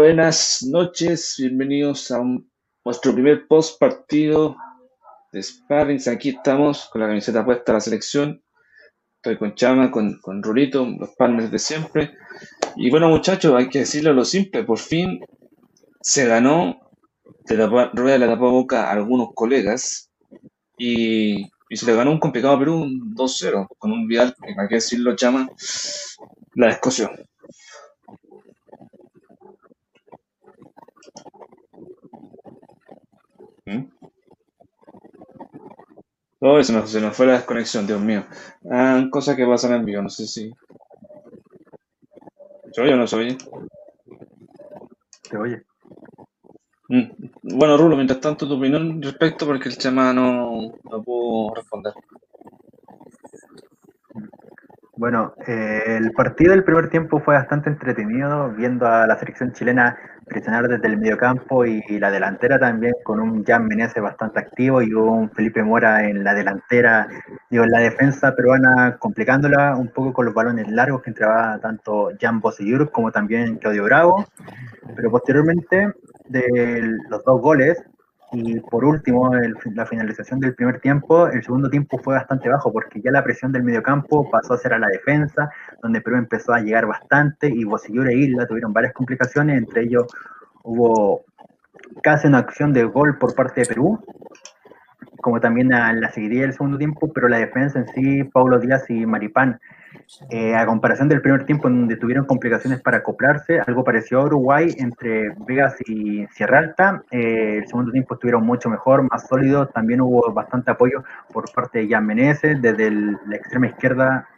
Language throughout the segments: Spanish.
Buenas noches, bienvenidos a nuestro primer post partido de Sparrings. Aquí estamos con la camiseta puesta a la selección. Estoy con Chama, con, con Rulito, los partners de siempre. Y bueno, muchachos, hay que decirlo lo simple: por fin se ganó de la rueda de la boca a algunos colegas y, se le ganó un complicado Perú, un 2-0, con un Vidal, hay que decirlo, Chama, la descoció. Oh, se nos, se nos fue la desconexión, Dios mío. Ah, cosas que pasan en vivo, no sé si. ¿Se oye o no se oye? Se oye. Mm. Bueno, Rulo, mientras tanto, tu opinión respecto, porque el no, no pudo responder. Bueno, eh, el partido del primer tiempo fue bastante entretenido, viendo a la selección chilena presionar desde el mediocampo y, y la delantera también, con un Jan Menezes bastante activo y un Felipe Mora en la delantera, digo, en la defensa peruana, complicándola un poco con los balones largos que entraba tanto Jan Bosellur como también Claudio Bravo. Pero posteriormente, de los dos goles, y por último, el, la finalización del primer tiempo, el segundo tiempo fue bastante bajo porque ya la presión del mediocampo pasó a ser a la defensa, donde Perú empezó a llegar bastante y Bosillur e Isla tuvieron varias complicaciones, entre ellos hubo casi una acción de gol por parte de Perú, como también a la seguiría del segundo tiempo, pero la defensa en sí, Paulo Díaz y Maripán, eh, a comparación del primer tiempo en donde tuvieron complicaciones para acoplarse, algo pareció a Uruguay entre Vegas y Sierra Alta, eh, el segundo tiempo estuvieron mucho mejor, más sólidos, también hubo bastante apoyo por parte de Jan desde la extrema izquierda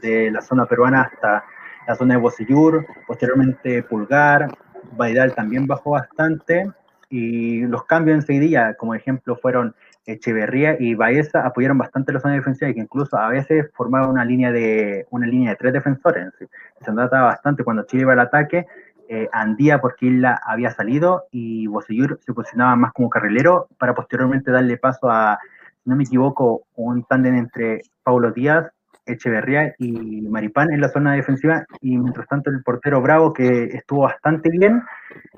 de la zona peruana hasta la zona de Bocellur, posteriormente Pulgar, Baidal también bajó bastante, y los cambios enseguida, como ejemplo, fueron Echeverría y Baeza apoyaron bastante la zona defensiva y que incluso a veces formaban una línea de una línea de tres defensores. Se notaba bastante cuando Chile iba al ataque, eh, Andía porque Isla había salido y Bosellur se posicionaba más como carrilero para posteriormente darle paso a, si no me equivoco, un tándem entre Paulo Díaz, Echeverría y Maripán en la zona defensiva. Y mientras tanto el portero Bravo que estuvo bastante bien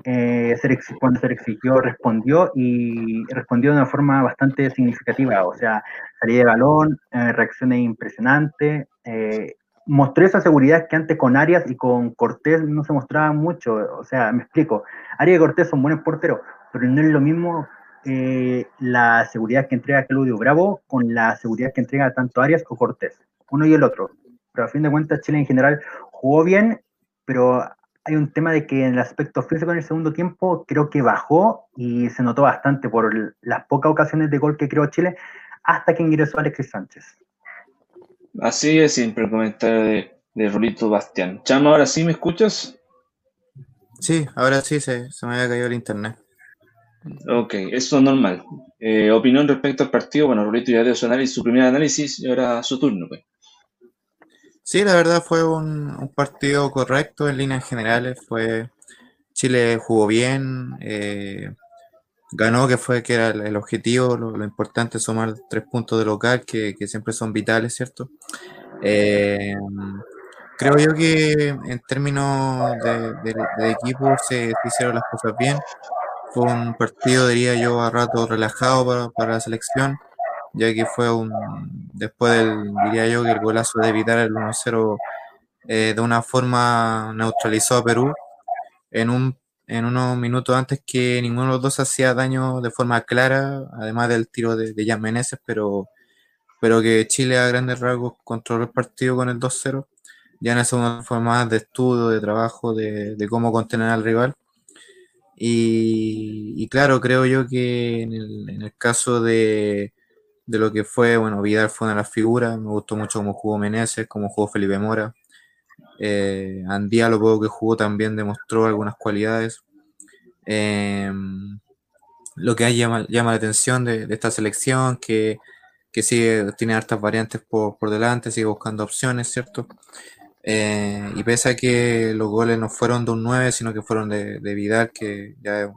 eh, cuando se exigió respondió y respondió de una forma bastante significativa, o sea, salida de balón, eh, reacciones impresionantes, eh, mostró esa seguridad que antes con Arias y con Cortés no se mostraba mucho, o sea, me explico, Arias y Cortés son buenos porteros, pero no es lo mismo eh, la seguridad que entrega Claudio Bravo con la seguridad que entrega tanto Arias o Cortés, uno y el otro, pero a fin de cuentas Chile en general jugó bien, pero hay un tema de que en el aspecto físico en el segundo tiempo creo que bajó y se notó bastante por las pocas ocasiones de gol que creó Chile hasta que ingresó Alexis Sánchez. Así es siempre el comentario de, de Rolito Bastián. Chama, ¿ahora sí me escuchas? Sí, ahora sí se, se me había caído el internet. Ok, eso es normal. Eh, opinión respecto al partido, bueno, Rolito ya dio su análisis, su primer análisis y ahora su turno. Pues. Sí, la verdad fue un, partido correcto en líneas generales. Fue Chile jugó bien, eh, ganó, que fue que era el, objetivo. Lo, importante es sumar tres puntos de local, que, que siempre son vitales, ¿cierto? Eh, creo yo que en términos de, de, de equipo se, se, hicieron las cosas bien. Fue un partido, diría yo, a rato relajado para, para la selección ya que fue un, después del, diría yo, que el golazo de evitar el 1-0 eh, de una forma neutralizó a Perú en, un, en unos minutos antes que ninguno de los dos hacía daño de forma clara, además del tiro de, de pero, pero que Chile a grandes rasgos controló el partido con el 2-0. Ya en esa una forma más de estudio, de trabajo, de, cómo contener al rival. Y, y, claro, creo yo que en el, en el caso de, de lo que fue, bueno, Vidal fue una de las figuras, me gustó mucho cómo jugó Meneses, cómo jugó Felipe Mora. Eh, Andía, lo poco que jugó, también demostró algunas cualidades. Eh, lo que llama, llama la atención de, esta selección, que, que, sigue, tiene hartas variantes por, por delante, sigue buscando opciones, ¿cierto? Eh, y pese a que los goles no fueron de un 9, sino que fueron de, Vidal, que ya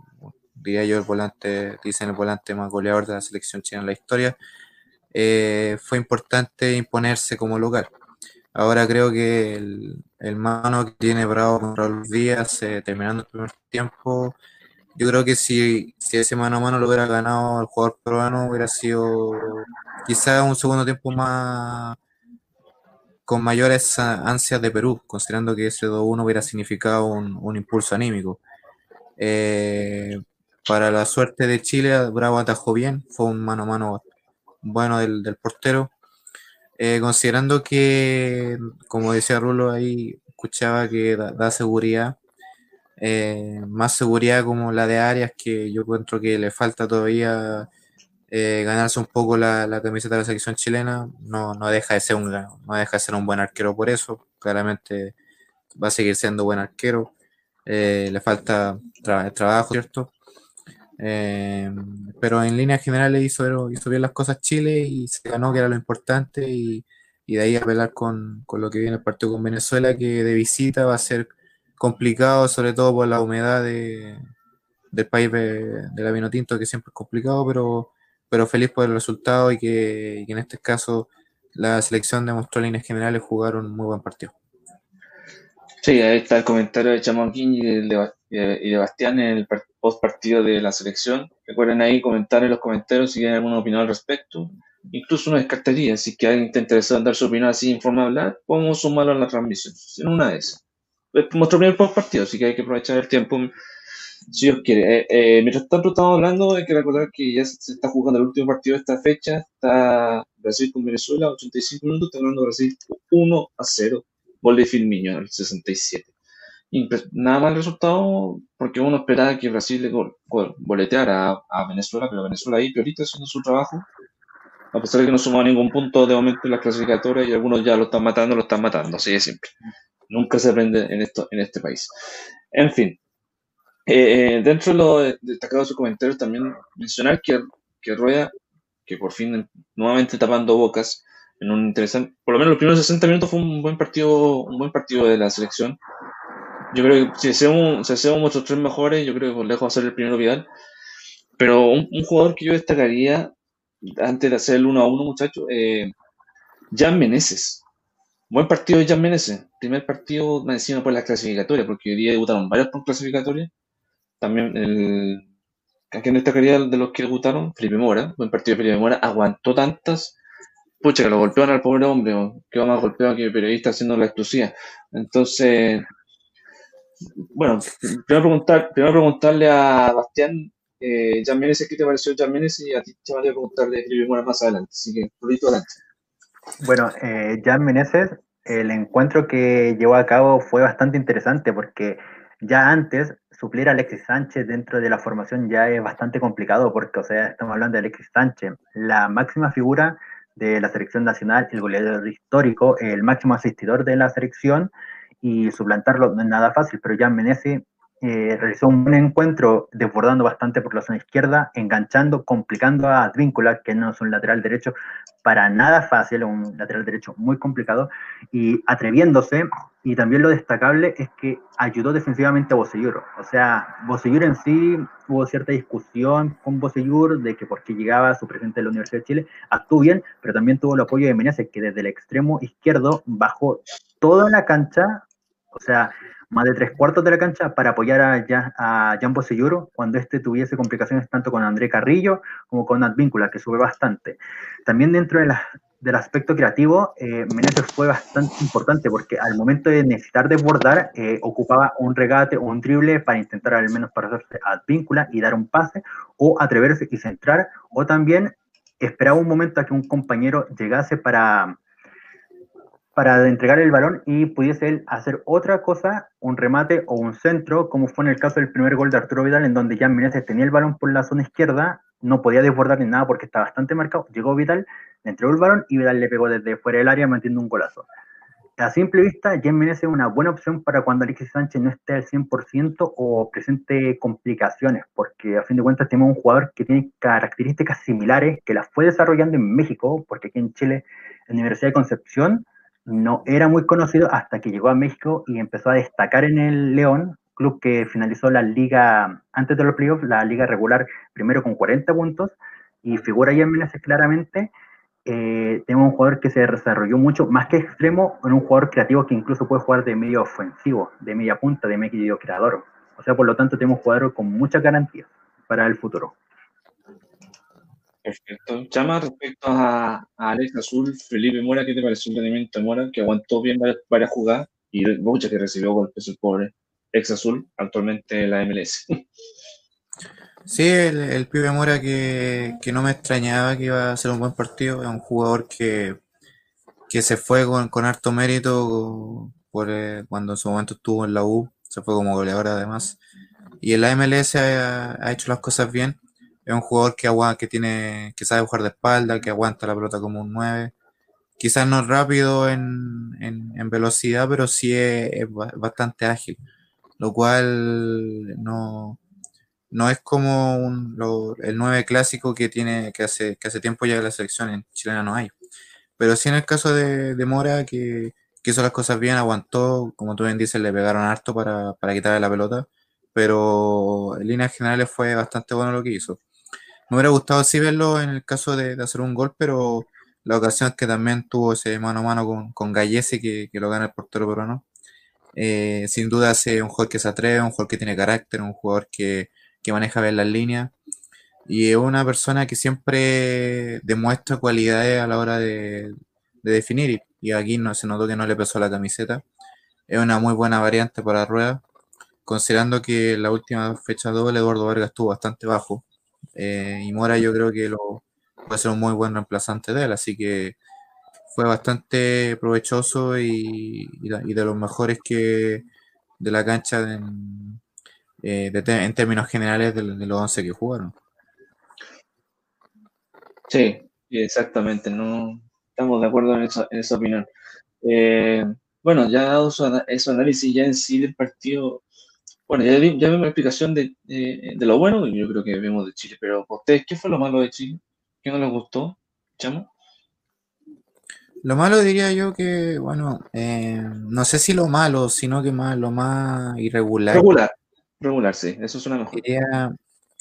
diría yo el volante, dicen el volante más goleador de la selección chilena en la historia, eh, fue importante imponerse como local. Ahora creo que el, el mano que tiene Bravo contra los Díaz, eh, terminando el primer tiempo, yo creo que si, si ese mano a mano lo hubiera ganado el jugador peruano, hubiera sido quizás un segundo tiempo más con mayores ansias de Perú, considerando que ese 2-1 hubiera significado un, impulso anímico. Eh, para la suerte de Chile, Bravo atajó bien, fue un mano a mano bueno del, portero. Eh, considerando que, como decía Rulo ahí, escuchaba que da, seguridad, eh, más seguridad como la de Arias, que yo encuentro que le falta todavía eh, ganarse un poco la, camiseta de la selección chilena, no, no, deja de ser un, no deja de ser un buen arquero por eso, claramente va a seguir siendo buen arquero, le falta trabajo, ¿cierto? Eh, pero en líneas generales hizo, hizo bien las cosas Chile y se ganó, que era lo importante, y, de ahí a pelear con, lo que viene el partido con Venezuela, que de visita va a ser complicado, sobre todo por la humedad del país de, la Vinotinto, que siempre es complicado, pero, pero feliz por el resultado y que, en este caso la selección demostró en líneas generales jugar un muy buen partido. Sí, ahí está el comentario de Chamonquín y de, y de Bastián en el post partido de la selección. Recuerden ahí comentar en los comentarios si tienen alguna opinión al respecto. Incluso una descartaría, si que alguien está interesado en dar su opinión así en forma de hablar, podemos sumarlo a la transmisión. En una de esas. Es nuestro primer post partido, así que hay que aprovechar el tiempo si Dios quiere. Eh, eh, mientras tanto estamos hablando, hay que recordar que ya se está jugando el último partido de esta fecha. Está Brasil con Venezuela, 85 minutos, está ganando Brasil 1 a 0. Gol de Firmino, el 67 nada más el resultado, porque uno esperaba que Brasil le boleteara a, Venezuela, pero Venezuela ahí priorita haciendo su trabajo, a pesar de que no sumó ningún punto de momento en las clasificatorias y algunos ya lo están matando, lo están matando, así de siempre. Nunca se aprende en, esto, en este país. En fin, eh, eh, dentro de lo destacado de sus comentarios, también mencionar que, que Rueda, que por fin nuevamente tapando bocas, en un interesante, por lo menos los primeros 60 minutos fue un buen partido, un buen partido de la selección yo creo que si hacemos, si hacemos nuestros tres mejores, yo creo que por lejos va a ser el primero Vidal. Pero un, jugador que yo destacaría, antes de hacer el 1 a 1, muchachos, eh, Jan Meneses. Buen partido de Jan Meneses. Primer partido me encima por la clasificatoria, porque hoy día debutaron varios por clasificatoria. También el. ¿A quién destacaría de los que debutaron? Felipe Mora. Buen partido de Felipe Mora. Aguantó tantas. Pucha, que lo golpearon al pobre hombre. Que va más golpeado que el periodista haciendo la exclusiva. Entonces, bueno, primero, preguntar, primero preguntarle a Bastián, eh, ¿qué te pareció? Y a ti te voy a preguntar de más adelante. Así que, poquito adelante. Bueno, eh, Jan Meneses, el encuentro que llevó a cabo fue bastante interesante porque ya antes suplir a Alexis Sánchez dentro de la formación ya es bastante complicado porque, o sea, estamos hablando de Alexis Sánchez, la máxima figura de la selección nacional, el goleador histórico, el máximo asistidor de la selección, y suplantarlo no es nada fácil, pero ya Menezes eh, realizó un buen encuentro desbordando bastante por la zona izquierda, enganchando, complicando a Advíncula, que no es un lateral derecho para nada fácil, un lateral derecho muy complicado, y atreviéndose, y también lo destacable es que ayudó defensivamente a Bosellur. O sea, Bosellur en sí hubo cierta discusión con Bosellur de que por qué llegaba su presidente de la Universidad de Chile, actuó bien, pero también tuvo el apoyo de Menezes, que desde el extremo izquierdo bajó toda la cancha o sea, más de tres cuartos de la cancha para apoyar a, a Jan Boselluro cuando este tuviese complicaciones tanto con André Carrillo como con Advíncula, que sube bastante. También dentro del aspecto creativo, eh, Meneses fue bastante importante porque al momento de necesitar desbordar, eh, ocupaba un regate o un drible para intentar al menos pasarse a Advíncula y dar un pase, o atreverse y centrar, o también esperaba un momento a que un compañero llegase para para entregar el balón y pudiese él hacer otra cosa, un remate o un centro, como fue en el caso del primer gol de Arturo Vidal, en donde Jan Meneses tenía el balón por la zona izquierda, no podía desbordar ni nada porque está bastante marcado. Llegó Vidal, le entregó el balón y Vidal le pegó desde fuera del área metiendo un golazo. A simple vista, Jan Meneses es una buena opción para cuando Alexis Sánchez no esté al 100% o presente complicaciones, porque a fin de cuentas tenemos un jugador que tiene características similares, que las fue desarrollando en México, porque aquí en Chile, en la Universidad de Concepción, no era muy conocido hasta que llegó a México y empezó a destacar en el León, club que finalizó la liga, antes de los playoffs, la liga regular primero con 40 puntos y figura ahí en Meneses claramente. eh, tenemos un jugador que se desarrolló mucho, más que extremo, en un jugador creativo que incluso puede jugar de medio ofensivo, de media punta, de medio creador. O sea, por lo tanto, tenemos un jugador con muchas garantías para el futuro. Perfecto. Chama, respecto a, Alex Azul, Felipe Mora, ¿qué te pareció el rendimiento de Mora? Que aguantó bien varias, jugadas y muchas que recibió golpes el pobre ex Azul, actualmente en la MLS. Sí, el, pibe Mora que, no me extrañaba que iba a ser un buen partido, es un jugador que, que se fue con, con harto mérito por, eh, cuando en su momento estuvo en la U, se fue como goleador además. Y en la MLS ha hecho las cosas bien es un jugador que, que, tiene, que sabe jugar de espalda, que aguanta la pelota como un 9. Quizás no rápido en, velocidad, pero sí es, bastante ágil. Lo cual no, no es como el 9 clásico que tiene que hace, que hace tiempo ya la selección en chilena no hay. Pero sí en el caso de, Mora, que, hizo las cosas bien, aguantó, como tú bien dices, le pegaron harto para, para quitarle la pelota, pero en líneas generales fue bastante bueno lo que hizo. Me hubiera gustado sí verlo en el caso de, hacer un gol, pero la ocasión que también tuvo ese mano a mano con, con Gallese, que, lo gana el portero peruano. Eh, sin duda es un jugador que se atreve, un jugador que tiene carácter, un jugador que, maneja bien las líneas. Y es una persona que siempre demuestra cualidades a la hora de, definir. Y, aquí no se notó que no le pesó la camiseta. Es una muy buena variante para rueda, considerando que la última fecha doble Eduardo Vargas estuvo bastante bajo. Eh, y Mora yo creo que lo, puede ser un muy buen reemplazante de él, así que fue bastante provechoso y, de los mejores que de la cancha en, eh, términos generales de, los 11 que jugaron. Sí, exactamente, no estamos de acuerdo en, esa opinión. Eh, bueno, ya dado su, análisis ya en sí del partido, bueno, ya, vimos la explicación de, lo bueno y yo creo que vimos de Chile, pero ustedes, ¿qué fue lo malo de Chile? ¿Qué no les gustó? ¿Chamo? Lo malo diría yo que, bueno, eh, no sé si lo malo, sino que más lo más irregular. Regular, regular, sí, eso suena mejor.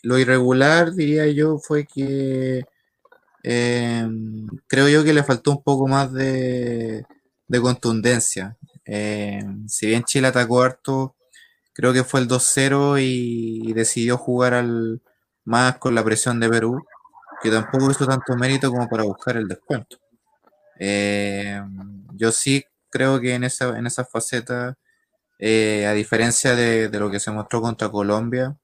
lo irregular, diría yo, fue que eh, creo yo que le faltó un poco más de, contundencia. Eh, si bien Chile atacó harto, creo que fue el 2-0 y, decidió jugar al, más con la presión de Perú, que tampoco hizo tanto mérito como para buscar el descuento. Eh, yo sí creo que en esa, en esa faceta, eh, a diferencia de, lo que se mostró contra Colombia,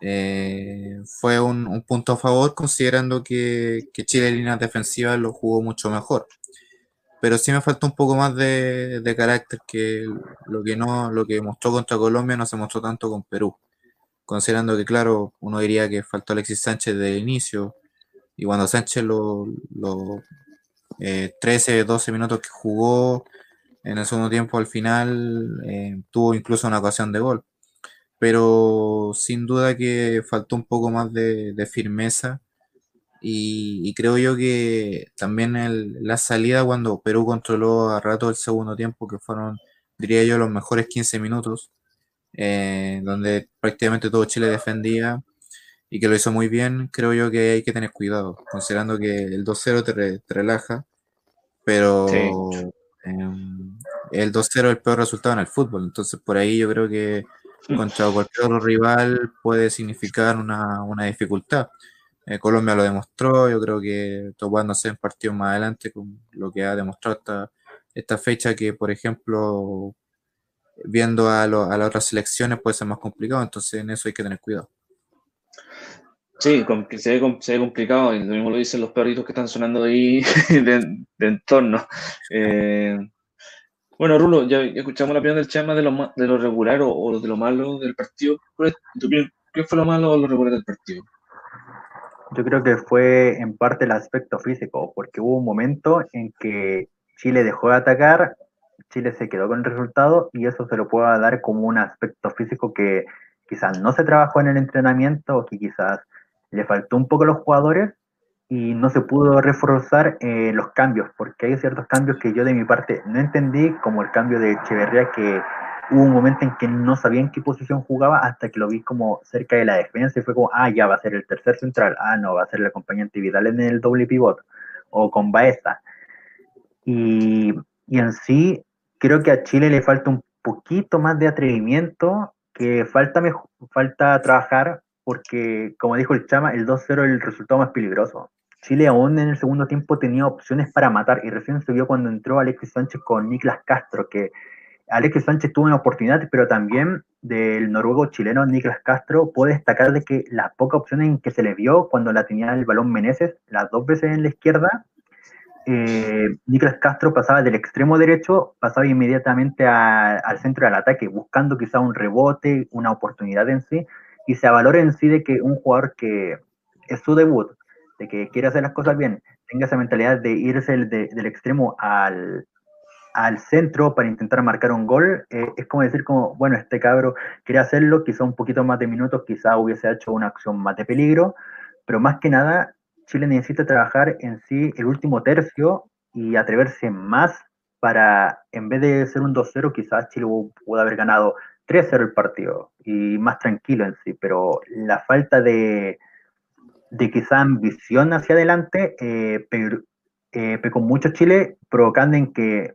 eh, fue un, punto a favor considerando que, que Chile en líneas defensivas lo jugó mucho mejor pero sí me falta un poco más de, carácter que lo que no lo que mostró contra Colombia no se mostró tanto con Perú. Considerando que claro uno diría que faltó Alexis Sánchez desde el inicio y cuando Sánchez los 13 12 minutos que jugó en el segundo tiempo al final eh, tuvo incluso una ocasión de gol. Pero sin duda que faltó un poco más de firmeza y, creo yo que también la salida cuando Perú controló a rato el segundo tiempo, que fueron, diría yo, los mejores 15 minutos, eh, donde prácticamente todo Chile defendía y que lo hizo muy bien, creo yo que hay que tener cuidado, considerando que el 2-0 te, relaja, pero em, el 2-0 es el peor resultado en el fútbol, entonces por ahí yo creo que contra cualquier otro rival puede significar una, una dificultad. Eh, Colombia lo demostró, yo creo que topándose en partidos más adelante con lo que ha demostrado esta, esta fecha que, por ejemplo, viendo a, a las otras selecciones puede ser más complicado, entonces en eso hay que tener cuidado. Sí, se ve, se ve complicado, y lo mismo lo dicen los perritos que están sonando ahí de, entorno. Eh, bueno, Rulo, ya, escuchamos la opinión del Chama de lo, de lo regular o, de lo malo del partido. ¿Qué fue lo malo o lo regular del partido? Yo creo que fue en parte el aspecto físico, porque hubo un momento en que Chile dejó de atacar, Chile se quedó con el resultado y eso se lo puede dar como un aspecto físico que quizás no se trabajó en el entrenamiento o que quizás le faltó un poco a los jugadores y no se pudo reforzar eh, los cambios, porque hay ciertos cambios que yo de mi parte no entendí, como el cambio de Echeverría que hubo un momento en que no sabía en qué posición jugaba hasta que lo vi como cerca de la defensa y fue como, ah, ya va a ser el tercer central, ah, no, va a ser el acompañante Vidal en el doble pivot. o con Baeza. Y, y en sí, creo que a Chile le falta un poquito más de atrevimiento, que falta, falta trabajar, porque como dijo el Chama, el 2-0 es el resultado más peligroso. Chile aún en el segundo tiempo tenía opciones para matar y recién se vio cuando entró Alexis Sánchez con Niklas Castro, que Alexis Sánchez tuvo una oportunidad, pero también del noruego chileno Niklas Castro puede destacar de que las pocas opciones en que se le vio cuando la tenía el balón Meneses, las dos veces en la izquierda, eh, Castro pasaba del extremo derecho, pasaba inmediatamente al centro del ataque, buscando quizá un rebote, una oportunidad en sí, y se avalora en sí de que un jugador que es su debut, de que quiere hacer las cosas bien, tenga esa mentalidad de irse del extremo al, al centro para intentar marcar un gol, eh, es como decir como, bueno, este cabro quiere hacerlo, quizá un poquito más de minutos, quizá hubiese hecho una acción más de peligro, pero más que nada, Chile necesita trabajar en sí el último tercio y atreverse más para, en vez de ser un 2-0, quizás Chile pueda haber ganado 3-0 el partido y más tranquilo en sí, pero la falta de, de quizá ambición hacia adelante eh, eh, pecó mucho Chile, provocando en que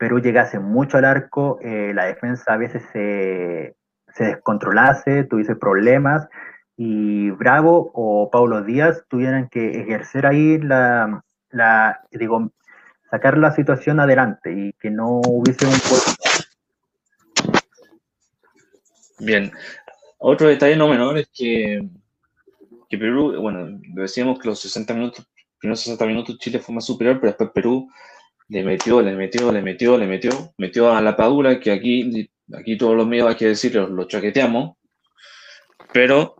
Perú llegase mucho al arco, eh, la defensa a veces se, descontrolase, tuviese problemas y Bravo o Paulo Díaz tuvieran que ejercer ahí la, digo, sacar la situación adelante y que no hubiese un Bien, otro detalle no menor es que, que Perú, bueno, decíamos que los 60 minutos, primeros 60 minutos Chile fue más superior, pero después Perú le metió, le metió, le metió, le metió, metió a la Padula, que aquí, aquí todos los míos hay que decirlo, lo chaqueteamos, pero,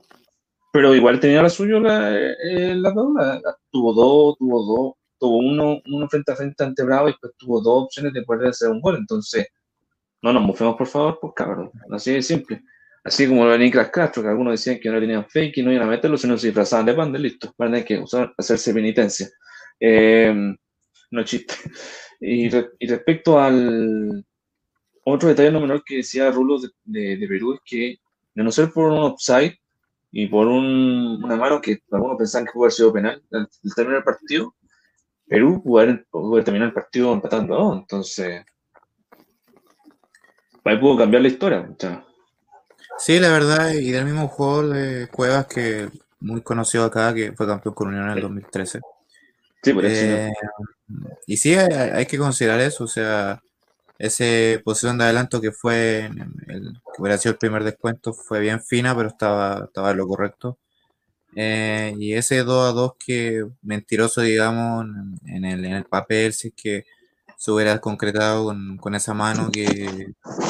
pero igual tenía la suya la, eh, la Padula, tuvo dos, tuvo dos, tuvo uno, uno frente a frente ante Bravo y después tuvo dos opciones de poder hacer un gol, entonces, no nos mofemos por favor, pues cabrón, así de simple. Así como lo de Niklas Castro, que algunos decían que no tenían fake y no iban a meterlo, sino se disfrazaban de pan de listo, van a tener que usar, hacerse penitencia. Eh, no chiste. Y, respecto al otro detalle no menor que decía Rulo de, Perú es que, de no ser por un offside y por una mano que algunos pensaban que pudo haber sido penal al, terminar el partido, Perú pudo haber, terminado el partido empatando Entonces, ahí pudo cambiar la historia. Sí, la verdad, y del mismo juego de Cuevas que muy conocido acá, que fue campeón con Unión en el 2013. Eso. Eh, y sí, hay, que considerar eso, o sea, ese posición de adelanto que fue, el, que hubiera sido el primer descuento, fue bien fina, pero estaba, estaba lo correcto. Eh, y ese 2 a 2 que mentiroso, digamos, en el, en el papel, si es que se hubiera concretado con, con esa mano que,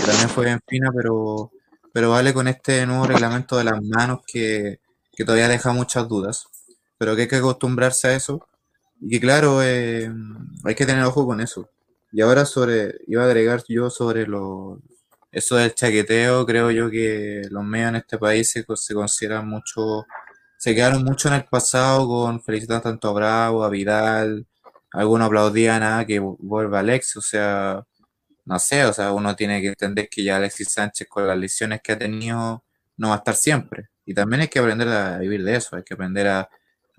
también fue bien fina, pero, pero vale con este nuevo reglamento de las manos que, que todavía deja muchas dudas, pero que hay que acostumbrarse a eso y que claro, eh, hay que tener ojo con eso. Y ahora sobre, iba a agregar yo sobre lo, eso del chaqueteo, creo yo que los medios en este país se, consideran mucho, se quedaron mucho en el pasado con felicitar tanto a Bravo, a Vidal, algunos aplaudían a que vuelva Alex, o sea, no sé, o sea, uno tiene que entender que ya Alexis Sánchez con las lesiones que ha tenido no va a estar siempre. Y también hay que aprender a vivir de eso, hay que aprender a,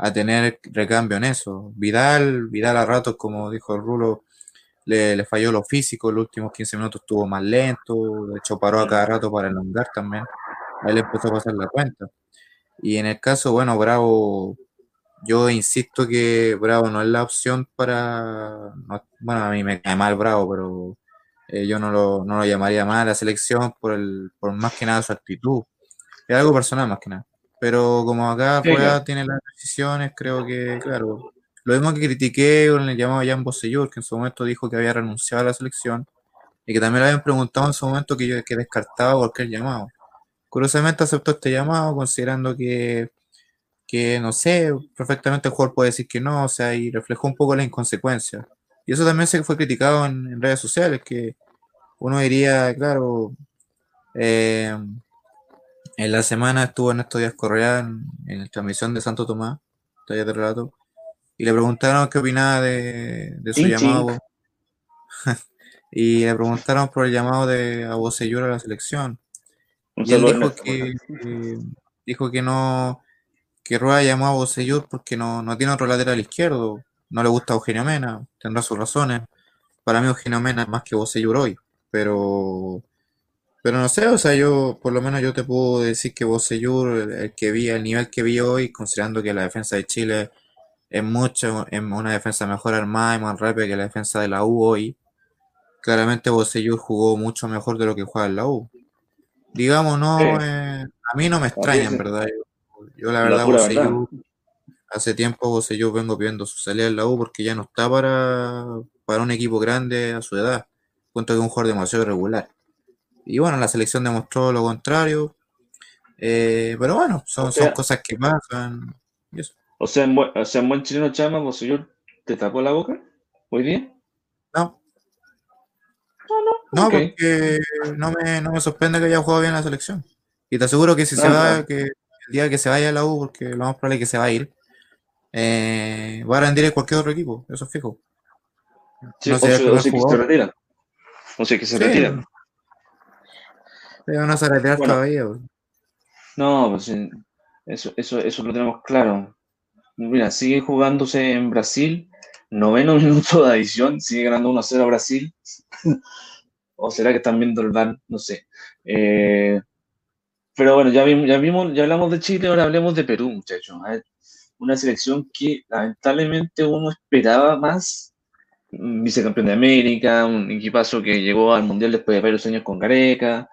a tener recambio en eso. Vidal, Vidal a ratos, como dijo el Rulo, le, falló lo físico, los últimos 15 minutos estuvo más lento, de hecho paró a cada rato para elongar también. Ahí le empezó a pasar la cuenta. Y en el caso, bueno, Bravo, yo insisto que Bravo no es la opción para. bueno, a mí me cae mal Bravo, pero eh, yo no lo, no lo llamaría mal a la selección por, el, por más que nada su actitud. Es algo personal más que nada. Pero como acá Rueda tiene las creo que, claro, lo mismo que critiqué con el llamado Jan Bosellur, que en su momento dijo que había renunciado a la selección, y que también le habían preguntado en su momento que yo que descartaba cualquier llamado. Curiosamente aceptó este llamado, considerando que, que, no sé, perfectamente el jugador puede decir que no, o sea, y reflejó un poco la inconsecuencia. Y eso también se fue criticado en, redes sociales, que uno diría, claro, eh, en la semana estuvo en estos días Correa en, la transmisión de Santo Tomás, taller de relato, y le preguntaron qué opinaba de, su llamado. y le preguntaron por el llamado de Aboseyur a la selección. y él dijo que, dijo que no, que Rueda llamó a Bosellur porque no, no tiene otro lateral izquierdo. no le gusta a Eugenio Mena, tendrá sus razones. Para mí Eugenio Mena es más que Bocellur hoy, pero pero no sé, o sea, yo por lo menos yo te puedo decir que Bocellur, el, el que vi, el nivel que vi hoy, considerando que la defensa de Chile es mucho, es una defensa mejor armada y más rápida que la defensa de la U hoy, claramente Bocellur jugó mucho mejor de lo que juega en la U. Digamos, no, Sí. eh, a mí no me extraña, en verdad. Yo, yo la La verdad, Bocellur, hace tiempo Bocellur vengo viendo su salida en la U porque ya no está para, para un equipo grande a su edad. Cuento que es un jugador demasiado irregular. Y bueno, la selección demostró lo contrario. Eh, pero bueno, son, O sea- son cosas que pasan. y eso. O sea, en buen, o sea, en buen chileno Chama, vos señor, ¿te tapó la boca hoy día? No. No, ok. porque no me, no me sorprende que haya jugado bien la selección. Y te aseguro que si se Ah, va, no. que el día que se vaya a la U, porque lo más probable es que se va a ir, eh, va a rendir en cualquier otro equipo, eso es fijo. Sí, No o, sería el sea, o sea que se retira. O sea que se Sí. retira. Se van a Bueno. todavía. No, pues sí, eso, eso, eso lo tenemos claro. Mira, sigue jugándose en Brasil, noveno minuto de adición, sigue ganando 1-0 a Brasil. o será que están viendo el VAR, no sé. Eh, pero bueno, ya vimos, ya vimos, ya hablamos de Chile, ahora hablemos de Perú, muchachos. Una selección que lamentablemente uno esperaba más. Un Vicecampeón de América, un equipazo que llegó al Mundial después de varios años con Gareca,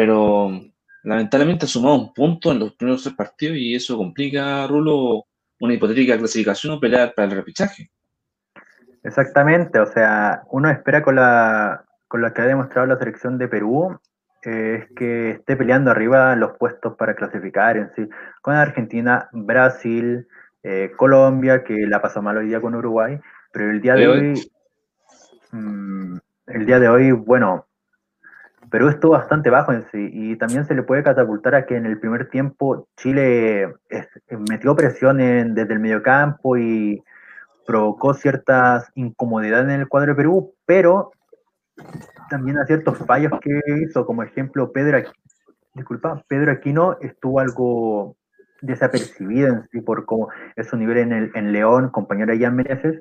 pero lamentablemente ha sumado un punto en los primeros tres partidos y eso complica, Rulo, una hipotética clasificación o pelear para el repechaje. Exactamente, o sea, uno espera con la, con lo que ha demostrado la selección de Perú, eh, es que esté peleando arriba los puestos para clasificar en sí, con Argentina, Brasil, eh, Colombia, que la pasó mal hoy día con Uruguay, pero el día de hoy, mm, el día de hoy, bueno, Perú estuvo bastante bajo en sí y también se le puede catapultar a que en el primer tiempo Chile metió presión en- desde el mediocampo y provocó ciertas incomodidades en el cuadro de Perú, pero también a ciertos fallos que hizo, como ejemplo Pedro, Aqu- disculpa, Pedro Aquino estuvo algo desapercibido en sí por cómo es su nivel en, el, en León, compañero Jan Meneses.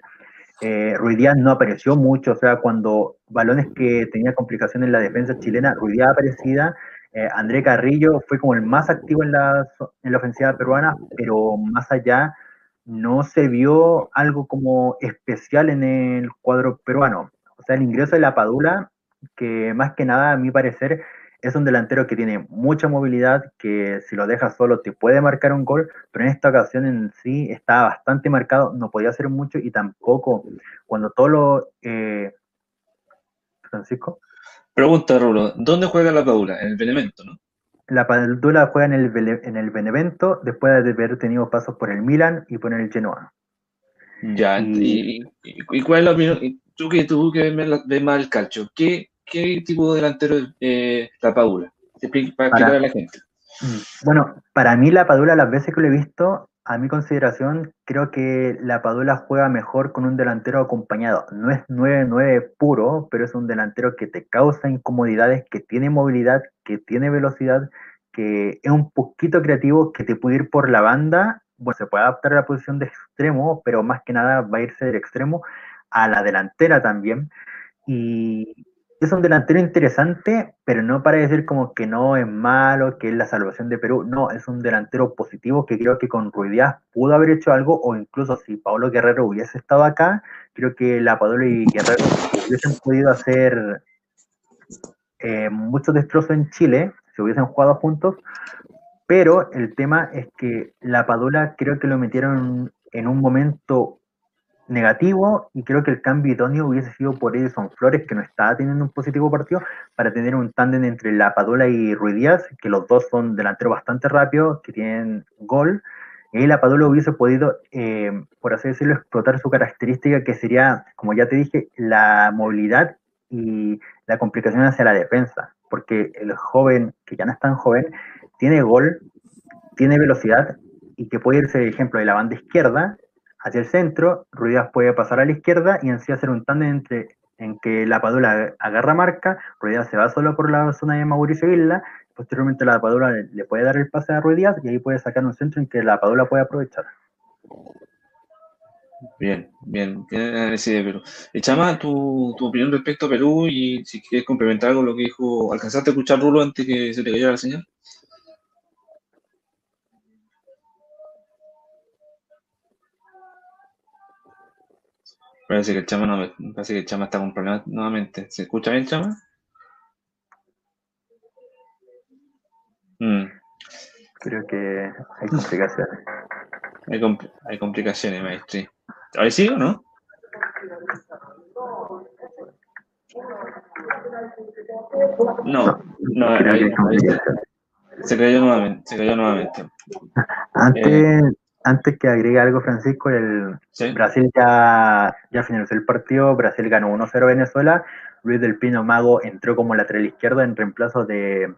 Eh, Ruiz Díaz no apareció mucho, o sea, cuando balones que tenía complicaciones en la defensa chilena, Ruiz Díaz aparecida, eh, André Carrillo fue como el más activo en la, en la ofensiva peruana, pero más allá no se vio algo como especial en el cuadro peruano. O sea, el ingreso de la Padula, que más que nada, a mi parecer, es un delantero que tiene mucha movilidad, que si lo dejas solo te puede marcar un gol, pero en esta ocasión en sí estaba bastante marcado, no podía hacer mucho y tampoco cuando todo lo... eh, Francisco, Pregunta, Rulo, ¿dónde juega la Padula? En el Benevento, ¿no? la Padula juega en el, Bele- en el Benevento después de haber tenido pasos por el Milan y por el Genoa. Ya, Y- y, y- y cuál es la opinión? Tú que tú que ves más el calcio, ¿qué, qué tipo de delantero es eh, la Padula? Para Para- a la gente. Mm, Bueno, para mí la Padula, las veces que lo he visto, a mi consideración, creo que la Padula juega mejor con un delantero acompañado. No es 9-9 puro, pero es un delantero que te causa incomodidades, que tiene movilidad, que tiene velocidad, que es un poquito creativo, que te puede ir por la banda. Bueno, se puede adaptar a la posición de extremo, pero más que nada va a irse del extremo a la delantera también. Y es un delantero interesante, pero no para decir como que no es malo, que es la salvación de Perú. No, es un delantero positivo que creo que con Ruiz Díaz pudo haber hecho algo, o incluso si Pablo Guerrero hubiese estado acá, creo que la Padula y Guerrero hubiesen podido hacer eh, muchos destrozos en Chile si hubiesen jugado juntos. Pero el tema es que la Padula creo que lo metieron en un momento negativo y creo que el cambio idóneo hubiese sido por Edison Flores, que no estaba teniendo un positivo partido, para tener un tándem entre La Padula y Ruiz Díaz, que los dos son delanteros bastante rápidos, que tienen gol, y La Padula hubiese podido, eh, por así decirlo, explotar su característica, que sería, como ya te dije, la movilidad y la complicación hacia la defensa, porque el joven, que ya no es tan joven, tiene gol, tiene velocidad, y que puede irse, por ejemplo, de la banda izquierda hacia el centro, Ruidas puede pasar a la izquierda y en sí hacer un tándem entre en que la Padula agarra marca, Ruidas se va solo por la zona de Mauricio Isla, posteriormente la Padula le, puede dar el pase a Ruidas y ahí puede sacar un centro en que la Padula puede aprovechar. Bien, bien, bien análisis de Perú. Eh, Chama, tu, tu opinión respecto a Perú y si quieres complementar con lo que dijo, ¿alcanzaste a escuchar Rulo antes que se te cayera la señal? Parece que el Chama no, parece que el Chama está con problemas nuevamente. ¿Se escucha bien, Chama? Mm, Creo que hay complicaciones. hay, compl- hay complicaciones, maestro. ¿Ahora sí o no? No, no, Creo ahí- ahí se cayó nuevamente, se cayó nuevamente. Antes, antes que agregue algo, Francisco, el ¿Sí? Brasil ya, ya finalizó el partido. Brasil ganó 1-0 a Venezuela. Luis del Pino Mago entró como lateral izquierdo en reemplazo de,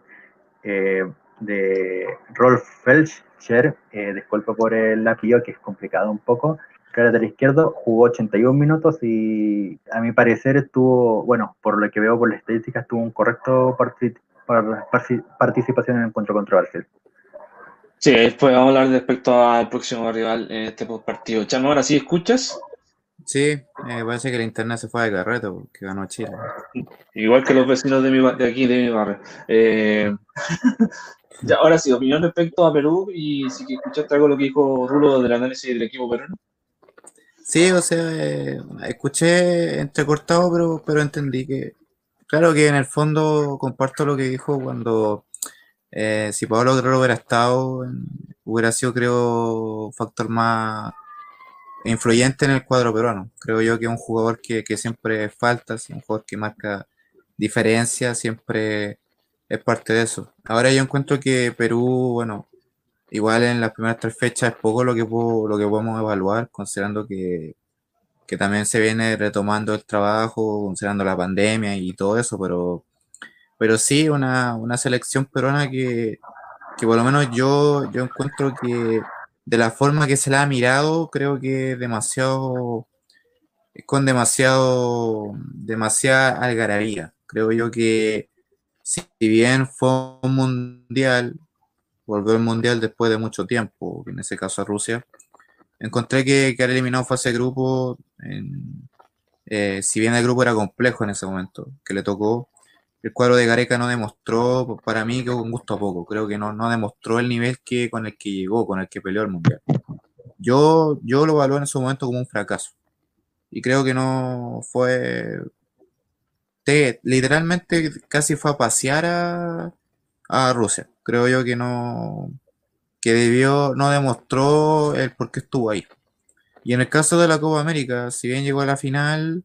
eh, de Rolf Felcher. Eh, disculpa por el apellido, que es complicado un poco. Lateral izquierdo jugó 81 minutos y a mi parecer estuvo, bueno, por lo que veo por las estadísticas, tuvo un correcto participación en el encuentro contra Brasil. Sí, después vamos a hablar respecto al próximo rival en este partido. Chama, ahora sí escuchas, Sí, eh, parece que el internet se fue de carreta porque ganó Chile. igual que los vecinos de, mi, de aquí, de mi barrio. Eh, ya, ahora sí, opinión respecto a Perú y si que escuchaste algo lo que dijo Rulo del análisis del equipo peruano. Sí, o sea, eh, escuché entrecortado, pero, pero entendí que, claro que en el fondo comparto lo que dijo cuando eh, si Pablo Guerrero hubiera estado, hubiera sido, creo, factor más influyente en el cuadro peruano. Creo yo que es un jugador que, que siempre falta, es un jugador que marca diferencia, siempre es parte de eso. Ahora yo encuentro que Perú, bueno, igual en las primeras tres fechas es poco lo que, lo que podemos evaluar, considerando que, que también se viene retomando el trabajo, considerando la pandemia y todo eso, pero, pero sí una, una selección peruana que, que por lo menos yo, yo encuentro que de la forma que se la ha mirado, creo que demasiado, con demasiado, demasiada algarabía. Creo yo que si bien fue un mundial, volvió al mundial después de mucho tiempo, en ese caso a Rusia, encontré que quedar eliminado fase de grupo, eh, si bien el grupo era complejo en ese momento, que le tocó, el cuadro de Gareca no demostró, para mí, que con gusto a poco, creo que no, no demostró el nivel que, con el que llegó, con el que peleó el mundial. Yo, yo lo evalué en ese momento como un fracaso. Y creo que no fue. te- literalmente casi fue a pasear a, a Rusia. Creo yo que no. que debió. no demostró el por qué estuvo ahí. Y en el caso de la Copa América, si bien llegó a la final,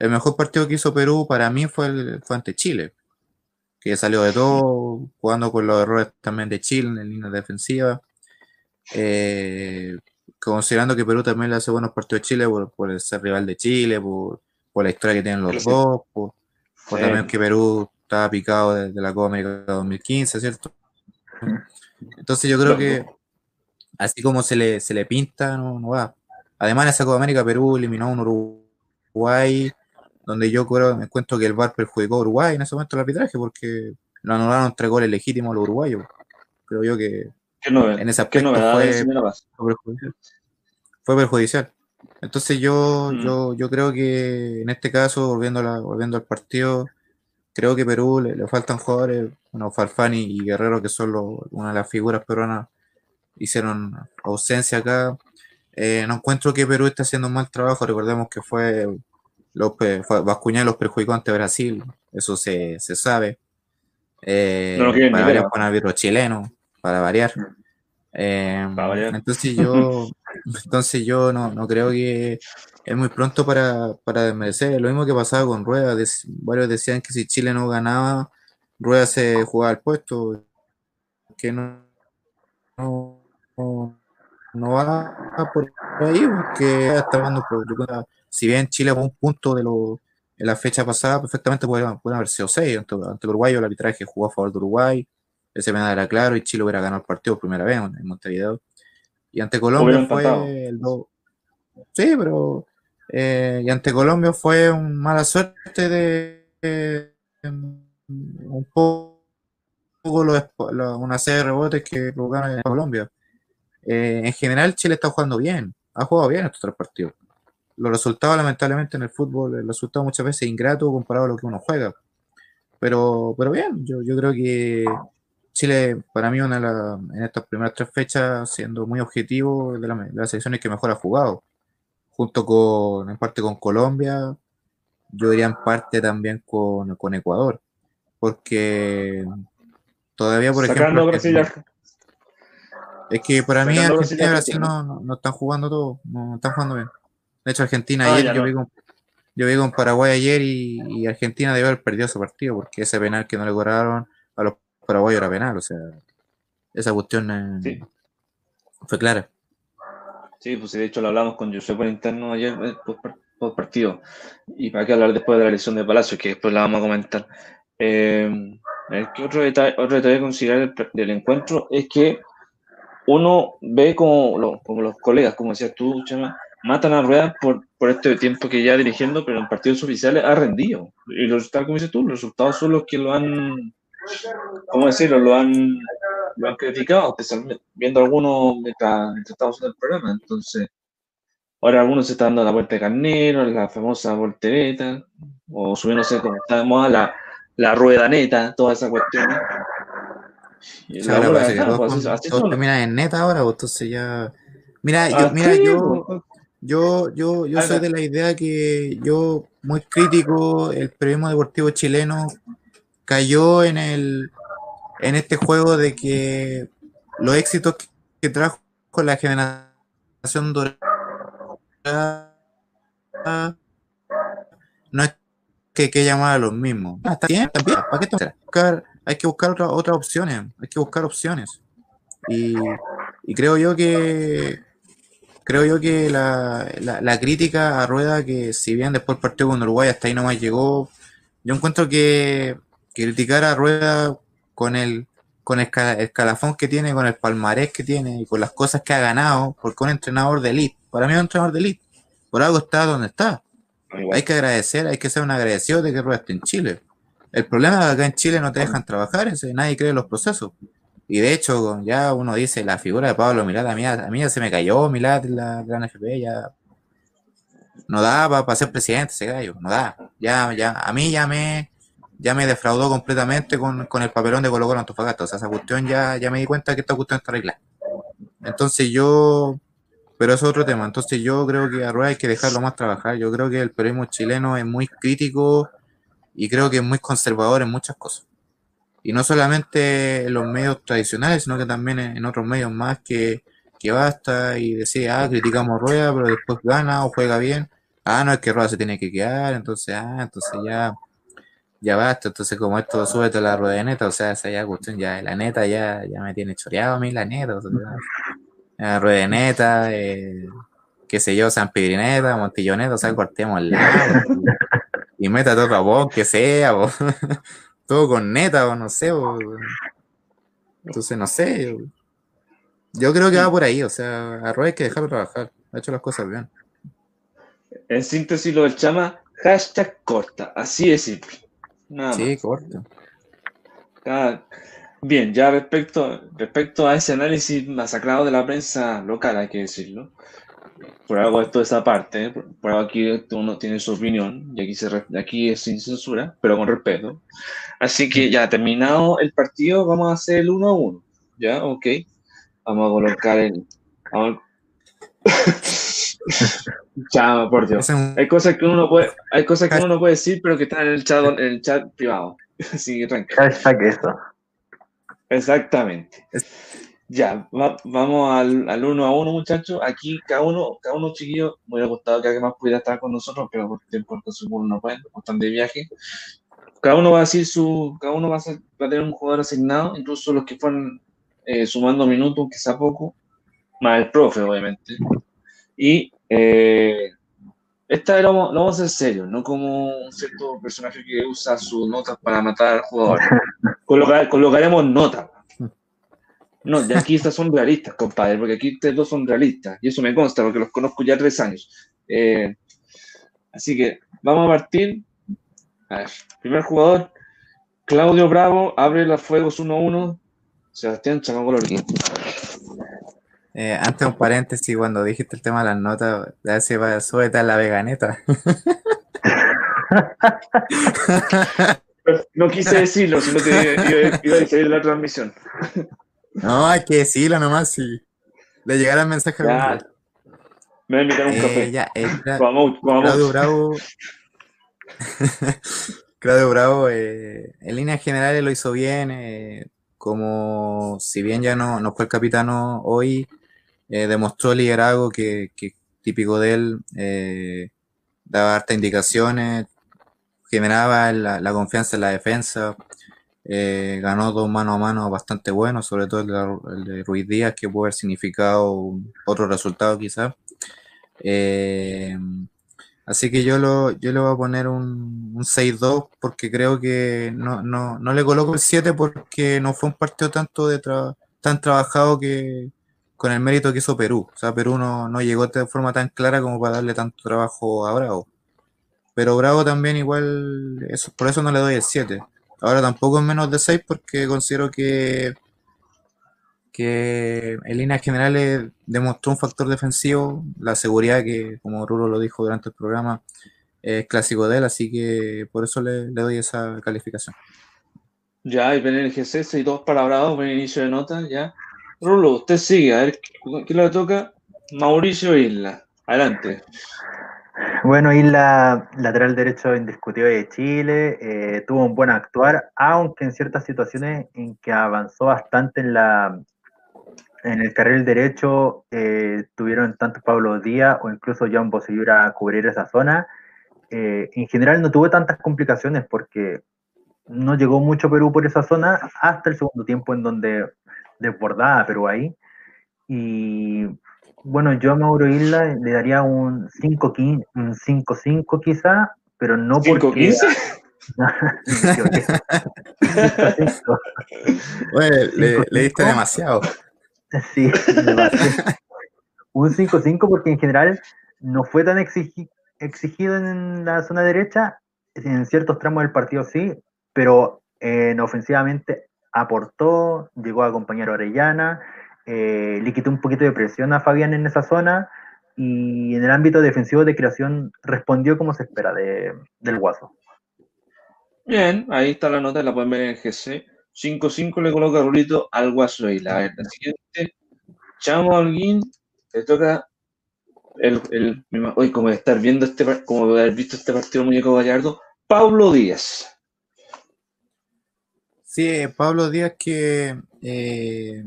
el mejor partido que hizo Perú para mí fue, el, fue ante Chile. Que salió de todo, jugando con los errores también de Chile en línea defensiva. Eh, considerando que Perú también le hace buenos partidos a Chile por, por ser rival de Chile, por, por la historia que tienen los Sí. dos, por, por Sí. también que Perú estaba picado desde la Copa América 2015, ¿cierto? Entonces yo creo que así como se le, se le pinta, no, no va. Además en esa Copa América Perú eliminó a un Uruguay, donde yo creo, me encuentro que el VAR perjudicó a Uruguay en ese momento el arbitraje, porque lo anularon tres goles legítimos a los uruguayos. Creo yo que en ese ¿Qué aspecto fue, fue perjudicial. Fue perjudicial. Entonces yo, Mm. yo, yo creo que en este caso, volviendo, la- volviendo al partido, creo que Perú le, le faltan jugadores, bueno, Farfani y Guerrero, que son una de las figuras peruanas, hicieron ausencia acá. Eh, no encuentro que Perú esté haciendo un mal trabajo, recordemos que fue, los, Bascuñán los perjudicó ante Brasil, eso se, se sabe. Eh, No para variar con árbitro chileno, para variar. Eh, Para variar. entonces yo, entonces yo no, no creo que es muy pronto para, para desmerecer. Lo mismo que pasaba con Rueda. varios decían que si Chile no ganaba, Rueda se jugaba al puesto. Que no, no, no, va por ahí, porque está hablando por- si bien Chile fue un punto de lo, en la fecha pasada, perfectamente pueden, haber sido seis ante, ante Uruguay, el arbitraje jugó a favor de Uruguay, ese penal era claro y Chile hubiera ganado el partido por primera vez en, Montevideo. Y ante Colombia fue el do- Sí, pero eh, y ante Colombia fue un mala suerte de, un poco los la- una serie de rebotes que provocaron en Colombia. Eh, en general Chile está jugando bien, ha jugado bien estos tres partidos. Los resultados, lamentablemente, en el fútbol, el resultado muchas veces ingrato comparado a lo que uno juega. Pero, pero bien, yo, yo creo que Chile, para mí, una en estas primeras tres fechas, siendo muy objetivo, de, la, las selecciones que mejor ha jugado, junto con, en parte con Colombia, yo diría en parte también con, con Ecuador, porque todavía, por ejemplo, es que para mí Argentina y Brasil no, no, están jugando todo, no están jugando bien. De hecho, Argentina ah, ayer, yo, vi con, yo vi con Paraguay ayer y, Argentina debe haber perdido ese partido, porque ese penal que no le cobraron a los paraguayos era penal, o sea, esa cuestión eh, fue clara. Sí, pues de hecho lo hablamos con José por interno ayer, eh, por, partido, y para qué hablar después de la elección de Palacio, que después la vamos a comentar. Eh, otro detalle, otro detalle a considerar del, encuentro es que uno ve como, como los colegas, como decías tú, Chama, matan a Rueda por, por este tiempo que ya dirigiendo, pero en partidos oficiales ha rendido. Y los resultados, como dices tú, los resultados son los que lo han, ¿cómo decirlo? Lo han, lo han criticado, viendo algunos mientras, mientras estamos en el programa. Entonces, ahora algunos se están dando la vuelta de carnero, la famosa voltereta, o subiéndose como estamos a la, la rueda neta, todas esas cuestiones. Y termina en neta ahora, pues, entonces ya. Mira, yo, ah, mira, yo, yo, yo, yo soy de la idea que yo, muy crítico, el periodismo deportivo chileno cayó en el en este juego de que los éxitos que, trajo la generación dorada no es que hay que llamar a los mismos. Ah, está bien, también. ¿Para qué buscar, hay que buscar otras opciones, hay que buscar opciones. Y, y creo yo que creo yo que la, la, crítica a Rueda, que si bien después partió con Uruguay hasta ahí nomás llegó, yo encuentro que, criticar a Rueda con el con el escalafón que tiene, con el palmarés que tiene y con las cosas que ha ganado, porque un entrenador de elite, para mí es un entrenador de elite, por algo está donde está. Hay que agradecer, hay que ser un agradecido de que Rueda esté en Chile. El problema es que acá en Chile no te dejan trabajar, nadie cree en los procesos. Y de hecho, ya uno dice, la figura de Pablo Milad, a mí, a mí ya se me cayó Milad la gran FP, ya no da para, ser presidente ese gallo, no da. Ya, ya, a mí ya me, ya me defraudó completamente con, el papelón de Colo Colo Antofagasta. O sea, esa cuestión ya, ya me di cuenta que esta cuestión está arreglada. Entonces yo, pero es otro tema. Entonces yo creo que a hay que dejarlo más trabajar. Yo creo que el periodismo chileno es muy crítico y creo que es muy conservador en muchas cosas y no solamente en los medios tradicionales, sino que también en, otros medios más que, basta y decía, ah, criticamos Rueda, pero después gana o juega bien. Ah, no, es que Rueda se tiene que quedar, entonces, ah, entonces ya, ya basta. Entonces, como esto, súbete a la rueda de neta, o sea, esa ya cuestión, ya, la neta ya, ya me tiene choreado a mí, la neta, o sea, la rueda neta, eh, qué sé yo, San Pedrineta, Montilloneta, o sea, cortemos lado, y, meta todo a vos, que sea, vos. Todo con neta o no sé. entonces, no sé. Yo creo que va por ahí. O sea, a Roy hay que dejarlo trabajar. Ha hecho las cosas bien. En síntesis, lo del chama, hashtag corta. Así es simple. sí, corta. bien, ya respecto, respecto a ese análisis masacrado de la prensa local, hay que decirlo por algo esto esa parte, por, algo aquí uno tiene su opinión, y aquí, se, aquí es sin censura, pero con respeto. Así que ya terminado el partido, vamos a hacer el 1 a 1. ¿Ya? Ok. Vamos a colocar el. Vamos Chama, por Dios. Hay cosas que uno puede, hay cosas que uno puede decir, pero que están en el chat, en el chat privado. Así que eso. Exactamente. Ya, vamos al, al, uno a uno, muchachos. Aquí cada uno, cada uno chiquillo, me hubiera gustado que alguien más pudiera estar con nosotros, pero por tiempo supongo no pueden, están de viaje. Cada uno va a decir su, cada uno va a, va a tener un jugador asignado, incluso los que fueron eh, sumando minutos, aunque sea poco, más el profe, obviamente. Y eh, esta lo vamos, vamos a hacer serio, no como un cierto personaje que usa sus notas para matar al jugador. colocaremos notas no, de aquí estas son realistas, compadre, porque aquí ustedes dos son realistas, y eso me consta porque los conozco ya tres años. Eh, así que vamos a partir. A ver, primer jugador, Claudio Bravo, abre los fuegos 1-1. Sebastián Chamacolor. Eh, antes un paréntesis, cuando dijiste el tema de las notas, ya se va a la veganeta. no quise decirlo, sino que iba, a decir la transmisión. No, hay que decirlo nomás si le llegara el mensaje. Ya. Me voy a invitar un eh, café. Ya, eh, vamos, vamos. Claudio Bravo. Claudio Bravo, eh, en líneas generales lo hizo bien. Eh, como si bien ya no, no fue el capitano hoy, eh, demostró el liderazgo que, que, típico de él, daba hartas indicaciones, generaba la, la, confianza en la defensa, eh, ganó dos mano a mano bastante buenos, sobre todo el de, Ruiz Díaz, que puede haber significado otro resultado quizás. así que yo, lo, yo le voy a poner un, un 6-2 porque creo que no, no, no, le coloco el 7 porque no fue un partido tanto de tan trabajado que, con el mérito que hizo Perú. O sea, Perú no, no llegó de forma tan clara como para darle tanto trabajo a Bravo. Pero Bravo también igual, eso, por eso no le doy el 7. Ahora tampoco es menos de 6 porque considero que, que en líneas generales demostró un factor defensivo, la seguridad que, como Rulo lo dijo durante el programa, es clásico de él, así que por eso le, doy esa calificación. Ya, y G6 y dos para Bravo, buen inicio de nota, ya. Rulo, usted sigue, a ver, ¿qué le toca? Mauricio Isla, adelante. Bueno, Isla, lateral derecho indiscutible de Chile, eh, tuvo un buen actuar, aunque en ciertas situaciones en que avanzó bastante en la en el carril derecho, eh, tuvieron tanto Pablo Díaz o incluso John Bosellura a cubrir esa zona. Eh, en general no tuvo tantas complicaciones porque no llegó mucho Perú por esa zona hasta el segundo tiempo en donde desbordada Perú ahí. Y bueno, yo a Mauro Isla le daría un 5-5 quizá, pero no porque... bueno, le, le, diste demasiado. Sí, demasiado. Un 5-5 porque en general no fue tan exigido en la zona derecha, en ciertos tramos del partido sí, pero en ofensivamente aportó, llegó a acompañar a Orellana, eh, le quitó un poquito de presión a Fabián en esa zona y en el ámbito defensivo de creación respondió como se espera de, del Guaso. Bien, ahí está la nota, la pueden ver en el GC. 5-5 le coloca Rulito al Guaso y la, la siguiente, Chamo Alguín, le toca el, el, hoy como de estar viendo este como de haber visto este partido muñeco Gallardo, Pablo Díaz. Sí, Pablo Díaz que eh,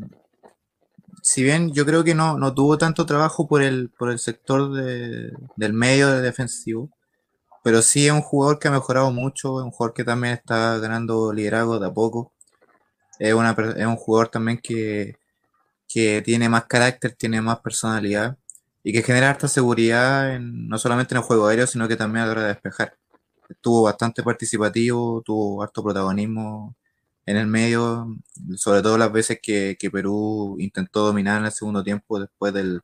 si bien yo creo que no, no, tuvo tanto trabajo por el, por el sector de, del medio de defensivo, pero sí es un jugador que ha mejorado mucho, es un jugador que también está ganando liderazgo de a poco, es, una, es un jugador también que, que tiene más carácter, tiene más personalidad y que genera harta seguridad en, no solamente en el juego aéreo, sino que también a la hora de despejar. Estuvo bastante participativo, tuvo harto protagonismo en el medio, sobre todo las veces que, Perú intentó dominar en el segundo tiempo después del,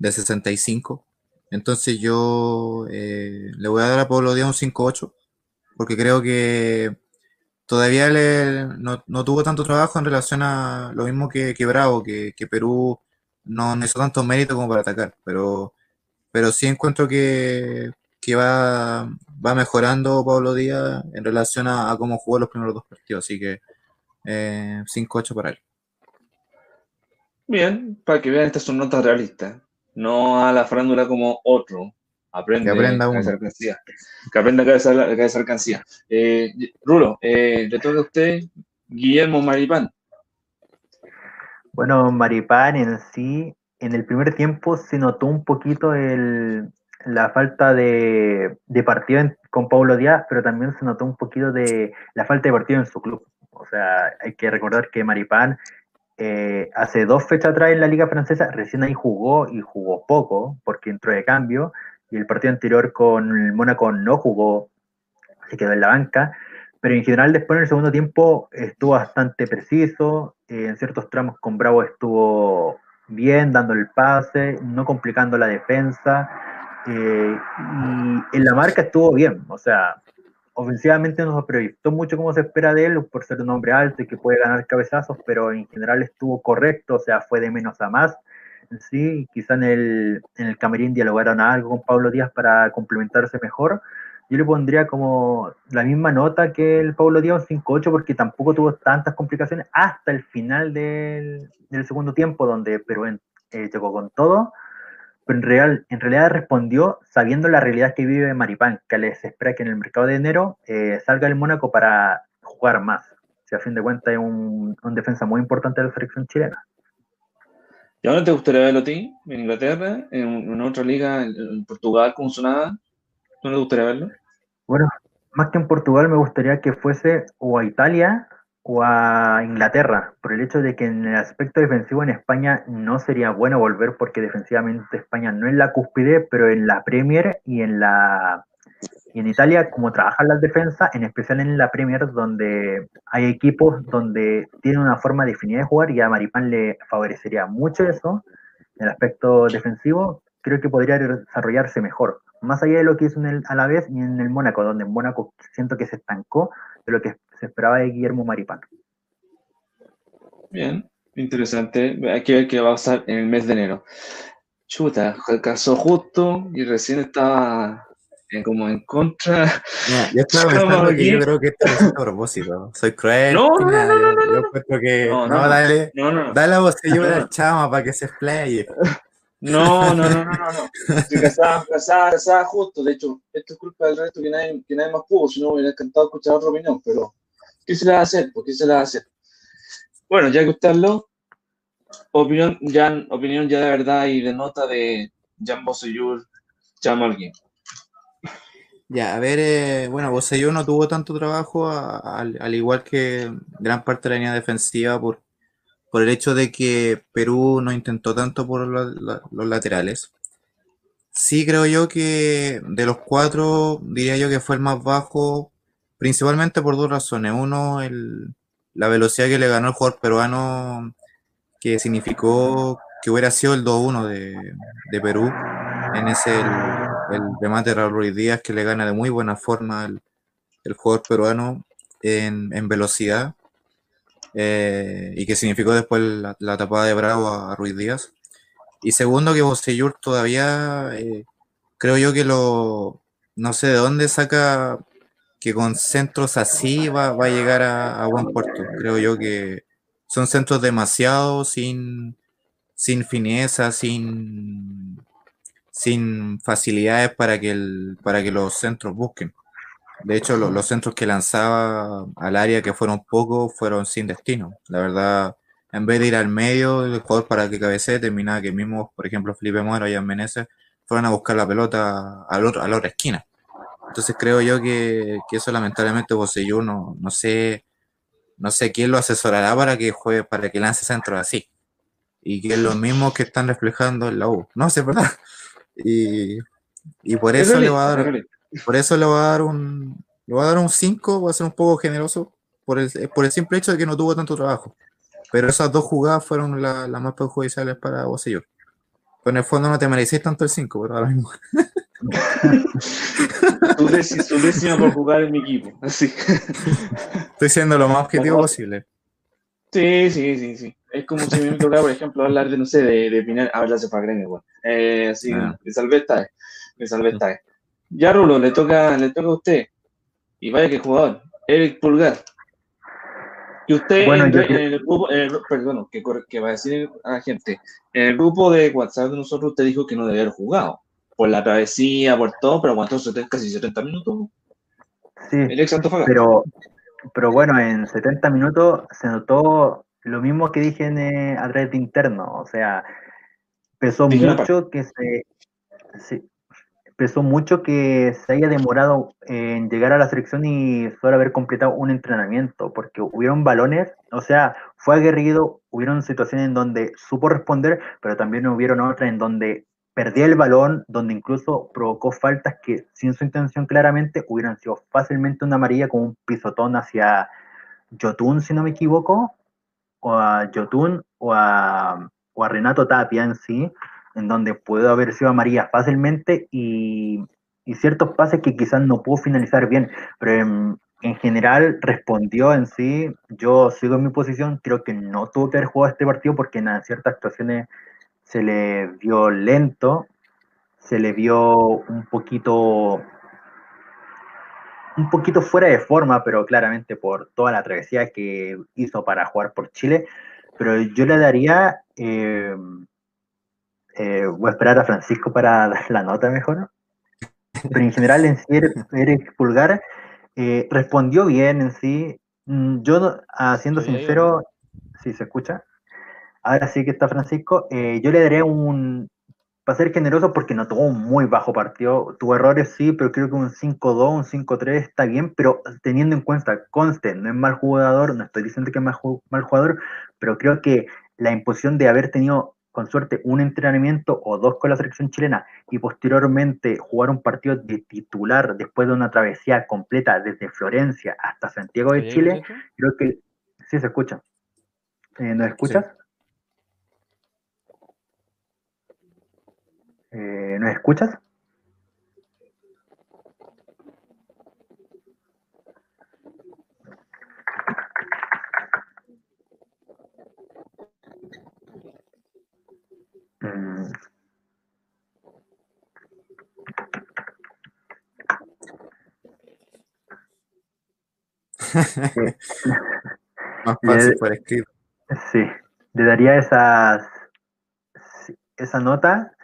65. Entonces yo eh, le voy a dar a Pablo Díaz un 5-8, porque creo que todavía le, no, tuvo tanto trabajo en relación a lo mismo que, Bravo, que, Perú no, hizo tanto mérito como para atacar, pero, pero sí encuentro que, va, va mejorando Pablo Díaz en relación a, a, cómo jugó los primeros dos partidos, así que eh, 5-8 para él. Bien, para que vean, estas son notas realistas. No a la farándula como otro. Aprende que aprenda uno. Que aprenda cada esa alcancía. Eh, Rulo, eh, le toca a usted Guillermo Maripán. Bueno, Maripán en sí, en el primer tiempo se notó un poquito el, la falta de, de partido con Paulo Díaz, pero también se notó un poquito de la falta de partido en su club. O sea, hay que recordar que Maripán eh, hace dos fechas atrás en la Liga Francesa recién ahí jugó y jugó poco porque entró de cambio. Y el partido anterior con el Mónaco no jugó, se quedó en la banca, pero en general después en el segundo tiempo estuvo bastante preciso, eh, en ciertos tramos con Bravo estuvo bien dando el pase, no complicando la defensa. Eh, y en la marca estuvo bien, o sea, ofensivamente no se previsto mucho como se espera de él por ser un hombre alto y que puede ganar cabezazos, pero en general estuvo correcto, o sea, fue de menos a más. sí, quizá en el, en el camerín dialogaron algo con Pablo Díaz para complementarse mejor. Yo le pondría como la misma nota que el Pablo Díaz, un 5-8, porque tampoco tuvo tantas complicaciones hasta el final del, del segundo tiempo, donde Perú eh, llegó con todo, pero en, real, en realidad respondió sabiendo la realidad que vive Maripán, que les espera que en el mercado de enero eh, salga el Mónaco para jugar más. Si a fin de cuentas es un, un defensa muy importante de la selección chilena. ¿Y ahora te gustaría verlo a ti? ¿En Inglaterra? ¿En, otra liga? ¿En, Portugal? ¿Cómo sonaba? ¿No te gustaría verlo? Bueno, más que en Portugal me gustaría que fuese o a Italia o a Inglaterra, por el hecho de que en el aspecto defensivo en España no sería bueno volver porque defensivamente España no es la cúspide, pero en la Premier y en la y en Italia, como trabajan las defensas, en especial en la Premier, donde hay equipos donde tienen una forma definida de jugar y a Maripán le favorecería mucho eso, en el aspecto defensivo, creo que podría desarrollarse mejor. Más allá de lo que hizo en el Alavés y en el Mónaco, donde en Mónaco siento que se estancó de lo que se esperaba de Guillermo Maripán. Bien, interesante. Hay que ver qué va a pasar en el mes de enero. Chuta, alcanzó justo y recién estaba como en contra. No, yo estaba pensando que yo creo que esto es a propósito. Soy cruel. No, no, no, no, no, Yo creo que. No, no, dale. No, no, Dale la voz al chama para que se explaye. No, no, no, no, no. no. Estoy casada, casada, casada justo. De hecho, esto es culpa del resto que nadie, que nadie más pudo. Si no, hubiera encantado escuchar otra opinión. Pero, ¿qué se le va a hacer? ¿Por qué se le va a hacer? Bueno, ya que usted habló, opinión ya, opinión ya de verdad y de nota de Jan Bosellur, Jan Malguín. Ya, a ver, eh, bueno, yo no tuvo tanto trabajo, al, igual que gran parte de la línea defensiva, por, por el hecho de que Perú no intentó tanto por los laterales. Sí, creo yo que de los cuatro, diría yo que fue el más bajo, principalmente por dos razones. Uno, el, la velocidad que le ganó el jugador peruano, que significó que hubiera sido el 2-1 de, de Perú en ese el, remate de Raúl Ruiz Díaz que le gana de muy buena forma el, el jugador peruano en, en velocidad eh, y que significó después la, tapada de Bravo a, Ruiz Díaz. Y segundo, que Bosellur todavía eh, creo yo que lo no sé de dónde saca que con centros así va, va a llegar a, a, buen puerto. Creo yo que son centros demasiado sin, sin fineza, sin sin facilidades para que, el, para que los centros busquen. De hecho, los centros que lanzaba al área, que fueron pocos, fueron sin destino. La verdad, en vez de ir al medio del jugador para que cabecee, terminaba que mismo, por ejemplo, Felipe Moro y Menezes fueron a buscar la pelota al otro, a la otra esquina. Entonces creo yo que, que eso lamentablemente Bosellú no, no sé no sé quién lo asesorará para que juegue, para que lance centros así. Y que es lo mismo que están reflejando en la U. No sé, ¿verdad? Y, y por eso le va a dar, por eso le va a dar un, le va a dar un 5, va a ser un poco generoso por el, por el simple hecho de que no tuvo tanto trabajo. Pero esas dos jugadas fueron las más perjudiciales para vos y yo. Pero en el fondo no te merecís tanto el 5, pero ahora mismo. tu, décima por jugar en mi equipo. Así. Estoy siendo lo más objetivo posible. Sí, sí, sí, sí. Es como si me tocara, por ejemplo, hablar de, no sé, de, de Pinar. La cepa grande, igual. Eh, sí, ah. me salvé esta vez. Me salvé esta vez. Ya, Rulo, le toca, le toca a usted. Y vaya que jugador. Eric Pulgar. Y usted en, el grupo, perdón, que, que va a decir a la gente, en el grupo de WhatsApp de nosotros usted dijo que no debía haber jugado. Por la travesía, por todo, pero aguantó casi 70 minutos. Sí, pero, pero bueno, en 70 minutos se notó lo mismo que dije en eh, de interno, o sea, pesó mucho que se, pesó mucho que se haya demorado en llegar a la selección y solo haber completado un entrenamiento, porque hubieron balones, o sea, fue aguerrido, hubieron situaciones en donde supo responder, pero también hubieron otras en donde perdía el balón, donde incluso provocó faltas que sin su intención claramente hubieran sido fácilmente una amarilla con un pisotón hacia Jotun, si no me equivoco, o a Jotun o a, o a Renato Tapia en sí, en donde pudo haber sido amarilla fácilmente y, y, ciertos pases que quizás no pudo finalizar bien, pero en, en, general respondió en sí. Yo sigo en mi posición, creo que no tuvo que haber jugado este partido porque en ciertas actuaciones se le vio lento, se le vio un poquito un poquito fuera de forma, pero claramente por toda la travesía que hizo para jugar por Chile. Pero yo le daría, eh, eh, voy a esperar a Francisco para dar la nota mejor. Pero en general, en sí, Eric Pulgar. Eh, respondió bien en sí. Mm, yo, ah, siendo sincero, si se escucha, ahora sí que está Francisco, yo le daría un para ser generoso porque no tuvo un muy bajo partido, tuvo errores sí, pero creo que un 5-2, un 5-3 está bien, pero teniendo en cuenta, conste, no es mal jugador, no estoy diciendo que es mal, mal jugador, pero creo que la imposición de haber tenido con suerte un entrenamiento o dos con la selección chilena y posteriormente jugar un partido de titular después de una travesía completa desde Florencia hasta Santiago de Chile, creo que sí se escucha. Eh, ¿Nos escuchas? Eh, ¿Nos escuchas? Mm. Más fácil por escrito. Sí, le daría esas, esa nota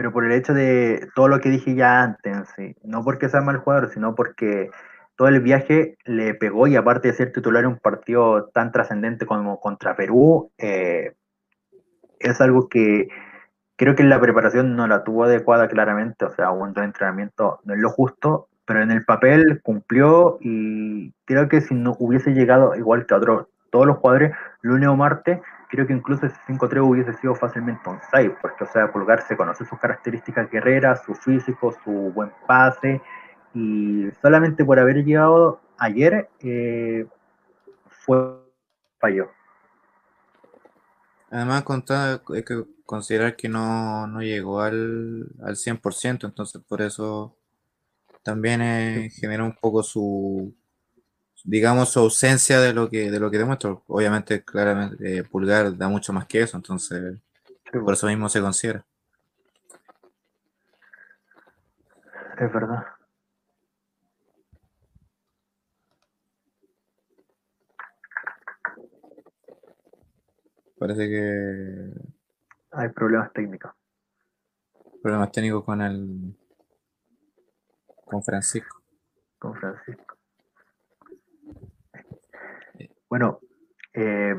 pero por el hecho de todo lo que dije ya antes, no porque sea mal jugador, sino porque todo el viaje le pegó y aparte de ser titular en un partido tan trascendente como contra Perú, eh, es algo que creo que la preparación no la tuvo adecuada claramente, o sea, un entrenamiento no es lo justo, pero en el papel cumplió y creo que si no hubiese llegado igual que otros, todos los jugadores, lunes o martes, creo que incluso ese 5-3 hubiese sido fácilmente un 6, porque, o sea, Pulgar se conoce sus características guerreras, su físico, su buen pase, y solamente por haber llegado ayer, eh, fue falló. Además, hay que considerar que no, no llegó al, al 100%, entonces por eso también eh, genera un poco su, digamos, su ausencia de lo que, de lo que demuestra. Obviamente, claramente, eh, Pulgar da mucho más que eso, entonces por eso mismo se considera. Es verdad. Parece que hay problemas técnicos. Problemas técnicos con el con Francisco. Con Francisco. Bueno, eh,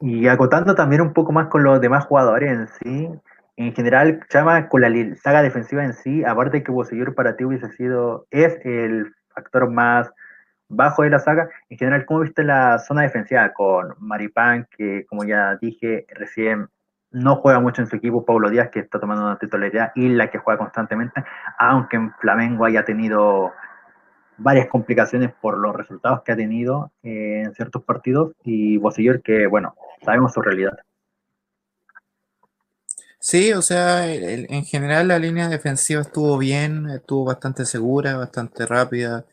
y acotando también un poco más con los demás jugadores en sí, en general, Chama con la saga defensiva en sí, aparte de que Bosellur para ti hubiese sido, es el factor más bajo de la saga, en general, ¿cómo viste la zona defensiva con Maripán, que como ya dije, recién no juega mucho en su equipo, Pablo Díaz, que está tomando una titularidad, y la que juega constantemente, aunque en Flamengo haya tenido varias complicaciones por los resultados que ha tenido eh, en ciertos partidos y Bosellor que, bueno, sabemos su realidad. Sí, o sea, en general la línea defensiva estuvo bien, estuvo bastante segura, bastante rápida.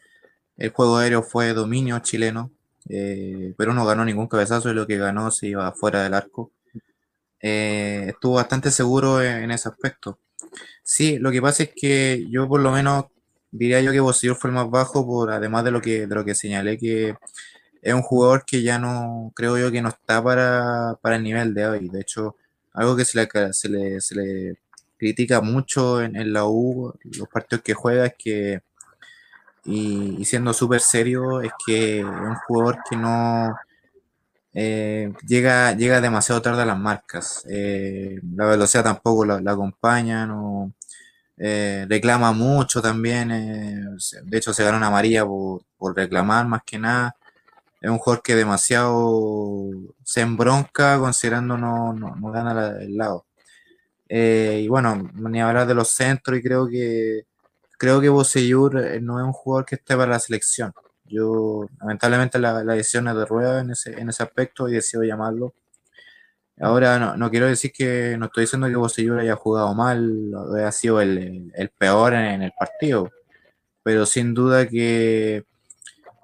El juego aéreo fue dominio chileno, eh, pero no ganó ningún cabezazo y lo que ganó se iba fuera del arco. Eh, estuvo bastante seguro en, ese aspecto. Sí, lo que pasa es que yo por lo menos diría yo que Bosillur fue el más bajo, por además de lo que, de lo que señalé, que es un jugador que ya no, creo yo que no está para, para el nivel de hoy. De hecho, algo que se le, se le, se le critica mucho en, en, la U, los partidos que juega, es que, y, siendo súper serio, es que es un jugador que no eh, llega, llega demasiado tarde a las marcas. Eh, la velocidad tampoco la, acompaña, eh, reclama mucho también. De hecho, se ganó una amarilla por, reclamar más que nada. Es un jugador que demasiado se embronca considerando no, no, gana el lado. Y bueno, ni hablar de los centros y creo que creo que Boseyur no es un jugador que esté para la selección. Yo, lamentablemente, la, la decisión es de rueda en ese, en ese aspecto y decido llamarlo Ahora no, no quiero decir que no estoy diciendo que Bosellur haya jugado mal, haya sido el, peor en, el partido, pero sin duda que,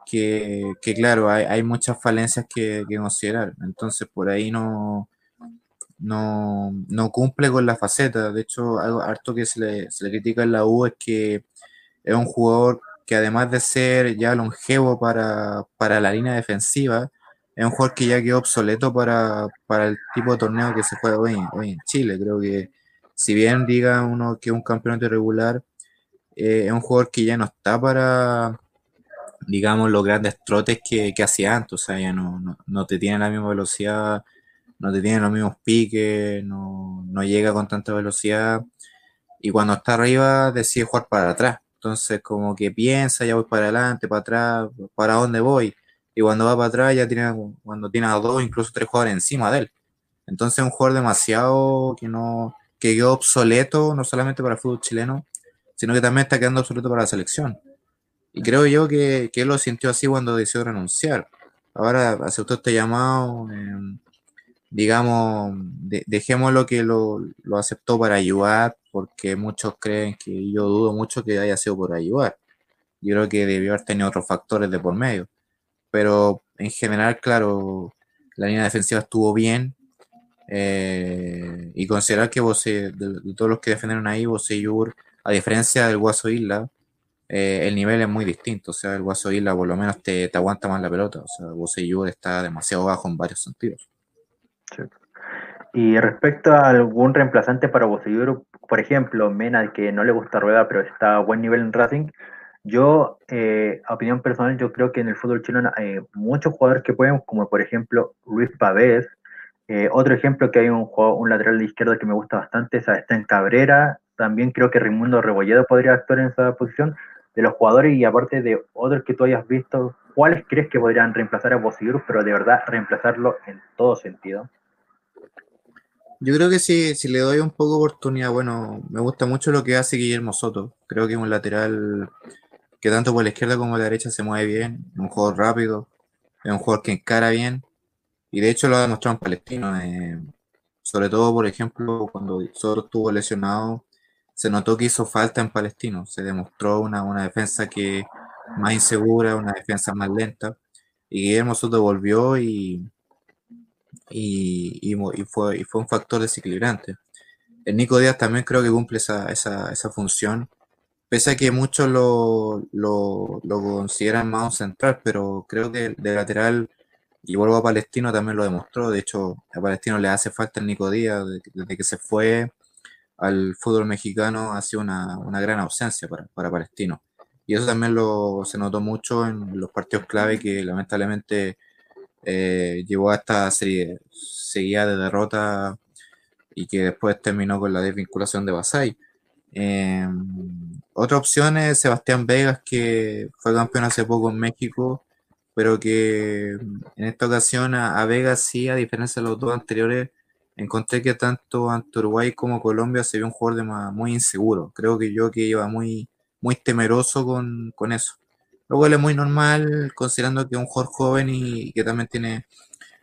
que, claro, hay, muchas falencias que, considerar. Entonces por ahí no, no, no cumple con la faceta. De hecho, algo harto que se le, se le critica en la U es que es un jugador que además de ser ya longevo para, para la línea defensiva, es un jugador que ya quedó obsoleto para, para el tipo de torneo que se juega hoy, hoy en Chile. Creo que si bien diga uno que es un campeonato irregular, eh, es un jugador que ya no está para, digamos, los grandes trotes que, que hacía antes. O sea, ya no, no, no, te tiene la misma velocidad, no te tiene los mismos piques, no, no llega con tanta velocidad. Y cuando está arriba decide jugar para atrás. Entonces, como que piensa, ya voy para adelante, para atrás, para dónde voy. Y cuando va para atrás, ya tiene, cuando tiene a dos, incluso tres jugadores encima de él. Entonces, es un jugador demasiado que no, que quedó obsoleto, no solamente para el fútbol chileno, sino que también está quedando obsoleto para la selección. Y creo yo que, que él lo sintió así cuando decidió renunciar. Ahora usted este llamado, eh, digamos, de, dejémoslo que lo, lo, aceptó para ayudar, porque muchos creen que yo dudo mucho que haya sido por ayudar. Yo creo que debió haber tenido otros factores de por medio. Pero en general, claro, la línea defensiva estuvo bien. Eh, y considerar que vos, de, de, todos los que defendieron ahí, Boseyur, a diferencia del Guaso Isla, eh, el nivel es muy distinto. O sea, el Guaso Isla por lo menos te, te aguanta más la pelota. O sea, Boseyur está demasiado bajo en varios sentidos. Y respecto a algún reemplazante para Boselluro, por ejemplo, Mena, que no le gusta Rueda, pero está a buen nivel en Racing, yo, eh, opinión personal, yo creo que en el fútbol chileno hay muchos jugadores que pueden, como por ejemplo Luis Pavés. Eh, otro ejemplo que hay un, jugador, un lateral de izquierda que me gusta bastante, es está en Cabrera. También creo que Raimundo Rebolledo podría actuar en esa posición. De los jugadores y aparte de otros que tú hayas visto, ¿cuáles crees que podrían reemplazar a Boselluro, pero de verdad reemplazarlo en todo sentido? Yo creo que si, si le doy un poco de oportunidad, bueno, me gusta mucho lo que hace Guillermo Soto. Creo que es un lateral que tanto por la izquierda como por la derecha se mueve bien, un jugador rápido, es un jugador que encara bien, y de hecho lo ha demostrado en Palestino. Eh, sobre todo, por ejemplo, cuando Soto estuvo lesionado, se notó que hizo falta en Palestino, se demostró una, una defensa que más insegura, una defensa más lenta, y Guillermo Soto volvió y y, y, fue, y fue un factor desequilibrante. El Nico Díaz también creo que cumple esa, función, pese a que muchos lo, lo, lo, consideran más central, pero creo que de lateral, y vuelvo a Palestino, también lo demostró. De hecho, a Palestino le hace falta el Nico Díaz, desde que se fue al fútbol mexicano ha sido una, una gran ausencia para, para, Palestino. Y eso también lo, se notó mucho en los partidos clave que lamentablemente eh, llevó a esta serie seguida de derrota y que después terminó con la desvinculación de Basay. Eh, otra opción es Sebastián Vegas, que fue campeón hace poco en México, pero que en esta ocasión a, a Vegas sí, a diferencia de los dos anteriores, encontré que tanto ante Uruguay como Colombia se vio un jugador de más, muy inseguro. Creo que yo que iba muy, muy temeroso con, con eso. Lo cual es muy normal considerando que es un jugador joven y que también tiene,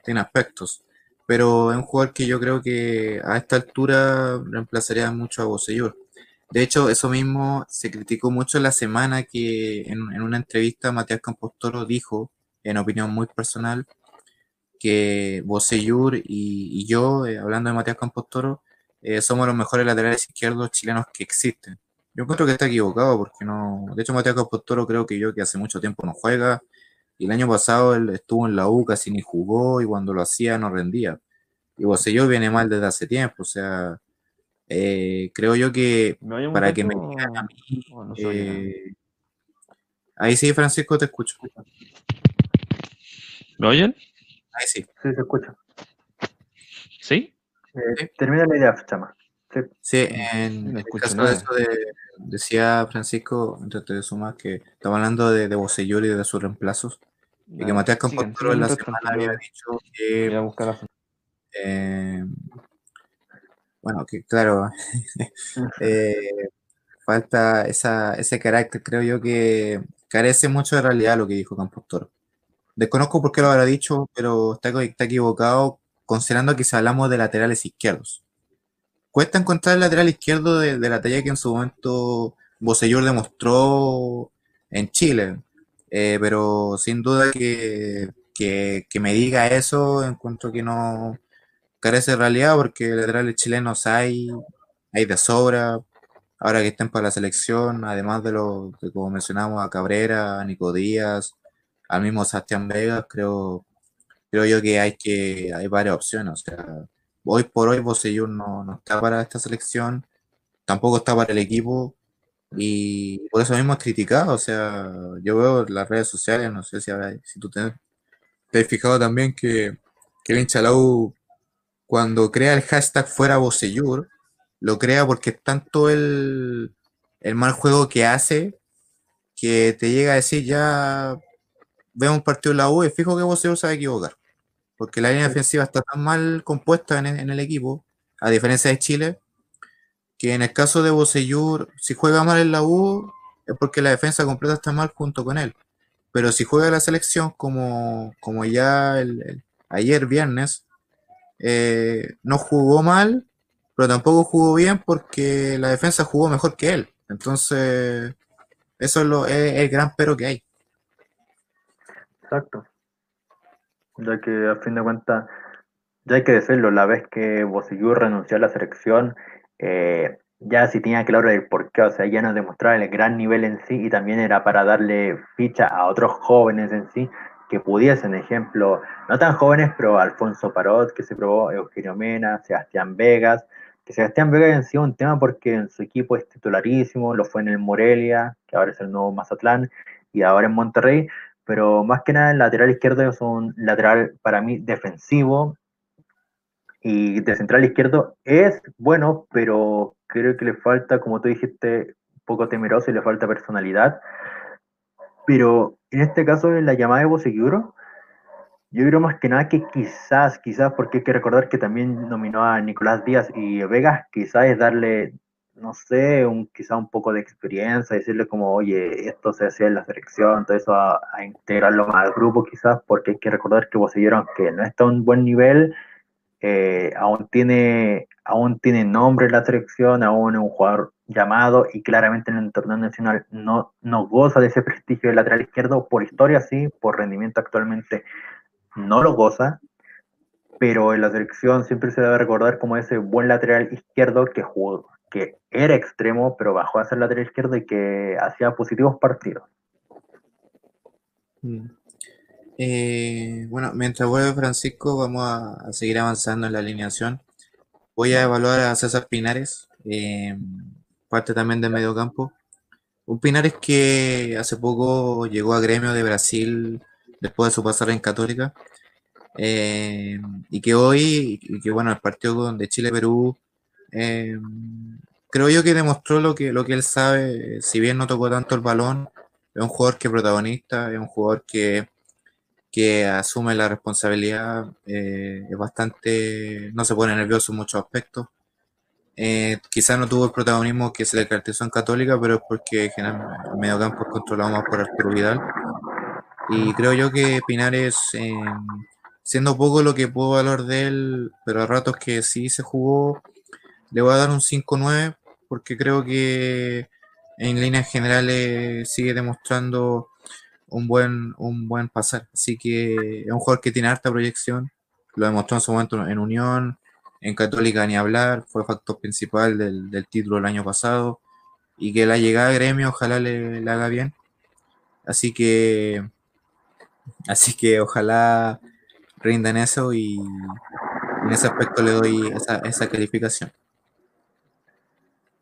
tiene aspectos. Pero es un jugador que yo creo que a esta altura reemplazaría mucho a Bosellur. De hecho, eso mismo se criticó mucho la semana que en, en una entrevista Matías Campostoro dijo, en opinión muy personal, que Bosellur y, y yo, eh, hablando de Matías Campostoro, eh, somos los mejores laterales izquierdos chilenos que existen. Yo encuentro que está equivocado porque no. De hecho, Matías Capostoro creo que yo que hace mucho tiempo no juega. Y el año pasado él estuvo en la U, casi ni jugó y cuando lo hacía no rendía. Y yo viene mal desde hace tiempo. O sea, eh, creo yo que para que me digan a mí. No eh, ahí sí, Francisco, te escucho. ¿Me oyen? Ahí sí. Sí, te escucho. ¿Sí? Eh, termina la idea, chama. Sí, en no el caso de eso de, decía Francisco, entre te sumas, que estaba hablando de, de Bocellur y de sus reemplazos. y que Matías Campostoro en la semana había dicho que. Eh, bueno, que claro, eh, falta esa, ese carácter, creo yo que carece mucho de realidad lo que dijo Campostoro. Desconozco por qué lo habrá dicho, pero está, está equivocado considerando que si hablamos de laterales izquierdos cuesta encontrar el lateral izquierdo de, la talla que en su momento Bosellur demostró en Chile. Eh, pero sin duda que, que, me diga eso, encuentro que no, carece de realidad porque laterales chilenos hay, hay de sobra. Ahora que estén para la selección, además de lo que como mencionamos a Cabrera, a Nico Díaz, al mismo Sebastián Vegas, creo, creo yo que hay que hay varias opciones. O sea, hoy por hoy Bosellur no, no está para esta selección, tampoco está para el equipo y por eso mismo es criticado. O sea, yo veo las redes sociales, no sé si, tú te, te, has fijado también que, el Inchalau cuando crea el hashtag fuera Bosellur, lo crea porque tanto el, mal juego que hace que te llega a decir ya veo un partido en la U y fijo que Bosellur se va a equivocar. Porque la línea defensiva está tan mal compuesta en el, equipo, a diferencia de Chile, que en el caso de Bosellur, si juega mal en la U, es porque la defensa completa está mal junto con él. Pero si juega la selección como, como ya el, ayer viernes, eh, no jugó mal, pero tampoco jugó bien porque la defensa jugó mejor que él. Entonces, eso es, lo, es el gran pero que hay. Exacto. Ya que a fin de cuentas, ya hay que decirlo, la vez que Bosellur renunció a la selección, eh, ya sí tenía claro el porqué, o sea, ya nos demostraba el gran nivel en sí y también era para darle ficha a otros jóvenes en sí que pudiesen, ejemplo, no tan jóvenes, pero Alfonso Parot, que se probó, Eugenio Mena, Sebastián Vegas, que Sebastián Vegas en sí un tema porque en su equipo es titularísimo, lo fue en el Morelia, que ahora es el nuevo Mazatlán, y ahora en Monterrey, pero más que nada el lateral izquierdo es un lateral para mí defensivo y de central izquierdo es bueno, pero creo que le falta, como tú dijiste, poco temeroso y le falta personalidad. Pero en este caso, en la llamada de Boseguro, yo creo más que nada que quizás, quizás, porque hay que recordar que también nominó a Nicolás Díaz y Vegas, quizás es darle no sé, un, quizá un poco de experiencia, decirle como, oye, esto se hacía en la selección, todo eso, a, integrarlo más al grupo quizás, porque hay que recordar que vieron que no está a un buen nivel, eh, aún, tiene, aún tiene nombre en la selección, aún es un jugador llamado y claramente en el torneo nacional no, no goza de ese prestigio de lateral izquierdo, por historia sí, por rendimiento actualmente no lo goza, pero en la selección siempre se debe recordar como ese buen lateral izquierdo que jugó, que era extremo, pero bajó a ser lateral izquierdo y que hacía positivos partidos. Mm. Eh, bueno, mientras vuelve Francisco, vamos a, seguir avanzando en la alineación. Voy a evaluar a César Pinares, eh, parte también del medio campo. Un Pinares que hace poco llegó a gremio de Brasil después de su pasar en Católica. Eh, y que hoy, y que bueno, el partido de Chile-Perú eh, creo yo que demostró lo que, lo que él sabe, si bien no tocó tanto el balón, es un jugador que es protagonista, es un jugador que, que asume la responsabilidad, eh, es bastante, no se pone nervioso en muchos aspectos. Eh, quizás no tuvo el protagonismo que se le caracterizó en Católica, pero es porque generalmente el medio campo es controlado más por Arturo Vidal. Y creo yo que Pinares, siendo poco lo que puedo valor de él, pero a ratos que sí se jugó, le voy a dar un 5-9 porque creo que en líneas generales sigue demostrando un buen, un buen pasar. Así que es un jugador que tiene harta proyección. Lo demostró en su momento en Unión, en Católica ni hablar, fue factor principal del, título el año pasado. Y que la llegada a gremio ojalá le, haga bien. Así que así que ojalá rinda en eso y en ese aspecto le doy esa, esa calificación.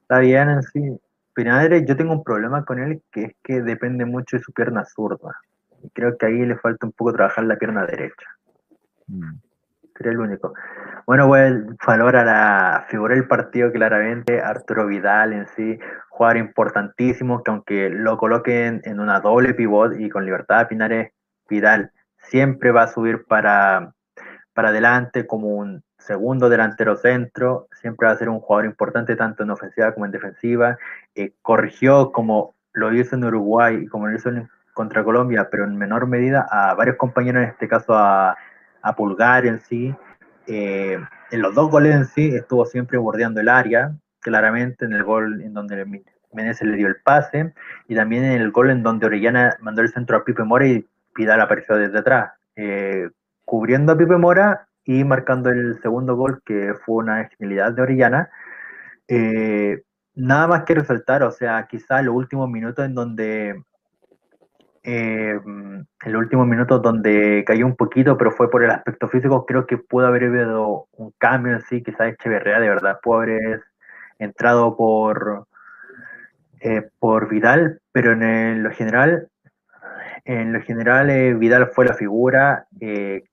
Está bien en sí. Pinares, yo tengo un problema con él que es que depende mucho de su pierna zurda. Y creo que ahí le falta un poco trabajar la pierna derecha. Mm. Creo el único. Bueno, voy a valorar a la figura del partido claramente, Arturo Vidal en sí, jugador importantísimo, que aunque lo coloquen en una doble pivot y con libertad Pinares, Vidal siempre va a subir para, para adelante como un segundo delantero centro, siempre va a ser un jugador importante tanto en ofensiva como en defensiva. Eh, corrigió como lo hizo en Uruguay y como lo hizo contra Colombia, pero en menor medida a varios compañeros, en este caso a, a Pulgar en sí. Eh, en los dos goles en sí estuvo siempre bordeando el área, claramente en el gol en donde Menezes le dio el pase y también en el gol en donde Orellana mandó el centro a Pipe Mora y Pidal apareció desde atrás. Eh, cubriendo a Pipe Mora y marcando el segundo gol, que fue una genialidad de Orellana. Eh, nada más que resaltar, o sea, quizá los últimos minutos en donde eh, los últimos minutos donde cayó un poquito, pero fue por el aspecto físico, creo que pudo haber habido un cambio en sí, quizás Echeverría de verdad pudo haber entrado por, eh, por Vidal, pero en lo general, en lo general eh, Vidal fue la figura,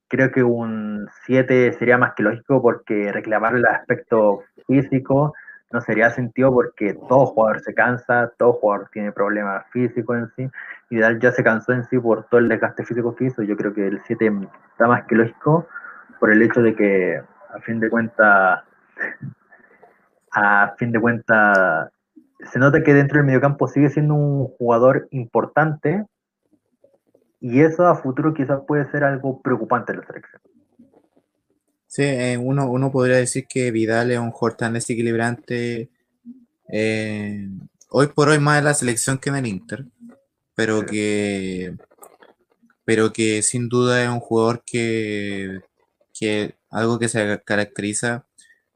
creo que un 7 sería más que lógico porque reclamar el aspecto físico no sería sentido porque todo jugador se cansa, todo jugador tiene problemas físicos en sí, Vidal ya se cansó en sí por todo el desgaste físico que hizo, yo creo que el 7 está más que lógico por el hecho de que a fin de cuentas a fin de cuentas se nota que dentro del mediocampo sigue siendo un jugador importante y eso a futuro quizás puede ser algo preocupante en la selección. Sí, eh, uno, uno podría decir que Vidal es un jugador tan desequilibrante eh, hoy por hoy más en la selección que en el Inter, pero que pero que sin duda es un jugador que, que algo que se caracteriza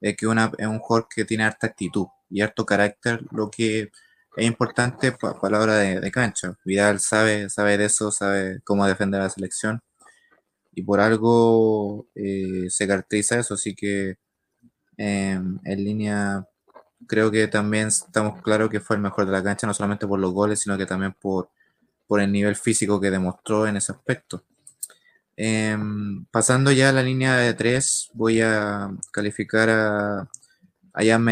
es que una, es un jugador que tiene harta actitud y harto carácter, lo que es importante para la hora de, cancha. Vidal sabe, sabe de eso, sabe cómo defender a la selección y por algo eh, se caracteriza eso, así que em, en línea creo que también estamos claros que fue el mejor de la cancha, no solamente por los goles, sino que también por, el nivel físico que demostró en ese aspecto. Em, pasando ya a la línea de tres, voy a calificar a, a Jan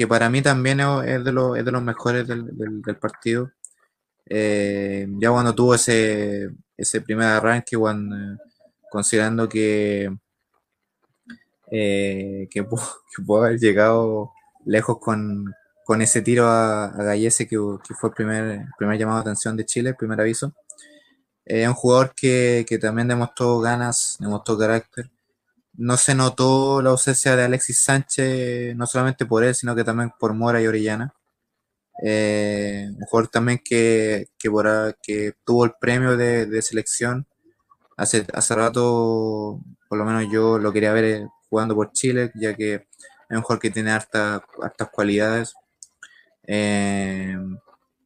que para mí también es de, los, es de los mejores del, del partido. Eh, ya cuando tuvo ese, ese primer arranque, cuando, considerando que, eh, que, pudo, haber llegado lejos con, con ese tiro a, a Gallese, que, que, fue el primer, primer llamado de atención de Chile, el primer aviso. Es un jugador que, que, también demostró ganas, demostró carácter. No se notó la ausencia de Alexis Sánchez, no solamente por él, sino que también por Mora y Orellana. Eh, un jugador también que, que, que tuvo el premio de, de, selección. Hace, hace rato, por lo menos yo lo quería ver eh, jugando por Chile, ya que es un jugador que tiene hartas cualidades. Eh,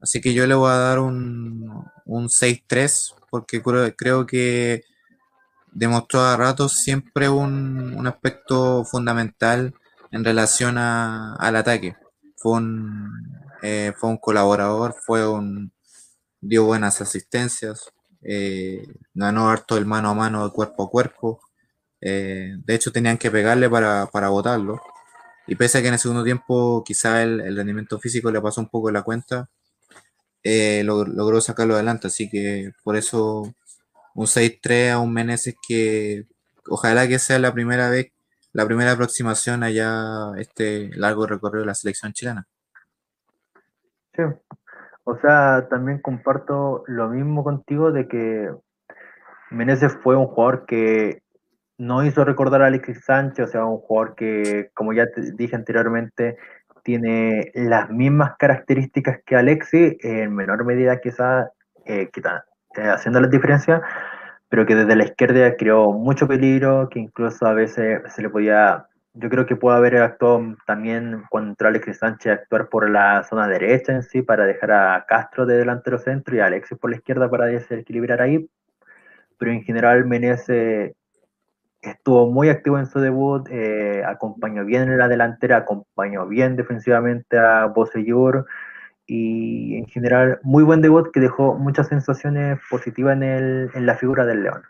así que yo le voy a dar un, un 6-3, porque creo, creo, que demostró a ratos siempre un, un aspecto fundamental en relación a, al ataque. Fue un, eh, fue un colaborador, fue un, dio buenas asistencias, eh, ganó harto el mano a mano, de cuerpo a cuerpo. Eh, de hecho, tenían que pegarle para, para votarlo. Y pese a que en el segundo tiempo quizá el, rendimiento físico le pasó un poco la cuenta, logró sacarlo adelante. Así que por eso un 6-3 a un Meneses que ojalá que sea la primera vez, la primera aproximación allá este largo recorrido de la selección chilena. Sí, o sea, también comparto lo mismo contigo de que Meneses fue un jugador que no hizo recordar a Alexis Sánchez, o sea, un jugador que, como ya te dije anteriormente, tiene las mismas características que Alexis, en menor medida quizá, eh, eh, haciendo la diferencia, pero que desde la izquierda creó mucho peligro, que incluso a veces se le podía yo creo que puede haber actuado también contra Alexis Sánchez actuar por la zona derecha en sí para dejar a Castro de delantero centro y a Alexis por la izquierda para desequilibrar ahí. Pero en general Menezes estuvo muy activo en su debut, eh, acompañó bien en la delantera, acompañó bien defensivamente a Bosellur y en general muy buen debut que dejó muchas sensaciones positivas en, el, en la figura del León.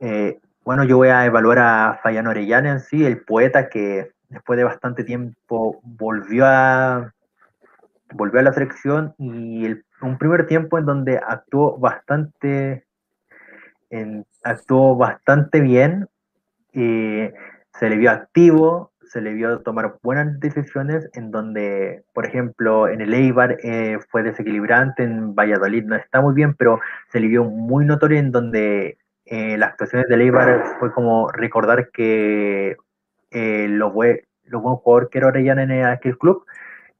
Eh, bueno, yo voy a evaluar a Fayano Orellana en sí, el poeta que después de bastante tiempo volvió a volvió a la selección y un primer tiempo en donde actuó bastante en, actuó bastante bien y se le vio activo se le vio tomar buenas decisiones en donde por ejemplo en el Eibar eh, fue desequilibrante en Valladolid no está muy bien pero se le vio muy notorio en donde eh, las actuaciones de Leibar fue como recordar que eh, lo, buen, lo buen jugador que era Orellana en aquel club.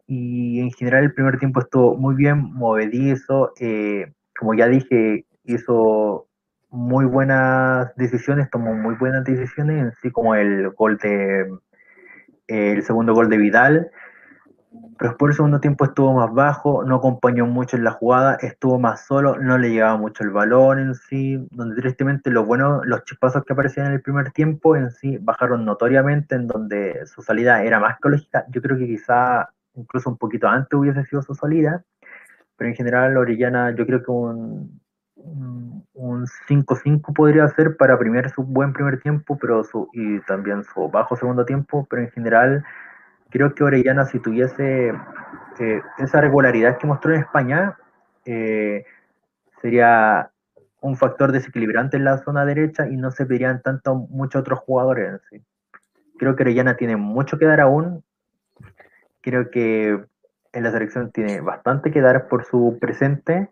Y en general el primer tiempo estuvo muy bien, movedizo. Eh, como ya dije, hizo muy buenas decisiones, tomó muy buenas decisiones, así como el gol de el segundo gol de Vidal, pero después el segundo tiempo estuvo más bajo, no acompañó mucho en la jugada, estuvo más solo, no le llegaba mucho el balón en sí, donde tristemente los buenos, los chispazos que aparecían en el primer tiempo en sí bajaron notoriamente, en donde su salida era más que lógica. Yo creo que quizá incluso un poquito antes hubiese sido su salida, pero en general Orellana yo creo que un, un 5-5 podría ser para primer su buen primer tiempo, pero su, y también su bajo segundo tiempo, pero en general creo que Orellana si tuviese eh, esa regularidad que mostró en España, eh, sería un factor desequilibrante en la zona derecha y no se pedirían tanto muchos otros jugadores. ¿sí? Creo que Orellana tiene mucho que dar aún. Creo que en la selección tiene bastante que dar por su presente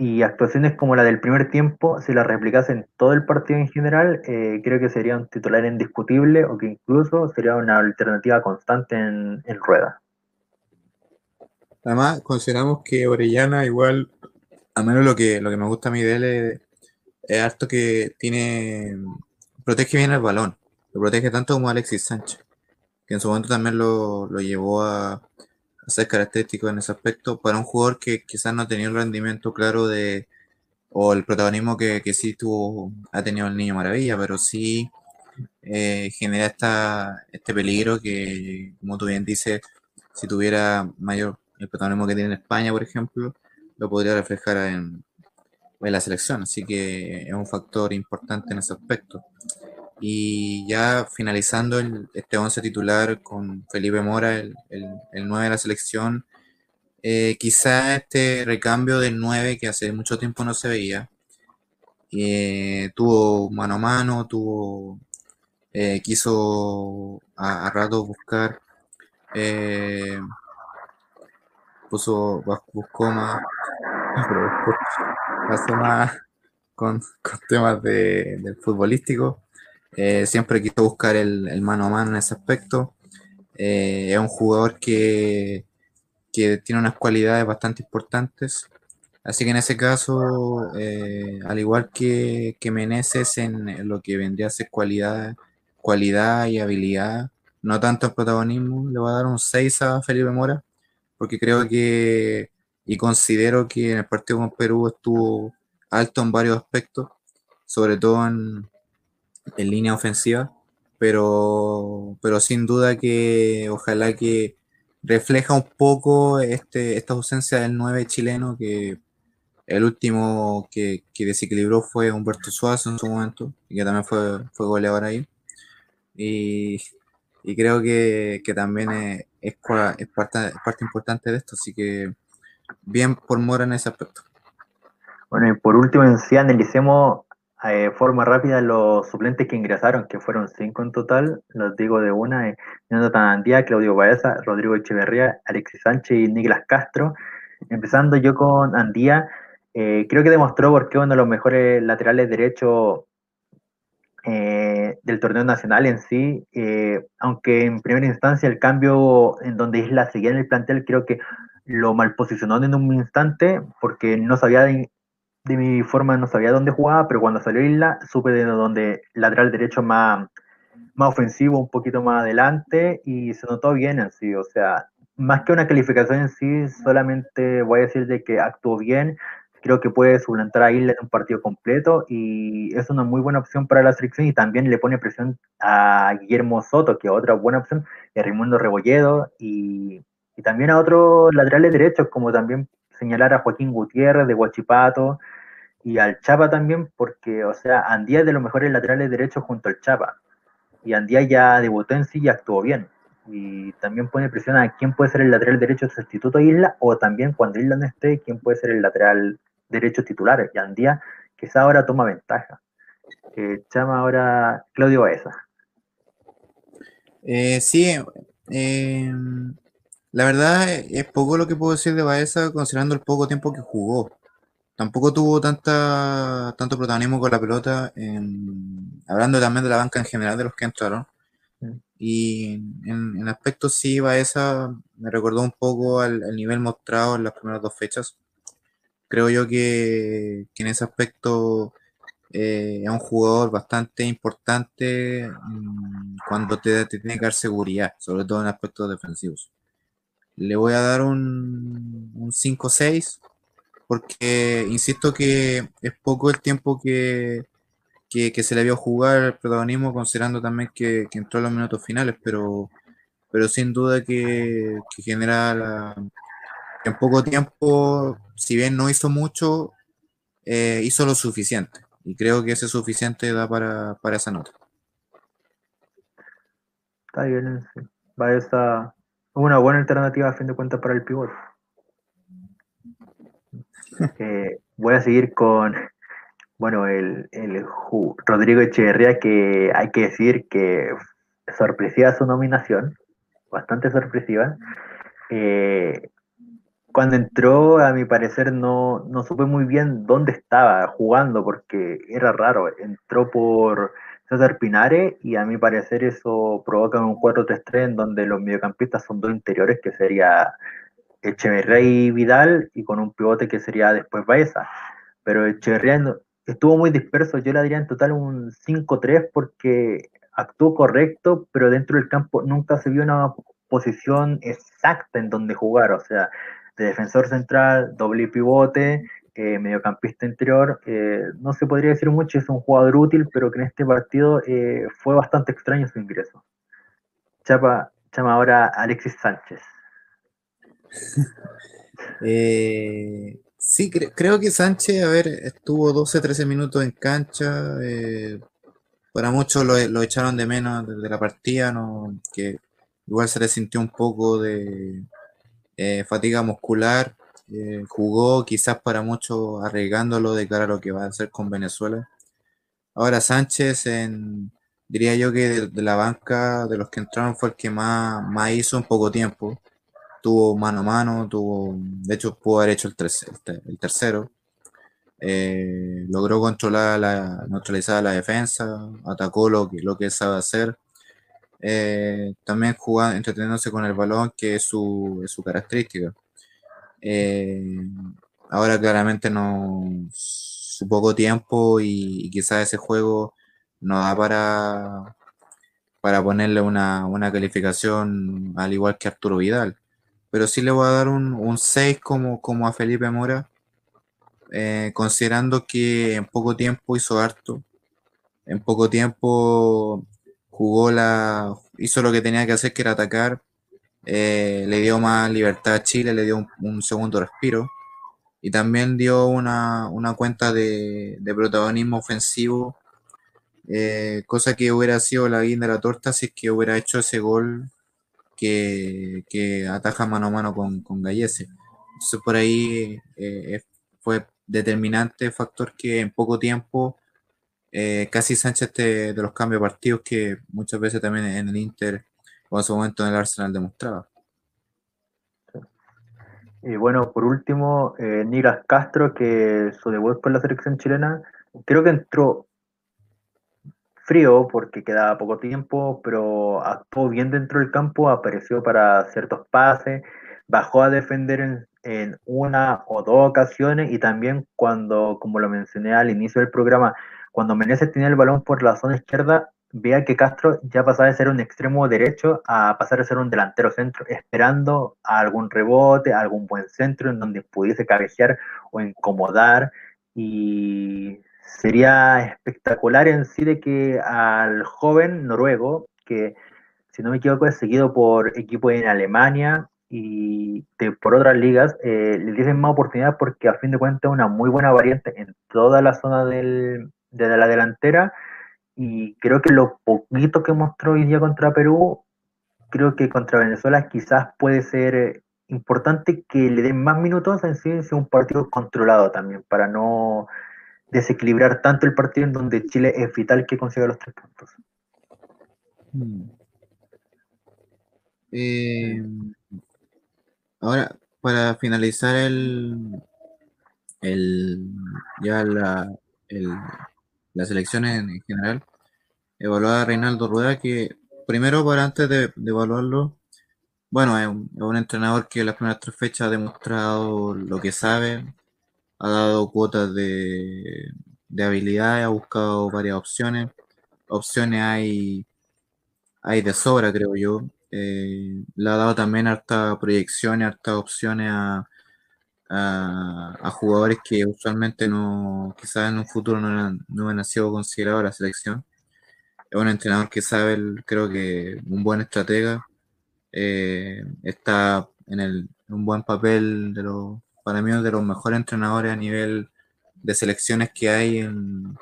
y actuaciones como la del primer tiempo, si las replicasen todo el partido en general, eh, creo que sería un titular indiscutible o que incluso sería una alternativa constante en, rueda. Además, consideramos que Orellana igual, a menos lo que, lo que me gusta a mí de él es, harto que tiene, protege bien el balón, lo protege tanto como Alexis Sánchez, que en su momento también lo llevó a, ser característico en ese aspecto para un jugador que quizás no tenía el rendimiento claro de o el protagonismo que, que sí tuvo, ha tenido el Niño Maravilla, pero sí eh, genera esta, este peligro que, como tú bien dices, si tuviera mayor el protagonismo que tiene en España, por ejemplo, lo podría reflejar en, en la selección. Así que es un factor importante en ese aspecto. Y ya finalizando el, este 11 titular con Felipe Mora, el, el, 9 de la selección, eh, quizá este recambio del 9 que hace mucho tiempo no se veía, eh, tuvo mano a mano, tuvo, eh, quiso a, a rato buscar, puso, buscó más, pasó más con, con temas de, del futbolístico eh, siempre quiso buscar el, mano a mano en ese aspecto. Eh, es un jugador que, que, tiene unas cualidades bastante importantes. Así que en ese caso, eh, al igual que, que Meneses en, lo que vendría a ser cualidad, cualidad y habilidad, no tanto el protagonismo, le voy a dar un 6 a Felipe Mora, porque creo que y considero que en el partido con Perú estuvo alto en varios aspectos, sobre todo en, en línea ofensiva, pero, pero sin duda que ojalá que refleja un poco este, esta ausencia del 9 chileno, que el último que, que desequilibró fue Humberto Suazo en su momento, y que también fue, fue goleador ahí. Y, y creo que, que también es, es, parte, parte importante de esto, así que bien por Mora en ese aspecto. Bueno, y por último, analicemos de forma rápida los suplentes que ingresaron, que fueron cinco en total, los digo de una, eh, Jonathan Andía, Claudio Baeza, Rodrigo Echeverría, Alexis Sánchez y Nicolás Castro. Empezando yo con Andía, eh, creo que demostró por qué uno de los mejores laterales derechos eh, del torneo nacional en sí, eh, aunque en primera instancia el cambio en donde Isla seguía en el plantel, creo que lo mal posicionó en un instante porque no sabía de mi forma no sabía dónde jugaba, pero cuando salió Isla supe de dónde lateral derecho más, más ofensivo, un poquito más adelante y se notó bien en sí, o sea, más que una calificación en sí, solamente voy a decir de que actuó bien, creo que puede suplantar a Isla en un partido completo y es una muy buena opción para la selección y también le pone presión a Guillermo Soto, que es otra buena opción, y a Raimundo Rebolledo y, y también a otros laterales derechos, como también señalar a Joaquín Gutiérrez de Guachipato y al Chapa también, porque, o sea, Andía es de los mejores laterales derechos junto al Chapa. Y Andía ya debutó en sí y actuó bien. Y también pone presión a quién puede ser el lateral derecho sustituto a Isla, o también cuando Isla no esté, quién puede ser el lateral derecho titular. Y Andía, quizá ahora toma ventaja. Eh, Chama ahora Claudio Baeza. Eh, sí, eh, la verdad es poco lo que puedo decir de Baeza considerando el poco tiempo que jugó. Tampoco tuvo tanta, tanto protagonismo con la pelota, hablando también de la banca en general de los que entraron. Y en, en aspecto sí, Baeza me recordó un poco al, nivel mostrado en las primeras dos fechas. Creo yo que, que en ese aspecto eh, es un jugador bastante importante mm, cuando te, te tiene que dar seguridad, sobre todo en aspectos defensivos. Le voy a dar un, un 5-6 porque insisto que es poco el tiempo que, que, se le vio jugar el protagonismo, considerando también que, entró en los minutos finales, pero, pero sin duda que, genera la- en poco tiempo, si bien no hizo mucho, eh, hizo lo suficiente. Y creo que ese suficiente da para, para esa nota. Está bien, sí. Va esa una buena alternativa a fin de cuentas para el pivot. Eh, voy a seguir con, bueno, el, el Rodrigo Echeverría, que hay que decir que sorpresiva su nominación, bastante sorpresiva. Eh, cuando entró, a mi parecer, no, no supe muy bien dónde estaba jugando, porque era raro. Entró por César Pinares y a mi parecer eso provoca un 4-3-3 en donde los mediocampistas son dos interiores, que sería Echeverría y Vidal, y con un pivote que sería después Baeza. Pero Echeverría no- estuvo muy disperso, yo le daría en total un 5-3 porque actuó correcto, pero dentro del campo nunca se vio una posición exacta en donde jugar, o sea, de defensor central, doble pivote, eh, mediocampista interior, eh, no se podría decir mucho, es un jugador útil, pero que en este partido eh, fue bastante extraño su ingreso. Chapa, llama ahora Alexis Sánchez. Sí, cre- creo que Sánchez, a ver, estuvo 12-13 minutos en cancha. para muchos lo, lo echaron de menos desde la partida, ¿no? que igual se le sintió un poco de fatiga muscular. Eh, jugó quizás para muchos arriesgándolo de cara a lo que va a hacer con Venezuela. Ahora Sánchez, diría yo que de, la banca de los que entraron fue el que más, más hizo en poco tiempo tuvo mano a mano, tuvo, de hecho pudo haber hecho el tercero. Eh, logró controlar la, neutralizar la defensa, atacó lo que, lo que sabe hacer. Eh, también jugando, entreteniéndose con el balón, que es su, es su característica. Eh, ahora claramente no su poco tiempo y, quizás ese juego no da para, para ponerle una, una calificación al igual que Arturo Vidal. Pero sí le voy a dar un, un 6 como, como a Felipe Mora, eh, considerando que en poco tiempo hizo harto, en poco tiempo jugó la, hizo lo que tenía que hacer, que era atacar, eh, le dio más libertad a Chile, le dio un, un segundo respiro, y también dio una, una cuenta de, de protagonismo ofensivo, eh, cosa que hubiera sido la guinda de la torta si es que hubiera hecho ese gol que, que ataja mano a mano con, con Gallese. Entonces por ahí eh, fue determinante factor que en poco tiempo casi Sánchez de, de los cambios de partidos que muchas veces también en el Inter en su momento en el Arsenal demostraba. Y bueno, por último, eh, Castro, que su debut con la selección chilena, creo que entró frío porque quedaba poco tiempo, pero actuó bien dentro del campo, apareció para ciertos pases, bajó a defender en, en una o dos ocasiones y también cuando, como lo mencioné al inicio del programa, cuando Meneses tenía el balón por la zona izquierda, veía que Castro ya pasaba de ser un extremo derecho a pasar a ser un delantero centro, esperando a algún rebote, a algún buen centro en donde pudiese cabecear o incomodar. Y sería espectacular en sí de que al joven noruego, que si no me equivoco es seguido por equipos en Alemania y de- por otras ligas, eh, le diesen más oportunidad porque a fin de cuentas es una muy buena variante en toda la zona del, de la delantera y creo que lo poquito que mostró hoy día contra Perú, creo que contra Venezuela quizás puede ser eh, importante que le den más minutos en sí, sea un partido controlado también, para no desequilibrar tanto el partido en donde Chile es vital que consiga los tres puntos. Eh, ahora, para finalizar el, el ya la, el, las elecciones en, en general, evaluar a Reinaldo Rueda, que primero para antes de, evaluarlo, bueno, es un, es un entrenador que en las primeras tres fechas ha demostrado lo que sabe, ha dado cuotas de, de habilidades, ha buscado varias opciones. Opciones hay, hay de sobra, creo yo. Eh, le ha dado también harta proyecciones, hartas opciones a, a, jugadores que usualmente no, quizás en un futuro no, no hubieran sido considerados la selección. Es un entrenador que sabe, creo que un buen estratega, eh, está en, el, un buen papel de los, para mí, de los mejores entrenadores a nivel de selecciones que hay, en,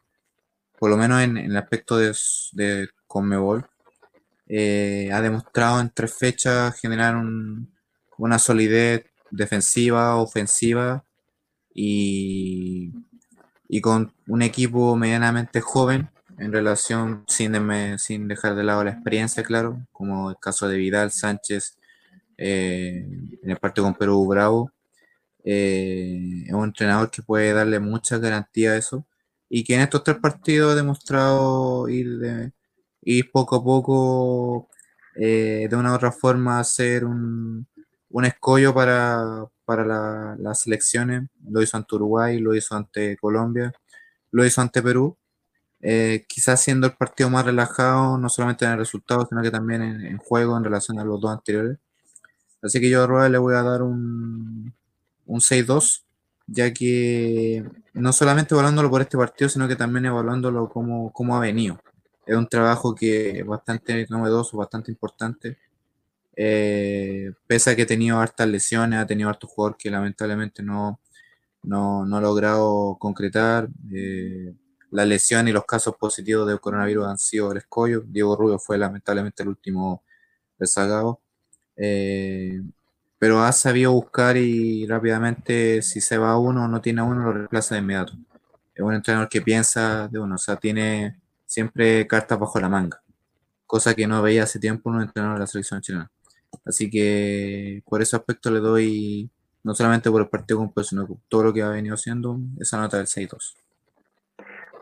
por lo menos en, el aspecto de, de Conmebol. Eh, ha demostrado en tres fechas generar una solidez defensiva, ofensiva y, y, con un equipo medianamente joven en relación, sin, sin dejar de lado la experiencia, claro, como el caso de Vidal, Sánchez, eh, en el partido con Perú Bravo. Eh, es un entrenador que puede darle mucha garantía a eso y que en estos tres partidos ha demostrado ir, de, ir poco a poco eh, de una u otra forma a ser un, un escollo para, para las selecciones. Lo hizo ante Uruguay, lo hizo ante Colombia, lo hizo ante Perú. Eh, quizás siendo el partido más relajado, no solamente en el resultado, sino que también en, juego en relación a los dos anteriores. Así que yo a Rueda le voy a dar un, un 6-2, ya que no solamente evaluándolo por este partido, sino que también evaluándolo como, como ha venido. Es un trabajo que es bastante novedoso, bastante importante eh, pese a que ha tenido hartas lesiones, ha tenido hartos jugadores que lamentablemente no, no, no ha logrado concretar. Eh, la lesión y los casos positivos del coronavirus han sido el escollo. Diego Rubio fue lamentablemente el último rezagado. Eh, pero ha sabido buscar y rápidamente, si se va uno o no tiene a uno, lo reemplaza de inmediato. Es un entrenador que piensa de uno, o sea, tiene siempre cartas bajo la manga, cosa que no veía hace tiempo un entrenador de la selección chilena. Así que por ese aspecto le doy, no solamente por el partido completo, sino por todo lo que ha venido haciendo, esa nota del 6-2.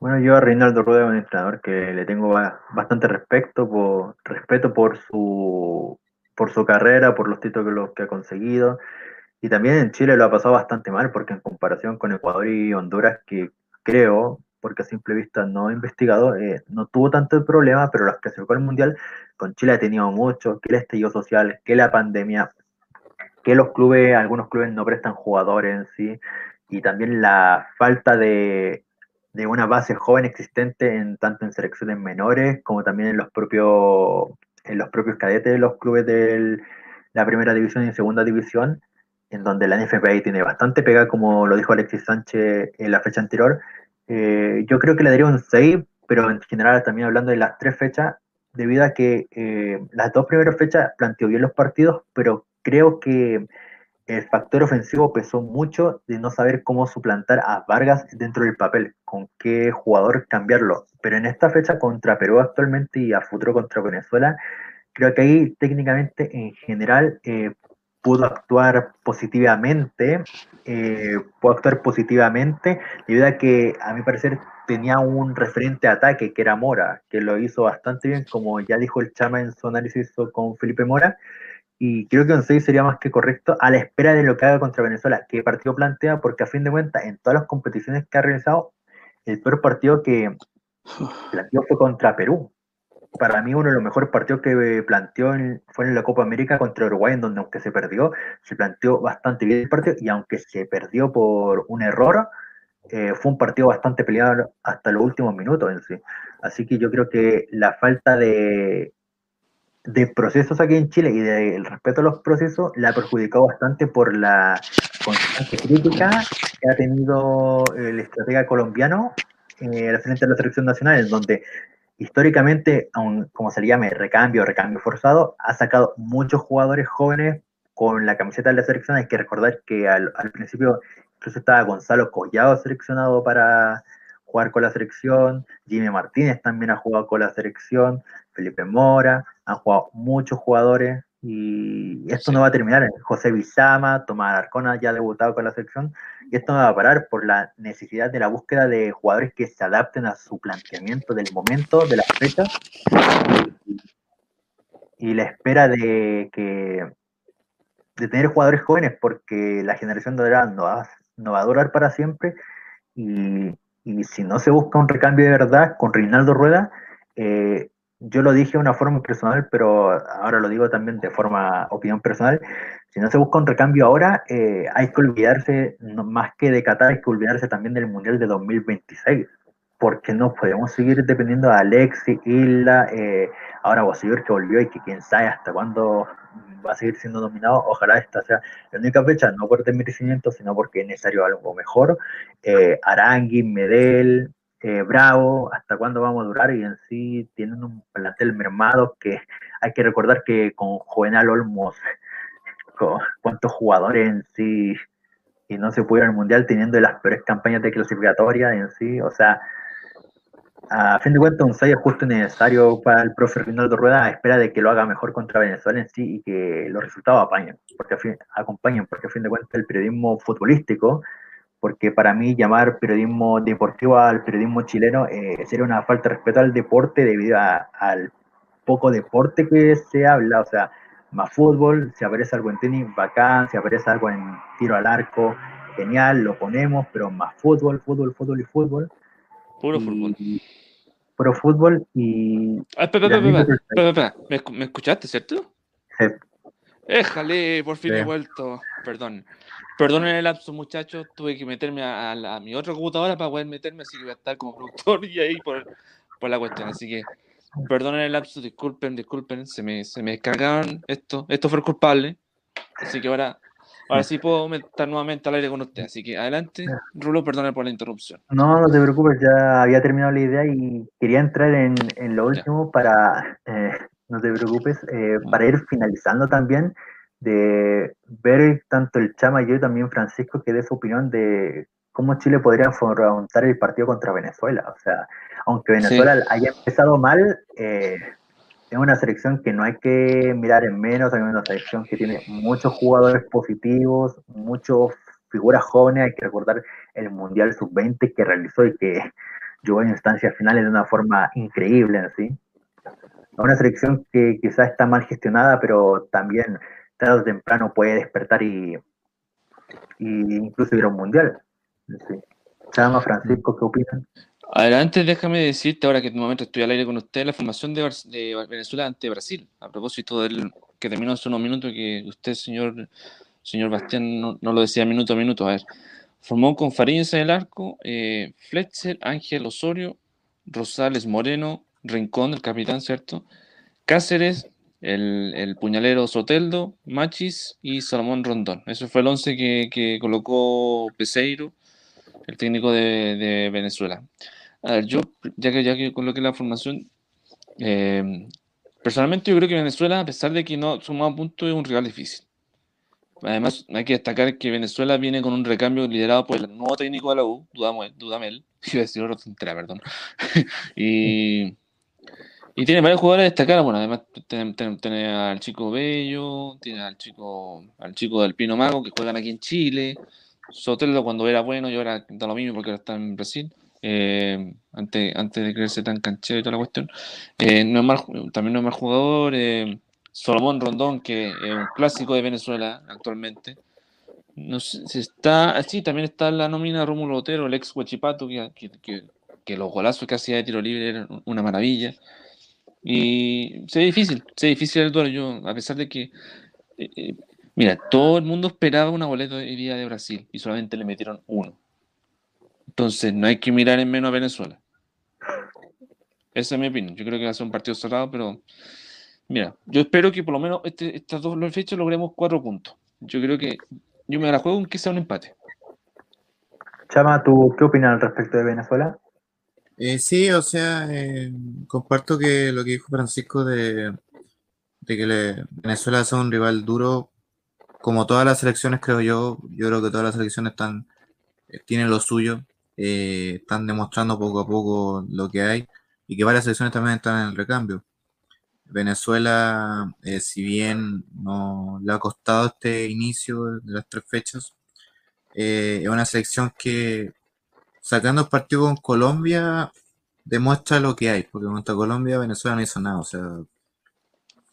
Bueno, yo a Reinaldo Rueda un entrenador que le tengo bastante respeto por, respeto por su por su carrera, por los títulos que ha conseguido. Y también en Chile lo ha pasado bastante mal, porque en comparación con Ecuador y Honduras, que creo porque a simple vista no he investigado, eh, no tuvo tanto el problema, pero las clasificó al Mundial, con Chile ha tenido mucho, que el estallido social, que la pandemia, que los clubes, algunos clubes no prestan jugadores en sí, y también la falta de, de una base joven existente en tanto en selecciones menores como también en los propios en los propios cadetes de los clubes de la primera división y segunda división, en donde la NFP tiene bastante pega, como lo dijo Alexis Sánchez en la fecha anterior, eh, yo creo que le daría un 6, pero en general también hablando de las tres fechas, debido a que eh, las dos primeras fechas planteó bien los partidos, pero creo que el factor ofensivo pesó mucho de no saber cómo suplantar a Vargas dentro del papel, con qué jugador cambiarlo. Pero en esta fecha contra Perú actualmente y a futuro contra Venezuela, creo que ahí técnicamente en general eh, pudo actuar positivamente, eh, pudo actuar positivamente, debido a que a mi parecer tenía un referente de ataque que era Mora, que lo hizo bastante bien, como ya dijo el Chama en su análisis con Felipe Mora, y creo que un 6 sería más que correcto a la espera de lo que haga contra Venezuela, que partido plantea, porque a fin de cuentas, en todas las competiciones que ha realizado, el peor partido que planteó fue contra Perú, para mí uno de los mejores partidos que planteó fue en la Copa América contra Uruguay, en donde aunque se perdió, se planteó bastante bien el partido y aunque se perdió por un error, eh, fue un partido bastante peleado hasta los últimos minutos en sí. Así que yo creo que la falta de, de procesos aquí en Chile y del respeto a los procesos la ha perjudicado bastante por la constante crítica que ha tenido el estratega colombiano eh, frente de la selección nacional, en donde históricamente, aun, como se le llame, recambio, recambio forzado, ha sacado muchos jugadores jóvenes con la camiseta de la selección. Hay que recordar que al, principio incluso estaba Gonzalo Collado seleccionado para jugar con la selección, Jimmy Martínez también ha jugado con la selección, Felipe Mora, han jugado muchos jugadores y esto no va a terminar. José Bizama, Tomás Arcona ya debutado con la selección y esto no va a parar por la necesidad de la búsqueda de jugadores que se adapten a su planteamiento del momento, de las fechas y la espera de que de tener jugadores jóvenes porque la generación dorada no va, no va a durar para siempre y y si no se busca un recambio de verdad con Reinaldo Rueda, eh, yo lo dije de una forma personal, pero ahora lo digo también de forma opinión personal, si no se busca un recambio ahora, eh, hay que olvidarse, más que de Qatar, hay que olvidarse también del Mundial de 2026, porque no podemos seguir dependiendo de Alexi, Isla, eh, ahora Bosibur que volvió y que quién sabe hasta cuándo va a seguir siendo nominado. Ojalá esta sea la única fecha, no por desmerecimiento, sino porque es necesario algo mejor. Eh, Arangui, Medel, eh, Bravo, hasta cuándo vamos a durar y en sí tienen un plantel mermado que hay que recordar que con Juvenal Olmos, con cuántos jugadores en sí y no se pudieron al mundial teniendo las peores campañas de clasificatoria en sí, o sea, a fin de cuentas un 6 es justo necesario para el profe Rinaldo Rueda a espera de que lo haga mejor contra Venezuela en sí y que los resultados apañen, porque a acompañen, porque a fin de cuentas el periodismo futbolístico, porque para mí llamar periodismo deportivo al periodismo chileno eh, sería una falta de respeto al deporte debido al poco deporte que se habla, o sea, más fútbol, si aparece algo en tenis, bacán, si aparece algo en tiro al arco, genial, lo ponemos, pero más fútbol, fútbol, fútbol y fútbol. Puro fútbol. Puro fútbol y. Ah, espera, espera, espera, espera, ¿Me, ¿Me, escuchaste, cierto? Sí. Éjale, por fin he vuelto. Perdón. Perdonen el lapso, muchachos. Tuve que meterme a, a, a, mi otra computadora para poder meterme, así que voy a estar como productor y ahí por, por la cuestión. Así que perdonen el lapso, disculpen, disculpen. Se me, se me descargaron esto. Esto fue el culpable. Así que ahora Ahora sí puedo estar nuevamente al aire con usted, así que adelante, Rulo, perdone por la interrupción. No, no te preocupes, ya había terminado la idea y quería entrar en, en lo último para, eh, no te preocupes, eh, para ir finalizando también, de ver tanto el Chama y yo también Francisco que dé su opinión de cómo Chile podría afrontar el partido contra Venezuela. O sea, aunque Venezuela sí. haya empezado mal, eh, es una selección que no hay que mirar en menos, es una selección que tiene muchos jugadores positivos, muchas figuras jóvenes, hay que recordar el Mundial Sub-20 que realizó y que llegó en instancias finales de una forma increíble sí. Es una selección que quizás está mal gestionada, pero también tarde o temprano puede despertar y, y incluso ir a un Mundial. Sí. Chama, Francisco, ¿qué opinan? Adelante, déjame decirte, ahora que en un momento estoy al aire con usted, la formación de, Venezuela ante Brasil, a propósito del que terminó hace unos minutos, que usted, señor, señor Bastián, no, no lo decía minuto a minuto. A ver, formó con Fariñas en el arco, eh, Fletcher, Ángel Osorio, Rosales Moreno, Rincón, el capitán, ¿cierto? Cáceres, el, el, puñalero Soteldo, Machis y Salomón Rondón. Eso fue el 11 que, que colocó Peseiro, el técnico de, de Venezuela. A ver, yo, ya que, ya que coloqué la formación, eh, personalmente yo creo que Venezuela, a pesar de que no sumado puntos, es un rival difícil. Además, hay que destacar que Venezuela viene con un recambio liderado por el nuevo técnico de la U, Dudamel, Dudamel perdón. y, y tiene varios jugadores destacados, bueno, además tiene, tiene, al chico Bello, tiene al chico, al chico del Pino Mago que juegan aquí en Chile, Soteldo cuando era bueno y ahora da lo mismo porque ahora está en Brasil eh, antes, de creerse tan canchero y toda la cuestión. Eh, no es mal, también no es mal jugador. Eh, Solomón Rondón, que es un clásico de Venezuela actualmente. No sé si está. Sí, también está la nómina Rómulo Otero, el ex Huachipato, que, que, que, los golazos que hacía de tiro libre eran una maravilla. Y se difícil, se difícil el duelo. Yo, a pesar de que. Eh, mira, todo el mundo esperaba una boleta de día de Brasil y solamente le metieron uno. Entonces, no hay que mirar en menos a Venezuela. Esa es mi opinión. Yo creo que va a ser un partido cerrado, pero mira, yo espero que por lo menos este, estas dos fechas logremos cuatro puntos. Yo creo que yo me la juego en que sea un empate. Chama, ¿tú qué opinas al respecto de Venezuela? Eh, sí, o sea, eh, comparto que lo que dijo Francisco de, que Venezuela es un rival duro, como todas las selecciones, creo yo. Yo creo que todas las selecciones están, eh, tienen lo suyo eh, están demostrando poco a poco lo que hay y que varias selecciones también están en el recambio. Venezuela, si bien no le ha costado este inicio de las tres fechas, es una selección que sacando el partido con Colombia demuestra lo que hay, porque contra Colombia Venezuela no hizo nada, o sea,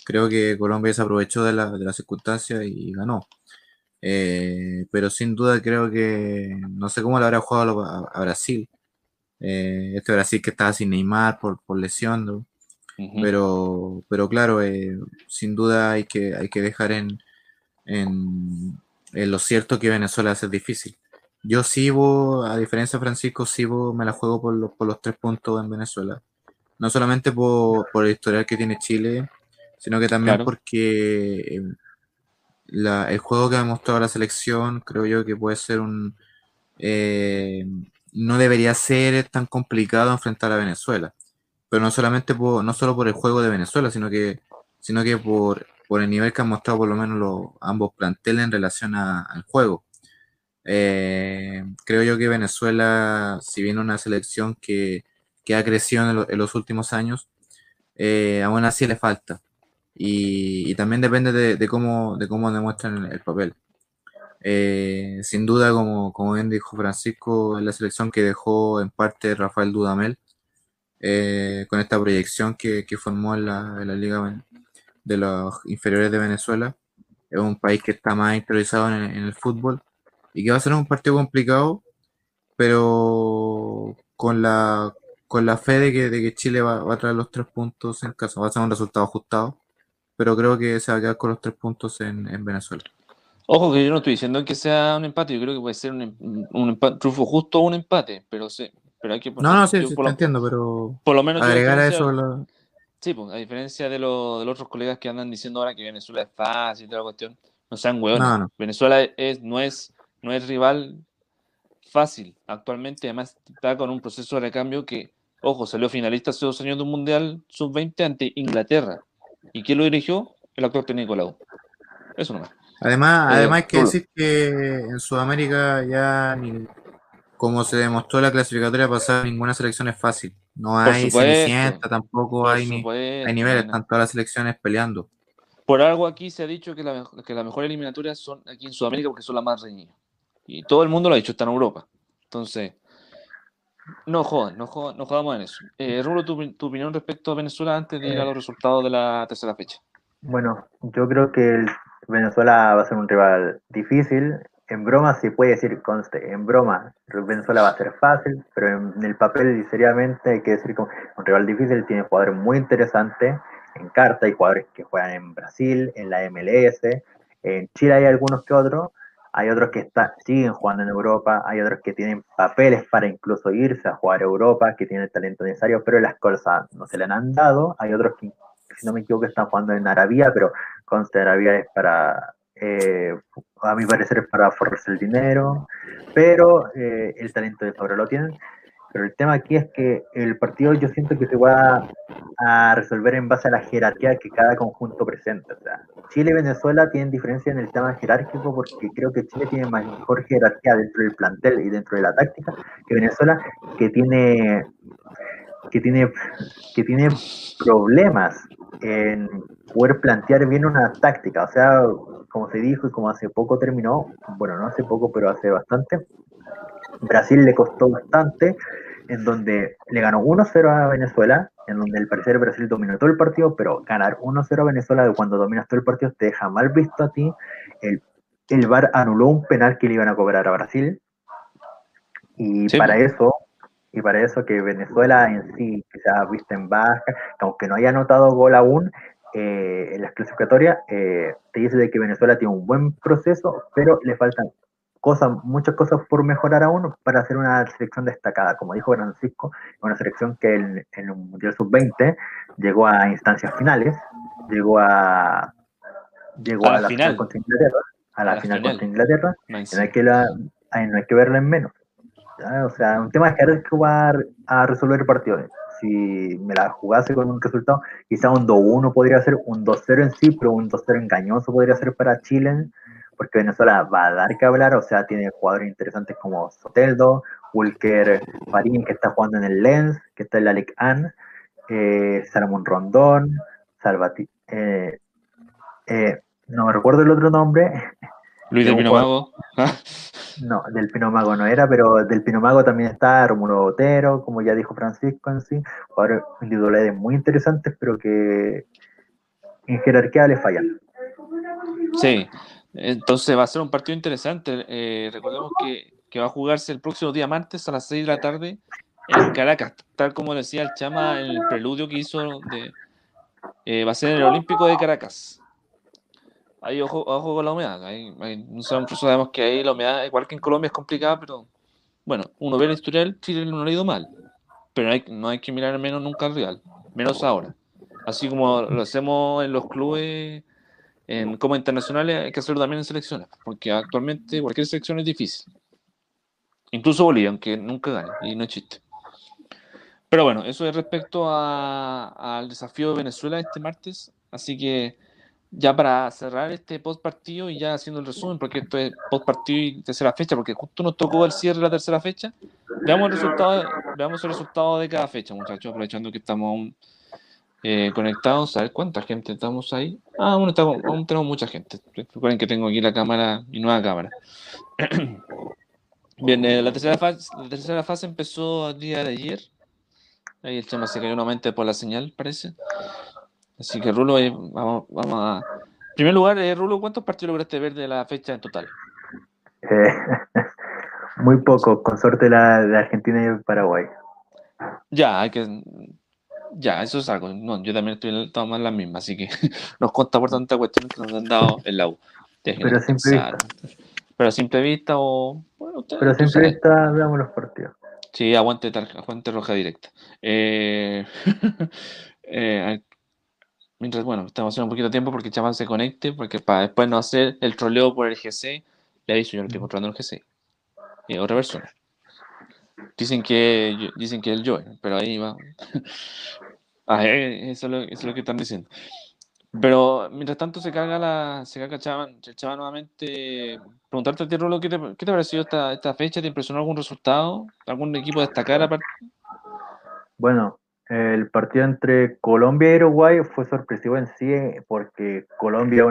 creo que Colombia se aprovechó de la, de la circunstancia y ganó. Eh, pero sin duda creo que no sé cómo le habrá jugado a, a, Brasil, Eh, este Brasil que estaba sin Neymar por, por lesión, ¿no? pero, pero claro, eh, sin duda hay que, hay que dejar en, en, lo cierto que Venezuela hace difícil. Yo sigo, a diferencia de Francisco, sigo, me la juego por, los, por los tres puntos en Venezuela. No solamente por, por el historial que tiene Chile, sino que también porque eh, la, el juego que ha mostrado la selección creo yo que puede ser un... Eh, no debería ser tan complicado enfrentar a Venezuela. Pero no solamente por, no solo por el juego de Venezuela, sino que, sino que por, por el nivel que han mostrado por lo menos los, ambos planteles en relación al juego. Eh, creo yo que Venezuela, si bien una selección que, que ha crecido en, los últimos años, eh, aún así le falta. Y, también depende de, cómo, de cómo demuestran el, papel. Eh, sin duda, como, como bien dijo Francisco, es la selección que dejó en parte Rafael Dudamel eh, con esta proyección que, formó en la, Liga de los Inferiores de Venezuela. Es un país que está más interesado en, el fútbol y que va a ser un partido complicado, pero con la, con la fe de que, de que Chile va, a traer los tres puntos en caso, va a ser un resultado ajustado pero creo que se va a quedar con los tres puntos en, Venezuela. Ojo que yo no estoy diciendo que sea un empate, yo creo que puede ser un, un empate, trufo justo un empate, pero sí, pero hay que No, no, sí, sí te entiendo, pero por lo menos agregar a eso Sí, pues, a diferencia de, los de los otros colegas que andan diciendo ahora que Venezuela es fácil toda la cuestión, no sean hueones. Venezuela es, no, es, no es rival fácil actualmente, además está con un proceso de recambio que, ojo, salió finalista hace dos años de un Mundial Sub-20 ante Inglaterra. ¿Y quién lo dirigió? El actor técnico Lau. Eso nomás. Además, eh, además hay que decir que en Sudamérica ya, como se demostró la clasificatoria pasada, ninguna selección es fácil. No hay cenicienta, tampoco hay, ni, hay niveles, están todas las selecciones peleando. Por algo aquí se ha dicho que, la, que las mejores eliminatorias son aquí en Sudamérica porque son las más reñidas. Y todo el mundo lo ha dicho, está en Europa. Entonces, no jodan, no, jodan, no jodamos en eso. Eh, Rulo, tu, opinión respecto a Venezuela antes de ir a los resultados de la tercera fecha. Bueno, yo creo que Venezuela va a ser un rival difícil. En broma se puede decir, conste, en broma Venezuela va a ser fácil, pero en el papel y seriamente hay que decir que un rival difícil tiene jugadores muy interesantes en carta, hay jugadores que juegan en Brasil, en la MLS, en Chile hay algunos que otros, hay otros que siguen jugando en Europa, hay otros que tienen papeles para incluso irse a jugar a Europa, que tienen el talento necesario, pero las cosas no se le han dado, hay otros que, si no me equivoco, están jugando en Arabia, pero conste Arabia es para, eh, a mi parecer es para forrarse el dinero, pero eh, el talento de sobre lo tienen. Pero el tema aquí es que el partido yo siento que se va a resolver en base a la jerarquía que cada conjunto presenta. O sea, Chile y Venezuela tienen diferencia en el tema jerárquico porque creo que Chile tiene mejor jerarquía dentro del plantel y dentro de la táctica que Venezuela, que tiene que tiene que tiene problemas en poder plantear bien una táctica. O sea, como se dijo y como hace poco terminó, bueno, no hace poco, pero hace bastante, Brasil le costó bastante, en donde le ganó 1-0 a Venezuela, en donde el parecer Brasil dominó todo el partido, pero ganar 1-0 a Venezuela cuando dominas todo el partido te deja mal visto a ti. El, el VAR anuló un penal que le iban a cobrar a Brasil. Y para eso, y para eso que Venezuela en sí, ha visto en baja, que aunque no haya anotado gol aún, eh, en las clasificatorias, eh, te dice de que Venezuela tiene un buen proceso, pero le faltan cosas, muchas cosas por mejorar aún para hacer una selección destacada. Como dijo Francisco, una selección que en, en el Mundial Sub-20 llegó a instancias finales, llegó a llegó a, la, final contra Inglaterra, a la, final, contra Inglaterra, no hay, que la, no hay que verla en menos. O sea, un tema es que hay que jugar a resolver partidos. Si me la jugase con un resultado, quizá un 2-1 podría ser, un 2-0 en sí, pero un 2-0 engañoso podría ser para Chile porque Venezuela va a dar que hablar, o sea, tiene jugadores interesantes como Soteldo, Walker Marín, que está jugando en el Lens, que está en la Ligue 1, eh, Salomón Rondón, Salvati, eh, eh, no me recuerdo el otro nombre. Luis del Pinomago. no, del Pinomago no era, pero del Pinomago también está Romulo Otero, como ya dijo Francisco en sí, jugadores individuales muy interesantes, pero que en jerarquía le fallan. Sí, entonces va a ser un partido interesante. Eh, recordemos que, va a jugarse el próximo día martes a las 6 de la tarde en Caracas, tal como decía el Chama en el preludio que hizo de eh, va a ser en el Olímpico de Caracas. Ahí ojo, ojo con la humedad. Ahí, ahí, nosotros sabemos que ahí la humedad, igual que en Colombia, es complicada, pero bueno, uno ve el historial, Chile no le ha ido mal. Pero hay, no hay que mirar menos nunca al Real, menos ahora. Así como lo hacemos en los clubes en, como internacionales, hay que hacerlo también en selecciones, porque actualmente cualquier selección es difícil. Incluso Bolivia, aunque nunca gane, y no es chiste. Pero bueno, eso es respecto al desafío de Venezuela este martes. Así que ya para cerrar este post partido y ya haciendo el resumen, porque esto es post partido y tercera fecha, porque justo nos tocó el cierre de la tercera fecha. Veamos el resultado, veamos el resultado de cada fecha, muchachos, aprovechando que estamos aún eh, conectados. A ver cuánta gente estamos ahí. Ah, aún, estamos, aún tenemos mucha gente. Recuerden que tengo aquí la cámara, mi nueva cámara. Bien, eh, la, tercera fase, la tercera fase empezó el día de ayer Ahí el tema se cayó nuevamente por la señal, parece. Así que Rulo, vamos, vamos a... En primer lugar, eh, Rulo, ¿cuántos partidos lograste ver de la fecha en total? Eh, muy poco, con suerte la de Argentina y Paraguay. Ya, hay que... Ya, eso es algo. No, yo también estoy tomando la misma, así que nos consta por tanta cuestión que nos han dado en la U. Pero simple vista. Pero a simple vista o... Bueno, Pero a simple vista veamos los partidos. Sí, aguante, aguante roja directa. Eh, eh, mientras, bueno, estamos haciendo un poquito de tiempo porque Chaman se conecte, porque para después no hacer el troleo por el GC, le aviso yo lo estoy controlando el GC. Y otra persona. Dicen que dicen que el Joe, pero ahí va. ah, eh, eso, es lo, eso es lo que están diciendo. Pero mientras tanto se carga la, se carga Chaban, Chaban nuevamente. Preguntarte a ti, Rolo, ¿qué te, qué te ha parecido esta, esta fecha? ¿Te impresionó algún resultado? ¿Algún equipo destacar aparte? Bueno, el partido entre Colombia y Uruguay fue sorpresivo en sí, porque Colombia,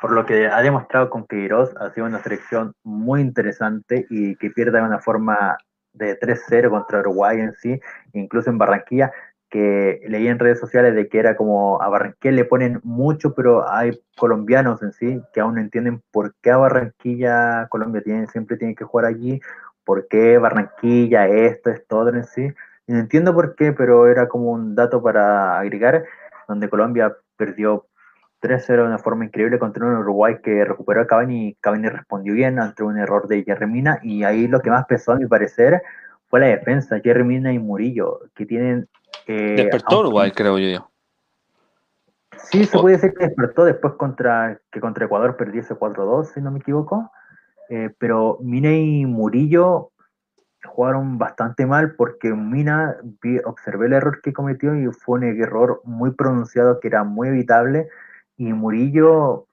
por lo que ha demostrado con Queiroz, ha sido una selección muy interesante y que pierde de una forma de 3-0 contra Uruguay en sí, incluso en Barranquilla que leí en redes sociales de que era como a Barranquilla le ponen mucho, pero hay colombianos en sí que aún no entienden por qué a Barranquilla Colombia tiene, siempre tiene que jugar allí, por qué Barranquilla, esto, es todo en sí. no entiendo por qué, pero era como un dato para agregar, donde Colombia perdió 3-0 de una forma increíble contra un Uruguay que recuperó a Cavani y Cavani respondió bien ante un error de Jeremina y ahí lo que más pesó a mi parecer fue la defensa, Jeremina y Murillo, que tienen eh, despertó Uruguay, creo yo. Sí, se puede decir que despertó después contra que contra Ecuador perdiese 4-2, si no me equivoco. Eh, pero Mina y Murillo jugaron bastante mal porque Mina vi, observé el error que cometió y fue un error muy pronunciado que era muy evitable y Murillo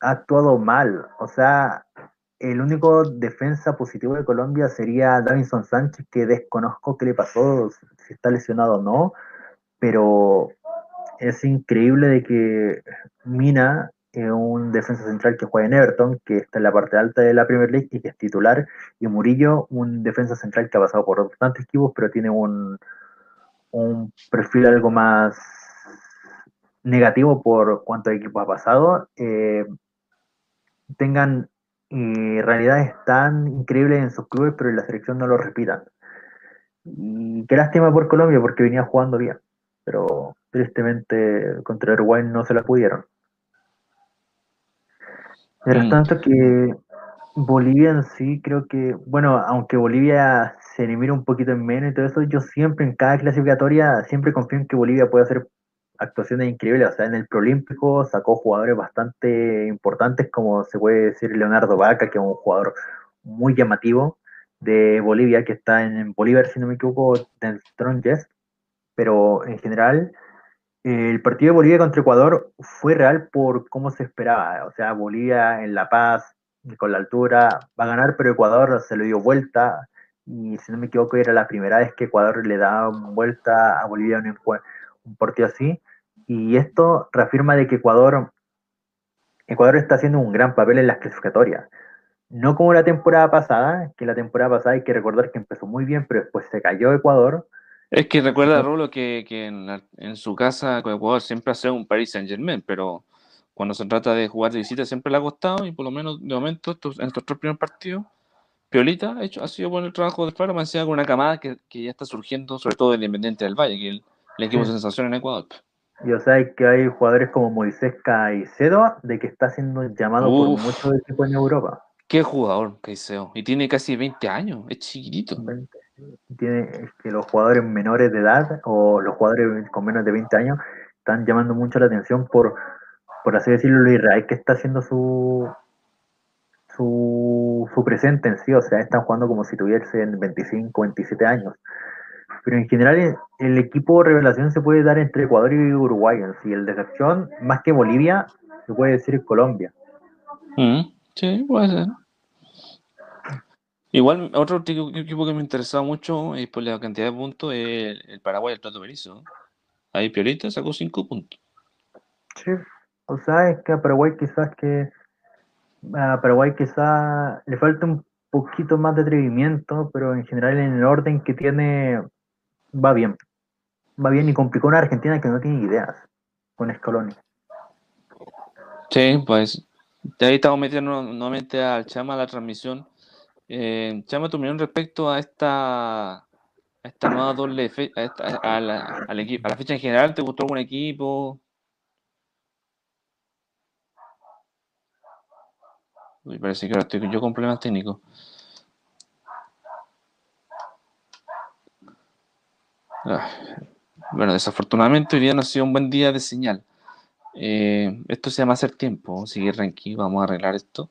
ha actuado mal. O sea, el único defensa positivo de Colombia sería Davinson Sánchez, que desconozco qué le pasó, si está lesionado o no, pero es increíble de que Mina, es un defensa central que juega en Everton, que está en la parte alta de la Premier League y que es titular, y Murillo, un defensa central que ha pasado por bastantes equipos, pero tiene un, un perfil algo más negativo por cuántos equipos ha pasado, eh, tengan y realidades tan increíbles en sus clubes, pero en la selección no lo repitan. Y qué lástima por Colombia porque venía jugando bien, pero tristemente contra Uruguay no se la pudieron. Mientras mm. tanto que Bolivia en sí creo que, bueno, aunque Bolivia se le mira un poquito en menos y todo eso, yo siempre en cada clasificatoria siempre confío en que Bolivia puede hacer actuaciones increíbles. O sea, en el Prolímpico sacó jugadores bastante importantes, como se puede decir Leonardo Vaca, que es un jugador muy llamativo de Bolivia, que está en, Bolívar, si no me equivoco, en Strong Pero en general, el partido de Bolivia contra Ecuador fue real por cómo se esperaba. O sea, Bolivia en La Paz, con la altura, va a ganar, pero Ecuador se lo dio vuelta. Y si no me equivoco, era la primera vez que Ecuador le da vuelta a Bolivia en un, un partido así. Y esto reafirma de que Ecuador, Ecuador está haciendo un gran papel en las clasificatorias. No como la temporada pasada, que la temporada pasada hay que recordar que empezó muy bien, pero después se cayó Ecuador. Es que recuerda, Rulo, que, que en, su casa Ecuador siempre hace un Paris Saint Germain, pero cuando se trata de jugar de visita siempre le ha costado y por lo menos de momento en estos tres primeros partidos Piolita ha, hecho, ha sido bueno el trabajo de Faro, me con una camada que, que, ya está surgiendo, sobre todo Independiente del Valle, que el, el, equipo de sensación en Ecuador. Y o sea, que hay jugadores como Moisés Caicedo, de que está siendo llamado Uf, por muchos equipos en Europa. Qué jugador, Caicedo. Y tiene casi 20 años, es chiquitito. Tiene que los jugadores menores de edad o los jugadores con menos de 20 años están llamando mucho la atención por, por así decirlo, lo Israel que está haciendo su, su, su presente en sí. O sea, están jugando como si tuviesen 25, 27 años. Pero en general el equipo revelación se puede dar entre Ecuador y Uruguay. Si el decepción, más que Bolivia, se puede decir Colombia. Mm, sí, puede ser. Igual, otro equipo que me interesaba mucho eh, por la cantidad de puntos es el, Paraguay, el Trato Berizo. Ahí Piolita sacó 5 puntos. Sí, o sea, es que a Paraguay quizás que a Paraguay quizás le falta un poquito más de atrevimiento, pero en general en el orden que tiene va bien. Va bien y complicó una Argentina que no tiene ideas con Scaloni. Sí, pues de ahí estamos metiendo nuevamente al Chama a la transmisión. Eh, Chama, tu opinión respecto a esta a esta nueva doble fe, a, a, la, al equipo, a la fecha en general, ¿te gustó algún equipo? Uy, parece que ahora estoy yo con problemas técnicos. Bueno, desafortunadamente hoy día no ha sido un buen día de señal. Eh, esto se llama hacer tiempo, seguir tranquilo, vamos a arreglar esto.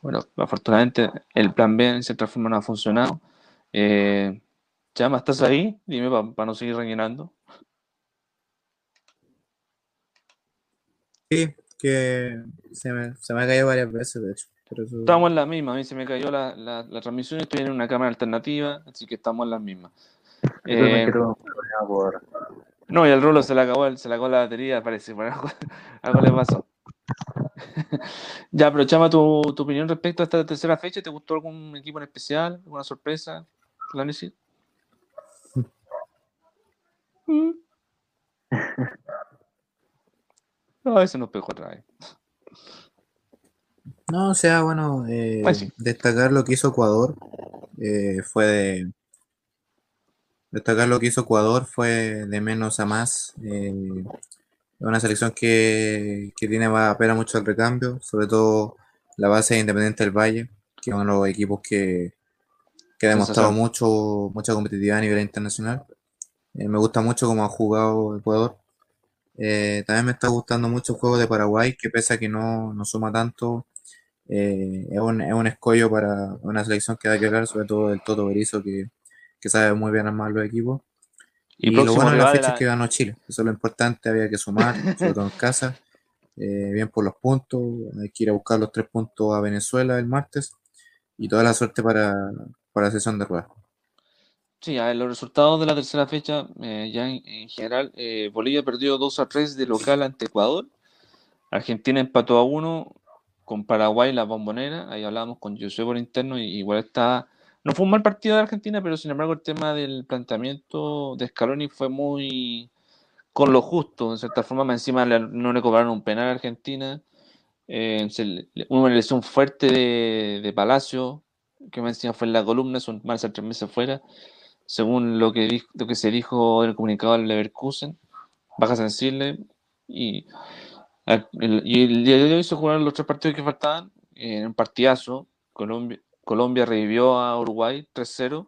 Bueno, afortunadamente el plan B en cierta forma no ha funcionado. Eh, Chama, ¿estás ahí? Dime para no seguir rellenando. Sí, que se me, se me ha caído varias veces, de hecho. Estamos en la misma, a mí se me cayó la, la, la transmisión, estoy en una cámara alternativa, así que estamos en las mismas. Eh, por... No, y al Rulo se le acabó, se le acabó la batería, parece, algo, algo le pasó. ya, pero Chama, tu, tu, opinión respecto a esta tercera fecha, ¿te gustó algún equipo en especial? ¿Alguna sorpresa? ¿Planesit? ¿Mm? No, ese no pegó otra vez. No, o sea, bueno, eh, Pues sí. destacar lo que hizo Ecuador eh, fue de. Destacar lo que hizo Ecuador fue de menos a más. eh, es una selección que, que tiene va apela mucho al recambio, sobre todo la base de Independiente del Valle, que es uno de los equipos que, que ha demostrado mucho, mucha competitividad a nivel internacional. Eh, me gusta mucho cómo ha jugado Ecuador. Eh, también me está gustando mucho el juego de Paraguay, que pese a que no, no suma tanto, eh, es, un, es un escollo para una selección que da que hablar, sobre todo el Toto Berizzo, que, que sabe muy bien armar los equipos. Y, Y, lo bueno de la fecha la- es que ganó Chile. Eso es lo importante, había que sumar, sobre todo en casa. Eh, bien por los puntos, hay que ir a buscar los tres puntos a Venezuela el martes. Y toda la suerte para, para la sesión de ruedas. Sí, a ver, los resultados de la tercera fecha, eh, ya en, en general, eh, Bolivia perdió 2 a 3 de local ante Ecuador. Argentina empató a 1 con Paraguay, la bombonera. Ahí hablábamos con José por interno y igual está. No fue un mal partido de Argentina, pero sin embargo el tema del planteamiento de Scaloni fue muy con lo justo. En cierta forma, más encima no le cobraron un penal a Argentina. Eh, una lesión fuerte de, de Palacio, que más encima fue en la columna, son más de tres meses fuera según lo que, lo que se dijo en el comunicado del Leverkusen, baja sensible y, y el día de hoy se jugaron los tres partidos que faltaban en un partidazo. Colombia, Colombia revivió a Uruguay 3-0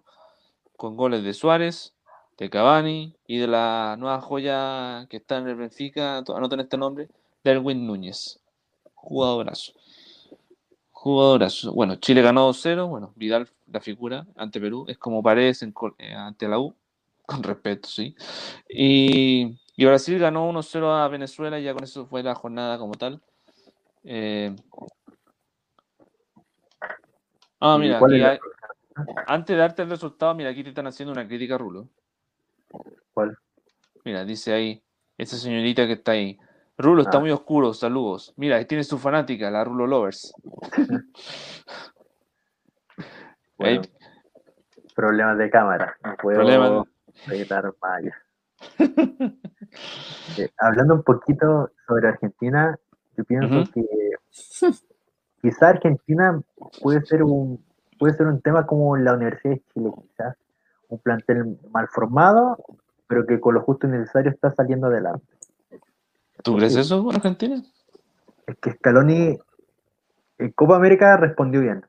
con goles de Suárez, de Cavani y de la nueva joya que está en el Benfica, anoten este nombre, Darwin Núñez. Jugadorazo. Jugadorazo. Bueno, Chile ganó 2-0. Bueno, Vidal, la figura ante Perú, es como Paredes eh, ante la U, con respeto, sí. Y, Brasil ganó 1-0 a Venezuela, ya con eso fue la jornada como tal. Eh, Ah, ¿Y mira, aquí hay- antes de darte el resultado, mira, aquí te están haciendo una crítica Rulo. ¿Cuál? Mira, dice ahí, esa señorita que está ahí. Rulo está Ah. muy oscuro, saludos. Mira, ahí tiene su fanática, la Rulo Lovers. Bueno, problemas de cámara. No puedo Problemas allá. Eh, hablando un poquito sobre Argentina, yo pienso que quizá Argentina puede ser un, puede ser un tema como la Universidad de Chile, quizás. Un plantel mal formado, pero que con lo justo y necesario está saliendo adelante. ¿Tú crees eso con Argentina? Es que Scaloni en Copa América respondió bien,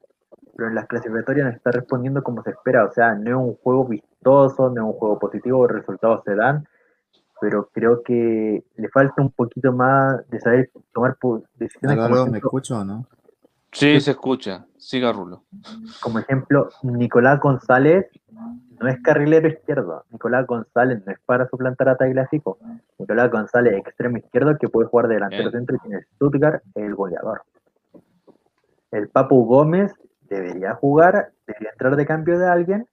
pero en las clasificatorias no está respondiendo como se espera. O sea, no es un juego vistoso, no es un juego positivo, los resultados se dan, pero creo que le falta un poquito más de saber tomar decisiones. Aló, ¿me escucho o no? Sí, se escucha. Siga Rulo. como ejemplo, Nicolás González no es carrilero izquierdo. Nicolás González no es para suplantar a Tagliafico. Nicolás González es extremo izquierdo que puede jugar de delantero Bien. centro y tiene Stuttgart el goleador. El Papu Gómez debería jugar, debería entrar de cambio de alguien.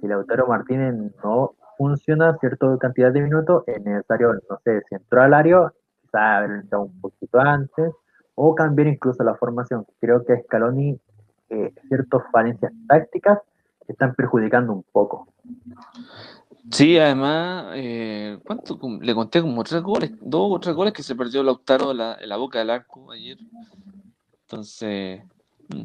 Si Lautaro Martínez no funciona cierta cantidad de minutos, es necesario, no sé, si entró al área, quizás haber entrado un poquito antes, o cambiar incluso la formación. Creo que a Scaloni eh, ciertas falencias tácticas están perjudicando un poco. Sí, además, eh, ¿cuánto? Le conté como tres goles, dos o tres goles que se perdió Lautaro en la, en la boca del arco ayer. Entonces, mm.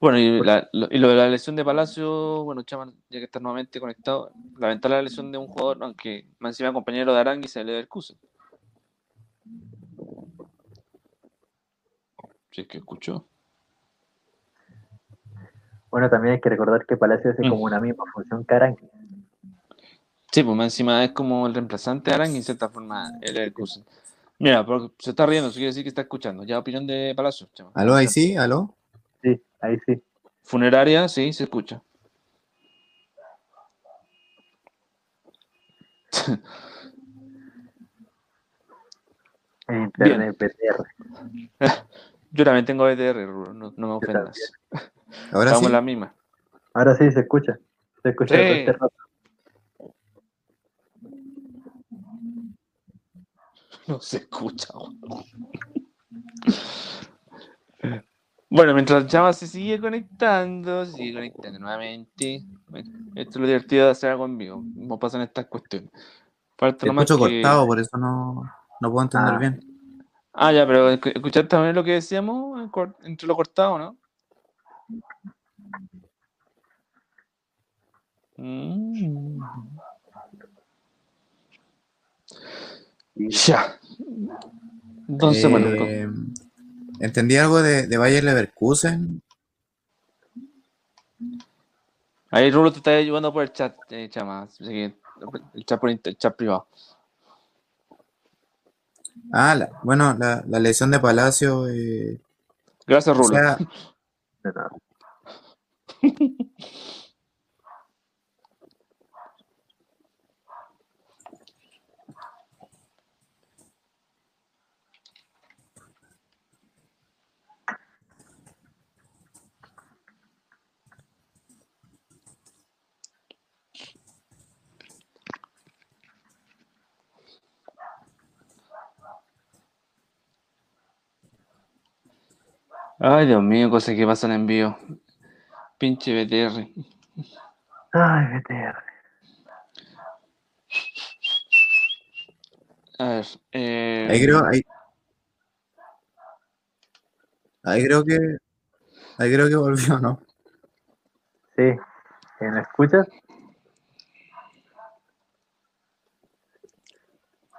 bueno, y, lo, de la lesión de Palacio, bueno, Chaman, ya que está nuevamente conectado, lamentar la lesión de un jugador, aunque más encima compañero de Aranguis el Leverkusen. Si es que escuchó. Bueno, también hay que recordar que Palacio hace Mm. como una misma función que Aranqui. Sí, pues más encima es como el reemplazante de Aranguis en cierta forma el Leverkusen. Mira, porque se está riendo, eso quiere decir que está escuchando. Ya opinión de Palacio, Chaman. ¿Aló, ahí sí? ¿Aló? Sí, ahí sí. Funeraria, sí, se escucha. En internet PTR. Yo también tengo BTR, no, no me ofendas. ¿Ahora Estamos sí? la misma. Ahora sí se escucha. Se escucha Sí. este rato. No se escucha. Bueno, mientras Chama se sigue conectando, se sigue conectando nuevamente. Esto es lo divertido de hacer algo en vivo. No pasan estas cuestiones. Falta nomás que- cortado, por eso no, no puedo entender Ah. bien. Ah, ya, pero escu- escuchaste también lo que decíamos entre lo cortado, ¿no? Mm. Ya. Entonces, bueno, Eh, entendí algo de, de Bayer Leverkusen. ahí Rulo te está ayudando por el chat, eh, Chama. chat, por el chat privado. Ah, la- bueno, la, la lesión de Palacio. eh, Gracias, o Rulo. sea, De nada. Ay, Dios mío, cosas que pasan en vivo. Pinche BTR. Ay, BTR. A ver, eh, ahí creo, ahí, ahí creo que, ahí creo que volvió, ¿no? Sí. ¿Eh, ¿Me escuchas?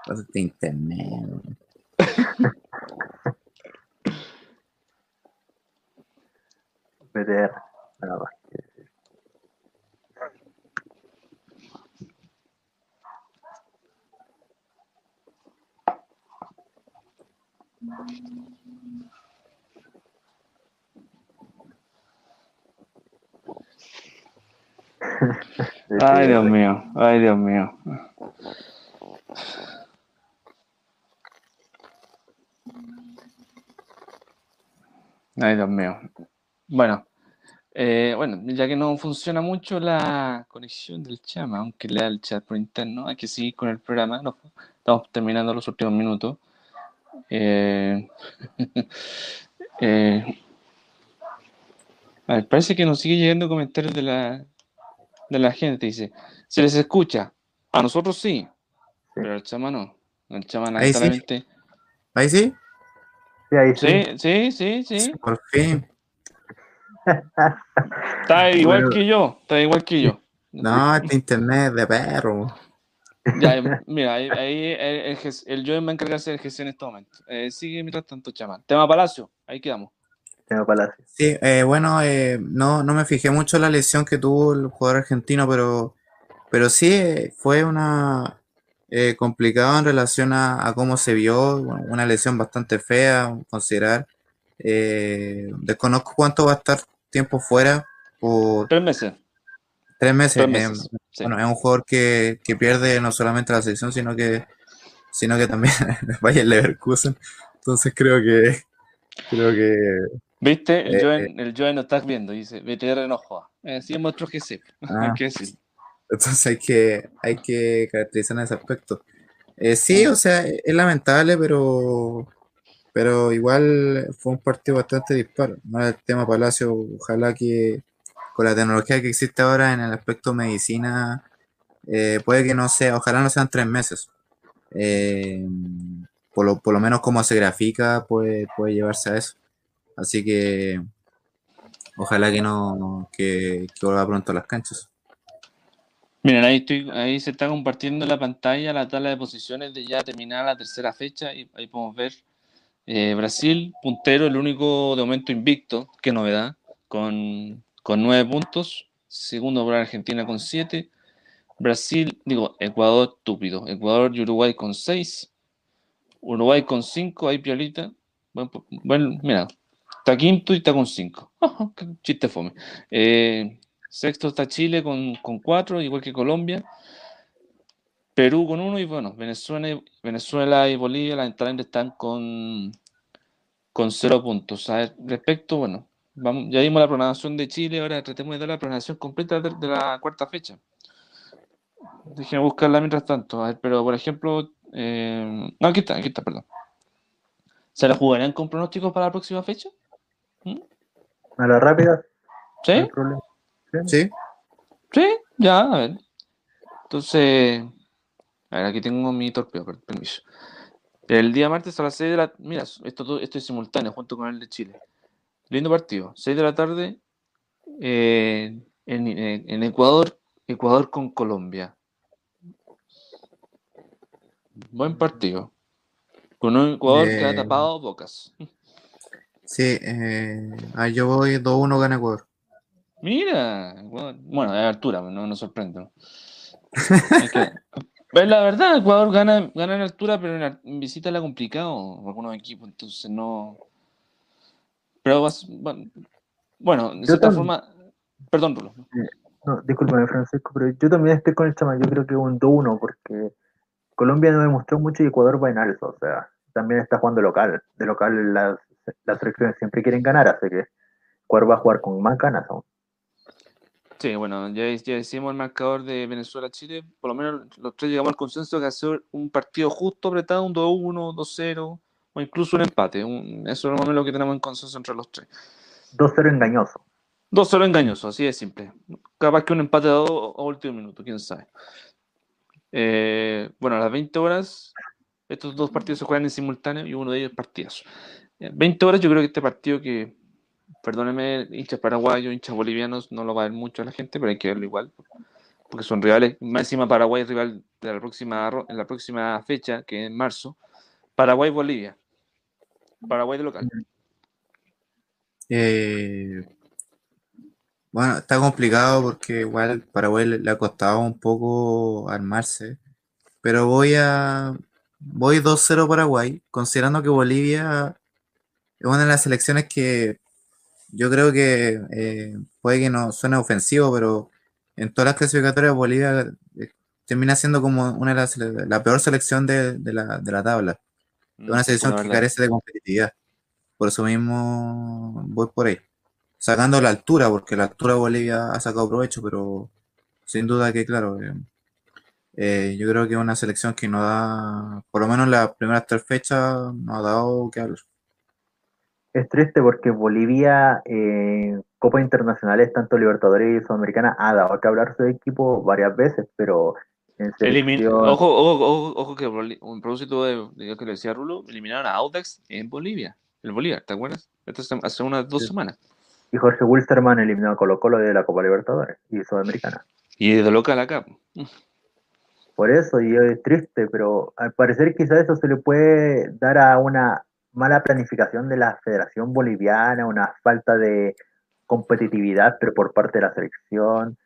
De internet. BTR. Nada. Ay, Dios mío, ay, Dios mío. Ay, Dios mío. Bueno, eh, bueno, ya que no funciona mucho la conexión del chama, aunque lea el chat por interno, hay que seguir con el programa. no, estamos terminando los últimos minutos. Eh, eh, a ver, parece que nos sigue llegando comentarios de la, de la gente. Dice, se les escucha. A nosotros sí, pero al chama no. El chama Ahí sí. Ahí sí, Sí, ahí sí. Sí, sí, sí, sí. por fin. Está igual Bueno. que yo, está igual que yo. No, este internet de perro. Ya, eh, mira, ahí, ahí el, el, el Joen va a encargarse del gestión en este momento. Eh, sigue mientras tanto, chamán. Tema Palacio, ahí quedamos. Tema Palacio. Sí, eh, bueno, eh, no, no me fijé mucho en la lesión que tuvo el jugador argentino, pero, pero sí fue una eh, complicado en relación a, a cómo se vio, bueno, una lesión bastante fea, considerar. Eh, desconozco cuánto va a estar tiempo fuera, por Tres meses. tres meses. Tres eh, sí. Bueno, es un jugador que, que pierde no solamente la selección, sino que, sino que también vaya el Leverkusen. Entonces creo que, creo que ¿Viste? El Eh, Joen, el Joen lo estás viendo, dice, BTR no juega. Eh, Así es nuestro GC. Ah. Que decir. Entonces hay que, hay que caracterizar en ese aspecto. Eh, sí, o sea, es lamentable, pero, pero igual fue un partido bastante disparo. No el tema Palacio, ojalá que con la tecnología que existe ahora en el aspecto medicina, eh, puede que no sea, ojalá no sean tres meses. Eh, por, lo, por lo menos como se grafica, puede, puede llevarse a eso. Así que ojalá que no, que, que vuelva pronto a las canchas. Miren, ahí, estoy, ahí se está compartiendo en la pantalla la tabla de posiciones de ya terminada la tercera fecha y ahí podemos ver eh, Brasil, puntero, el único de momento invicto, qué novedad, con, con nueve puntos, segundo por Argentina con siete, Brasil, digo, Ecuador estúpido, Ecuador y Uruguay con seis, Uruguay con cinco, ahí Piolita, buen, buen- mira, está quinto y está con cinco, qué chiste fome. Eh, Sexto está Chile con, con cuatro, igual que Colombia. Perú con uno y bueno, Venezuela, y- Venezuela y Bolivia lamentablemente están con, con cero puntos. A ver, respecto, bueno, vamos, ya vimos la programación de Chile, ahora tratemos de dar la programación completa de, de la cuarta fecha. Déjenme buscarla mientras tanto. A ver, pero por ejemplo, eh, no, aquí está, aquí está, perdón. ¿Se la jugarían con pronósticos para la próxima fecha? A la rápida, ¿Sí? no problema. ¿Sí? Sí, ya, a ver. Entonces, a ver, aquí tengo mi torpeo, per- permiso. El día martes a las 6 de la Mira, esto, es simultáneo junto con el de Chile. Lindo partido. 6 de la tarde eh, en, Ecuador, Ecuador con Colombia. Buen partido. Con un Ecuador que ha tapado bocas. Sí, eh, ahí yo voy 2-1 gana Ecuador. Mira, Ecuador- bueno, de altura, no nos sorprende. ¿no? Es que- pues la verdad, Ecuador gana, gana en altura, pero en, visita la ha complicado algunos equipos, entonces no. Pero vas- va- bueno, de Yo cierta forma. Perdón, Rulo. No, discúlpame, Francisco, pero yo también estoy con el chama. Yo creo que un 2-1, porque Colombia no demostró mucho y Ecuador va en alza. O sea, también está jugando local. De local las, las selecciones siempre quieren ganar, así que Ecuador va a jugar con más ganas aún. Sí, bueno, ya, ya decimos el marcador de Venezuela-Chile. Por lo menos los tres llegamos al consenso de hacer un partido justo, apretado, un 2-1, 2-0, o incluso un empate. un- eso es lo que tenemos en consenso entre los tres. 2-0 engañoso. 2-0 engañoso, así de simple. Capaz que un empate a dos a último minuto, quién sabe. Eh, bueno, a las 20 horas, estos dos partidos se juegan en simultáneo y uno de ellos es partidazo. Eh, 20 horas, yo creo que este partido que, perdónenme, hinchas paraguayos, hinchas bolivianos, no lo va a ver mucho a la gente, pero hay que verlo igual, porque son rivales. Más encima, Paraguay es rival de la próxima, en la próxima fecha, que es en marzo. Paraguay-Bolivia. Paraguay de local. Eh, bueno, está complicado porque igual Paraguay le, le ha costado un poco armarse, pero voy a voy 2-0 Paraguay, considerando que Bolivia es una de las selecciones que yo creo que eh, puede que no suene ofensivo, pero en todas las clasificatorias Bolivia eh, termina siendo como una de las la peor selección de, de la, de la tabla. Es una selección La que carece de competitividad. Por eso mismo voy por ahí. Sacando la altura, porque la altura Bolivia ha sacado provecho, pero sin duda que, claro, eh, eh, yo creo que es una selección que no da, por lo menos las primeras tres fechas, no ha dado que hablar. Es triste porque Bolivia, eh, Copas Internacionales, tanto Libertadores y Sudamericana, ha dado que hablar su equipo varias veces, pero en selección- Ojo, ojo, ojo, ojo que un propósito de, de lo que le decía Rulo, eliminaron a Audax en Bolivia, el Bolívar, ¿te acuerdas? Esto es hace unas dos Sí. semanas. Y Jorge Wilstermann eliminó a Colo Colo de la Copa Libertadores y Sudamericana. Y de local acá. Por eso, y es triste, pero al parecer quizás eso se le puede dar a una mala planificación de la Federación Boliviana, una falta de competitividad, pero por parte de la selección.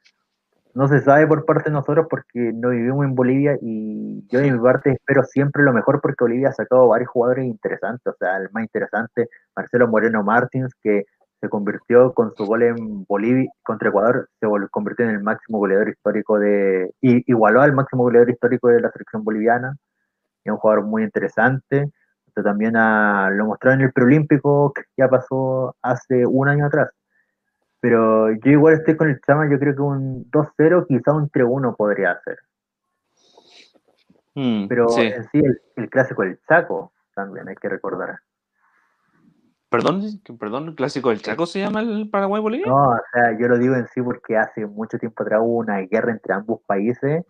No se sabe por parte de nosotros porque no vivimos en Bolivia y yo de mi parte espero siempre lo mejor porque Bolivia ha sacado varios jugadores interesantes, o sea, el más interesante, Marcelo Moreno Martins, que se convirtió con su gol en Bolivia contra Ecuador, se convirtió en el máximo goleador histórico de, y igualó al máximo goleador histórico de la selección boliviana, es un jugador muy interesante, también lo mostró en el preolímpico que ya pasó hace un año atrás. Pero yo igual estoy con el Chama, yo creo que un 2-0, quizá un 3-1 podría ser. Mm, Pero en sí, el, clásico del Chaco también hay que recordar. Perdón, perdón, el clásico del Chaco se llama el Paraguay Bolivia. No, o sea, yo lo digo en sí porque hace mucho tiempo atrás hubo una guerra entre ambos países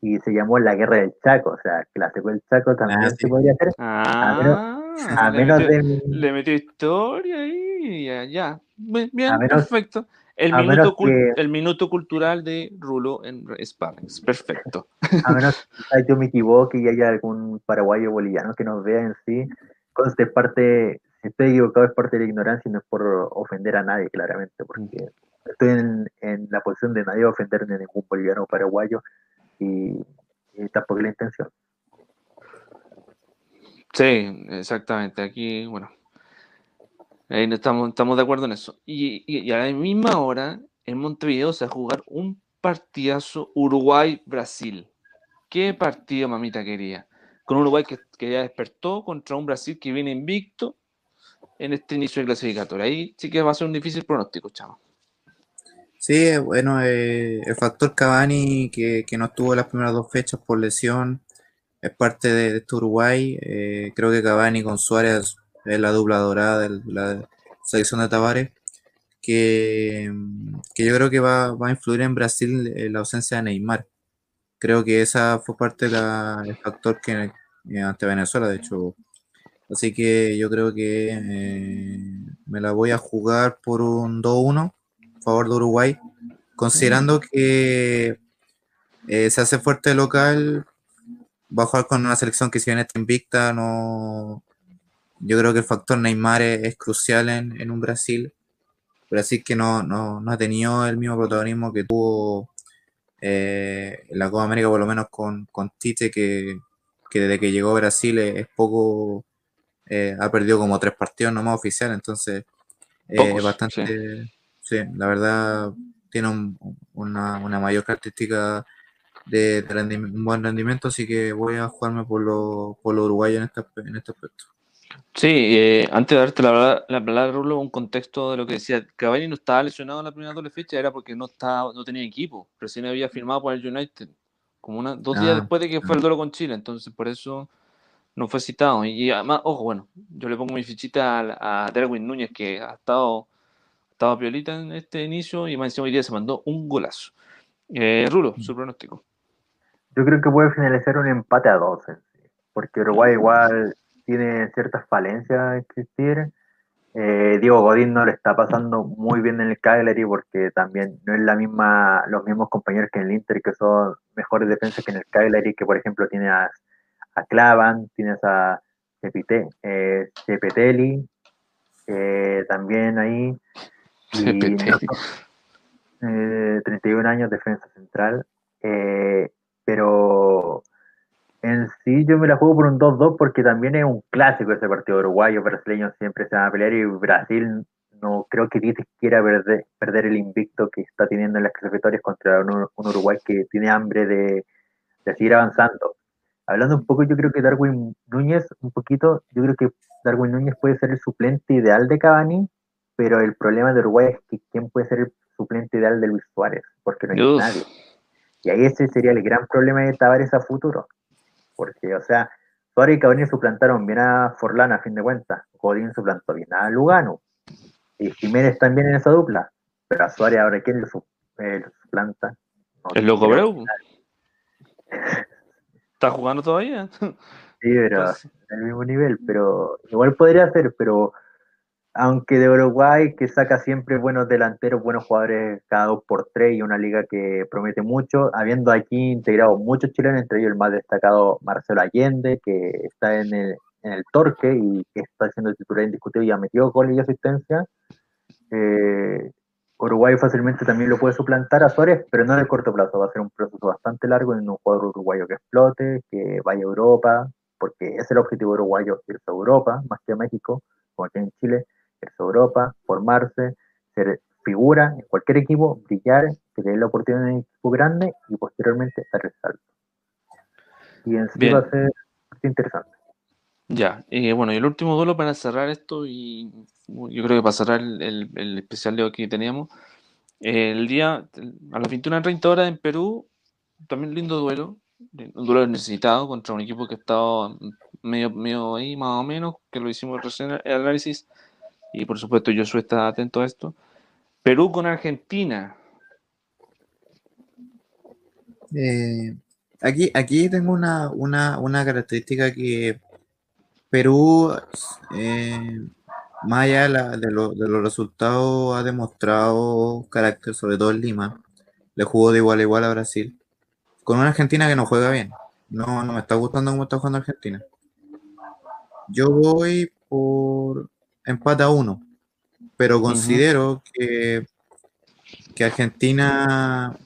y se llamó la guerra del Chaco, o sea, clásico del Chaco también ah, se podría hacer. Ah, a menos, de... le metió historia ahí, ya, ya. Bien, perfecto. El minuto, el minuto cultural de Rulo en Sparrings, perfecto. A menos que yo me equivoque y haya algún paraguayo boliviano que nos vea en sí, conste parte, si estoy equivocado es parte de la ignorancia y no es por ofender a nadie, claramente, porque estoy en, en la posición de nadie ofender ni a ningún boliviano o paraguayo, y, tampoco es la intención. Sí, exactamente. Aquí, bueno, ahí estamos, estamos de acuerdo en eso. Y, a la misma hora, en Montevideo se va a jugar un partidazo Uruguay-Brasil. ¿Qué partido, mamita quería? Con Uruguay que, que, ya despertó contra un Brasil que viene invicto en este inicio de clasificatoria. Ahí sí que va a ser un difícil pronóstico, chavo. Sí, bueno, eh, el factor Cavani que, no estuvo las primeras dos fechas por lesión es parte de, este Uruguay. Eh, creo que Cavani con Suárez es la dupla dorada de la selección de Tavares. Que, que yo creo que va, a influir en Brasil la ausencia de Neymar. Creo que esa fue parte del factor que ante Venezuela, de hecho. Así que yo creo que eh, me la voy a jugar por un 2-1 favor de Uruguay, considerando que eh, se hace fuerte local, va a jugar con una selección que si bien está invicta, no, yo creo que el factor Neymar es, crucial en, un Brasil. Brasil que no, no, ha tenido el mismo protagonismo que tuvo eh, en la Copa América, por lo menos con, con Tite, que, desde que llegó a Brasil es, poco, eh, ha perdido como tres partidos nomás oficiales, entonces es bastante... Sí, la verdad tiene una, mayor característica de, un buen rendimiento, así que voy a jugarme por los por lo uruguayos en este, en este aspecto. Sí, eh, antes de darte la palabra, Rulo, un contexto de lo que decía, Cavani no estaba lesionado en la primera doble fecha, era porque no estaba, no tenía equipo, recién había firmado por el United, como una, dos días ah, después de que fue el duelo con Chile, entonces por eso no fue citado. Y además, ojo, bueno, yo le pongo mi fichita a, a Derwin Núñez, que ha estado estaba piolita en este inicio y más encima hoy día se mandó un golazo. Eh, Rulo, su pronóstico. Yo creo que puede finalizar un empate a dos, porque Uruguay igual tiene ciertas falencias a existir. Eh, Diego Godín no le está pasando muy bien en el Cagliari porque también no es la misma, los mismos compañeros que en el Inter que son mejores defensas que en el Cagliari, que por ejemplo tiene a, a Clavan, tienes a Cepite, eh, Cepetelli, eh, también ahí eh, 31 años, defensa central. Eh, pero en sí yo me la juego por un 2-2 porque también es un clásico ese partido uruguayo, brasileño siempre se van a pelear y Brasil no creo que Tite quiera perder, perder el invicto que está teniendo en las clasificatorias contra un, Uruguay que tiene hambre de, de, seguir avanzando. Hablando un poco, yo creo que Darwin Núñez, un poquito, yo creo que Darwin Núñez puede ser el suplente ideal de Cavani pero el problema de Uruguay es que quién puede ser el suplente ideal de Luis Suárez, porque no hay nadie. Y ahí ese sería el gran problema de Tavares a futuro. Porque, o sea, Suárez y Cavani suplantaron bien a Forlán a fin de cuentas. Godín suplantó bien a Lugano. Y Jiménez también en esa dupla. Pero a Suárez ahora quién lo, eh, suplanta. el loco Breu. ¿Está jugando todavía? Sí, pero en el mismo nivel. Pero igual podría ser, pero aunque de Uruguay, que saca siempre buenos delanteros, buenos jugadores cada dos por tres y una liga que promete mucho, habiendo aquí integrado muchos chilenos, entre ellos el más destacado Marcelo Allende, que está en el, en el Torque y que está siendo titular indiscutible y ha metido gol y asistencia. Eh, Uruguay fácilmente también lo puede suplantar a Suárez, pero no de corto plazo, va a ser un proceso bastante largo en un jugador uruguayo que explote, que vaya a Europa, porque es el objetivo uruguayo, irse a Europa, más que a México, como aquí en Chile Europa, formarse, ser figura en cualquier equipo, brillar, que te dé la oportunidad en un equipo grande y posteriormente dar el salto. Y en sí va a ser interesante. Ya, y bueno, y el último duelo para cerrar esto, y yo creo que para cerrar el, el, especial de hoy que teníamos, el día a las 21.30 horas en Perú, también lindo duelo, un duelo necesitado contra un equipo que ha estado medio, medio ahí, más o menos, que lo hicimos recién el análisis, y por supuesto yo soy está atento a esto. Perú con Argentina. Eh, aquí, aquí tengo una, una, característica que Perú, eh, más allá de, los resultados, ha demostrado carácter, sobre todo en Lima. Le jugó de igual a igual a Brasil. Con una Argentina que no juega bien. No, no me está gustando cómo está jugando Argentina. Yo voy por empata a uno. Pero considero que, que Argentina,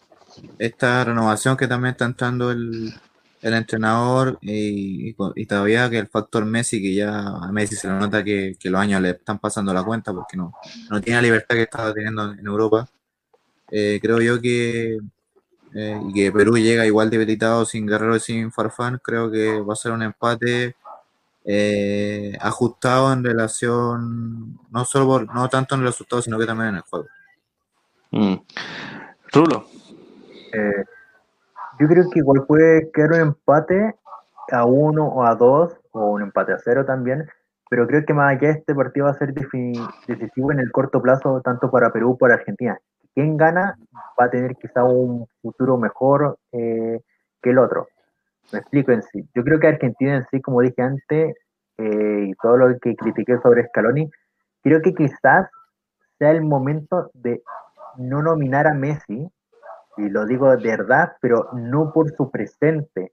esta renovación que también está entrando el, entrenador y, todavía que el factor Messi, que ya a Messi se le nota que, los años le están pasando la cuenta porque no, no tiene la libertad que estaba teniendo en Europa. Eh, creo yo que, eh, que Perú llega igual debilitado sin Guerrero y sin Farfán. Creo que va a ser un empate eh, ajustado en relación, no solo no tanto en el resultado, sino que también en el juego. Mm. Rulo. Eh, yo creo que igual puede quedar un empate a uno o a dos, o un empate a cero también, pero creo que más allá este partido va a ser decisivo en el corto plazo, tanto para Perú como para Argentina. Quien gana va a tener quizá un futuro mejor eh, que el otro. Me explico en sí. Yo creo que Argentina en sí, como dije antes, eh, y todo lo que critiqué sobre Scaloni, creo que quizás sea el momento de no nominar a Messi, y lo digo de verdad, pero no por su presente,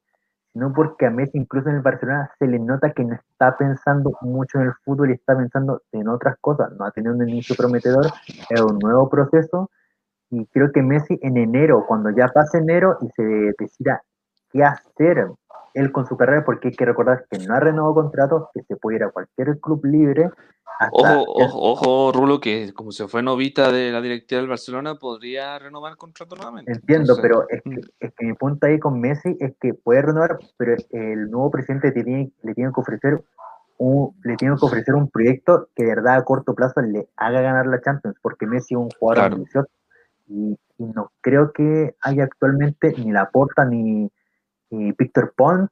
sino porque a Messi incluso en el Barcelona se le nota que no está pensando mucho en el fútbol y está pensando en otras cosas, no ha tenido un inicio prometedor, es un nuevo proceso, y creo que Messi en enero, cuando ya pase enero y se decida qué hacer él con su carrera, porque hay que recordar que no ha renovado contratos, que se puede ir a cualquier club libre. ojo, ojo, ojo, Rulo, que como se fue novita de la directiva del Barcelona, podría renovar contrato nuevamente. Entiendo, pero es que, mm. es que, mi punto ahí con Messi es que puede renovar, pero el nuevo presidente tiene, le tiene que ofrecer un, le tiene que ofrecer un proyecto que de verdad a corto plazo le haga ganar la Champions, porque Messi es un jugador ambicioso y, y, no creo que haya actualmente ni la porta ni y Víctor Pont,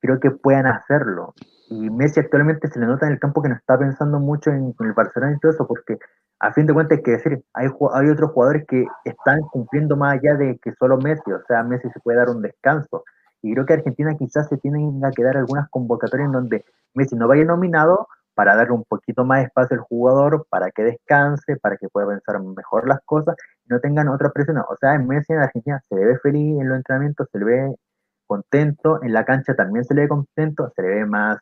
creo que puedan hacerlo. Y Messi actualmente se le nota en el campo que no está pensando mucho en, el Barcelona y todo eso, porque a fin de cuentas hay decir, hay, hay otros jugadores que están cumpliendo más allá de que solo Messi, o sea, Messi se puede dar un descanso. Y creo que Argentina quizás se tienen que dar algunas convocatorias en donde Messi no vaya nominado para darle un poquito más espacio al jugador, para que descanse, para que pueda pensar mejor las cosas y no tengan otra presión. O sea, en Messi en Argentina se le ve feliz en los entrenamientos, se le ve contento, en la cancha también se le ve contento, se le ve más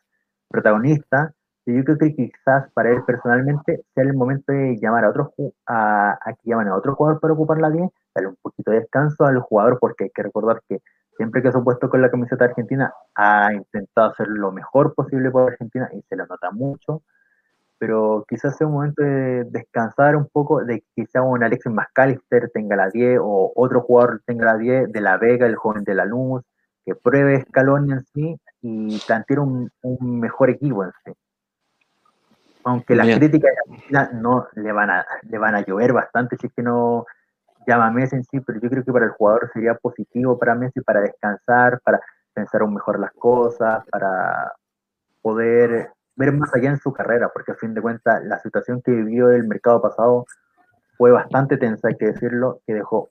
protagonista. Y yo creo que quizás para él personalmente sea el momento de llamar a otro a, a que llamen a otro jugador para ocupar la 10, darle un poquito de descanso al jugador, porque hay que recordar que siempre que se ha puesto con la camiseta argentina ha intentado hacer lo mejor posible por Argentina y se le nota mucho. Pero quizás sea un momento de descansar un poco, de que quizá un Alexis McAllister tenga la 10 o otro jugador tenga la 10, de la Vega, el joven de la Luz, que pruebe Scaloni en sí y plantear un, mejor equipo en sí. Aunque las críticas no le van a le van a llover bastante si es que no llama a Messi en sí, pero yo creo que para el jugador sería positivo para Messi para descansar, para pensar aún mejor las cosas, para poder ver más allá en su carrera, porque a fin de cuentas la situación que vivió el mercado pasado fue bastante tensa, hay que decirlo, que dejó,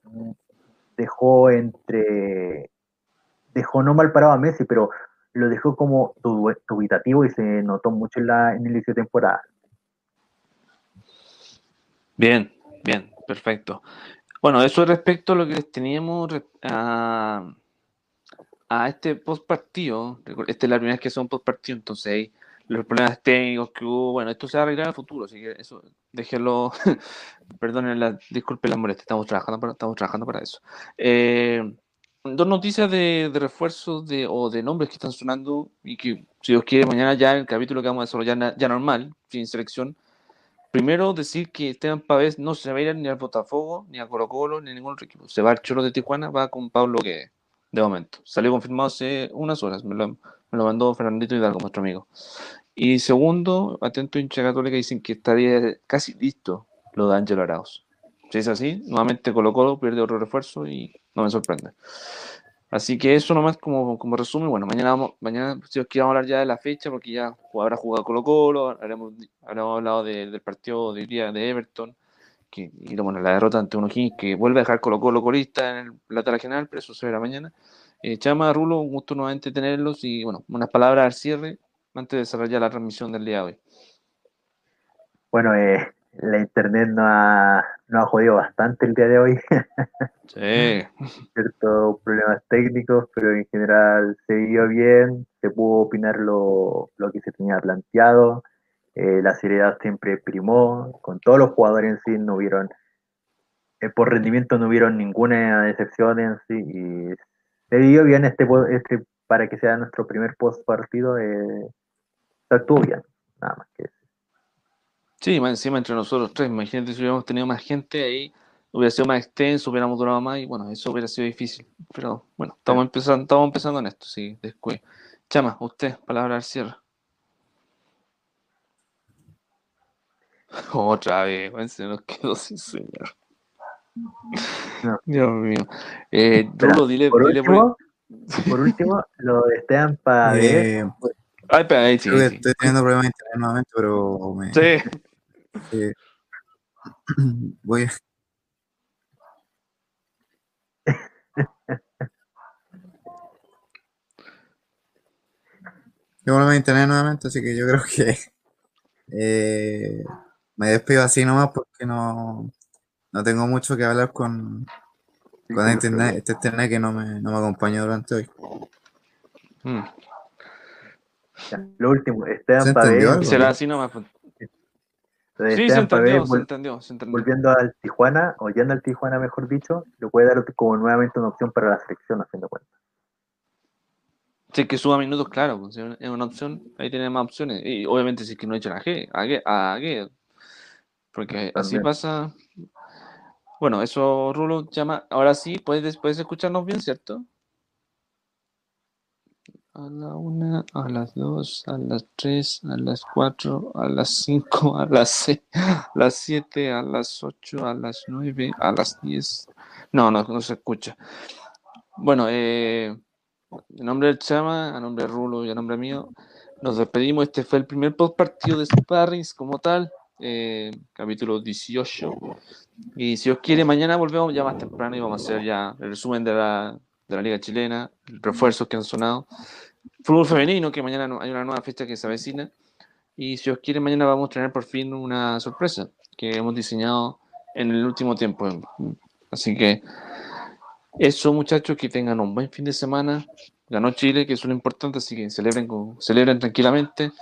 dejó entre dejó no mal parado a Messi, pero lo dejó como dubitativo y se notó mucho en, la, en el inicio de temporada. Bien, bien, perfecto. Bueno, eso respecto a lo que teníamos a, a este post partido. Esta es la primera vez que son post partido, entonces los problemas técnicos que hubo, bueno, esto se va a arreglar en el futuro, así que eso, déjenlo, perdonen la, disculpen la molestia, estamos trabajando para, estamos trabajando para eso. Eh, dos noticias de, de refuerzos de, o de nombres que están sonando y que, si Dios quiere, mañana ya el capítulo que vamos a desarrollar ya normal, sin selección. Primero, decir que Esteban Pavés no se va a ir ni al Botafogo, ni a Colo Colo, ni a ningún otro equipo. Se va al Choro de Tijuana, va con Pablo que de momento. Salió confirmado hace unas horas, me lo, me lo mandó Fernandito Hidalgo, nuestro amigo. Y segundo, atento hincha católica, dicen que estaría casi listo lo de Ángel Arauz. Si es así, nuevamente Colo Colo pierde otro refuerzo y no me sorprende. Así que eso nomás como, como resumen. Bueno, mañana vamos, mañana si os quiero hablar ya de la fecha, porque ya habrá jugado Colo Colo, habremos, habremos hablado de, del partido de día de Everton, que, y bueno, la derrota ante uno que vuelve a dejar Colo Colo colista en el lateral general, pero eso se verá mañana. Eh, Chama, Rulo, un gusto nuevamente tenerlos y bueno, unas palabras al cierre antes de desarrollar la transmisión del día de hoy. Bueno, eh, la internet no ha, no ha jodido bastante el día de hoy. Sí. Ciertos problemas técnicos, pero en general se vio bien, se pudo opinar lo, lo que se tenía planteado, eh, la seriedad siempre primó, con todos los jugadores en sí no hubieron, eh, por rendimiento no hubieron ninguna decepción en sí, y se vio bien este, este para que sea nuestro primer post partido, eh, se actuó bien, nada más que eso. Sí, más encima entre nosotros tres. Imagínate si hubiéramos tenido más gente ahí, hubiera sido más extenso, hubiéramos durado más y bueno, eso hubiera sido difícil. Pero bueno, estamos empezando, estamos empezando en esto, sí, después. Chama, usted, palabra al cierre. Otra vez, bueno, se nos quedó sin señor. No. Dios mío. Eh, Rulo, dile, por, dile último, por último, lo de Esteban Pavés, Eh, Ay, espera, ahí sí, creo que sí. estoy teniendo problemas de internet nuevamente, pero me, Sí. Eh, voy a... Tengo problemas de internet nuevamente, así que yo creo que eh, me despido así nomás porque no, no tengo mucho que hablar con, con este internet, este internet que no me, no me acompañó durante hoy. Mm. ya, lo último, Esteban ¿Se? Será así nomás. Sí, se entendió, se entendió, se entendió. volviendo al Tijuana, o yendo al Tijuana, mejor dicho, lo puede dar como nuevamente una opción para la selección, haciendo cuenta. Si que suba minutos, claro, pues, es una opción, ahí tiene más opciones. Y obviamente si es que no echan a G, a G, a G, porque así pasa. Bueno, eso Rulo llama. Ahora sí, puedes, puedes escucharnos bien, ¿cierto? A la una, a las dos, a las tres, a las cuatro, a las cinco, a las seis, a las siete, a las ocho, a las nueve, a las diez. No, no, no se escucha. Bueno, eh, en nombre del Chama, a nombre de Rulo y a nombre mío, nos despedimos. Este fue el primer post partido de Sparrings como tal, eh, capítulo 18. Y si os quiere, mañana volvemos ya más temprano y vamos a hacer ya el resumen de la, de la Liga Chilena, refuerzos que han sonado. Fútbol femenino, que mañana hay una nueva fecha que se avecina. Y si os quiere, mañana vamos a tener por fin una sorpresa que hemos diseñado en el último tiempo. Así que eso, muchachos, que tengan un buen fin de semana. Ganó Chile, que es lo importante, así que celebren, con- celebren tranquilamente.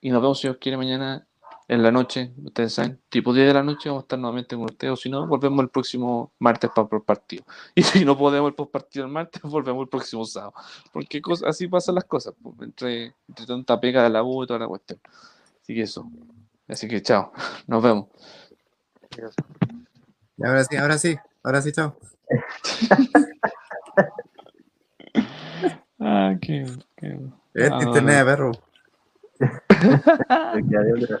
Y nos vemos, si os quiere, mañana en la noche. Ustedes saben, tipo 10 de la noche vamos a estar nuevamente con ustedes. O si no, volvemos el próximo martes para el partido. Y si no podemos el post partido el martes, volvemos el próximo sábado. Porque cos- así pasan las cosas, pues, entre, entre tanta pega de la U y toda la cuestión. Así que eso. Así que chao, nos vemos. Y ahora sí, ahora sí, ahora sí, chao. Ah, qué, qué... Este Ah, internet, perro. Hay de otra.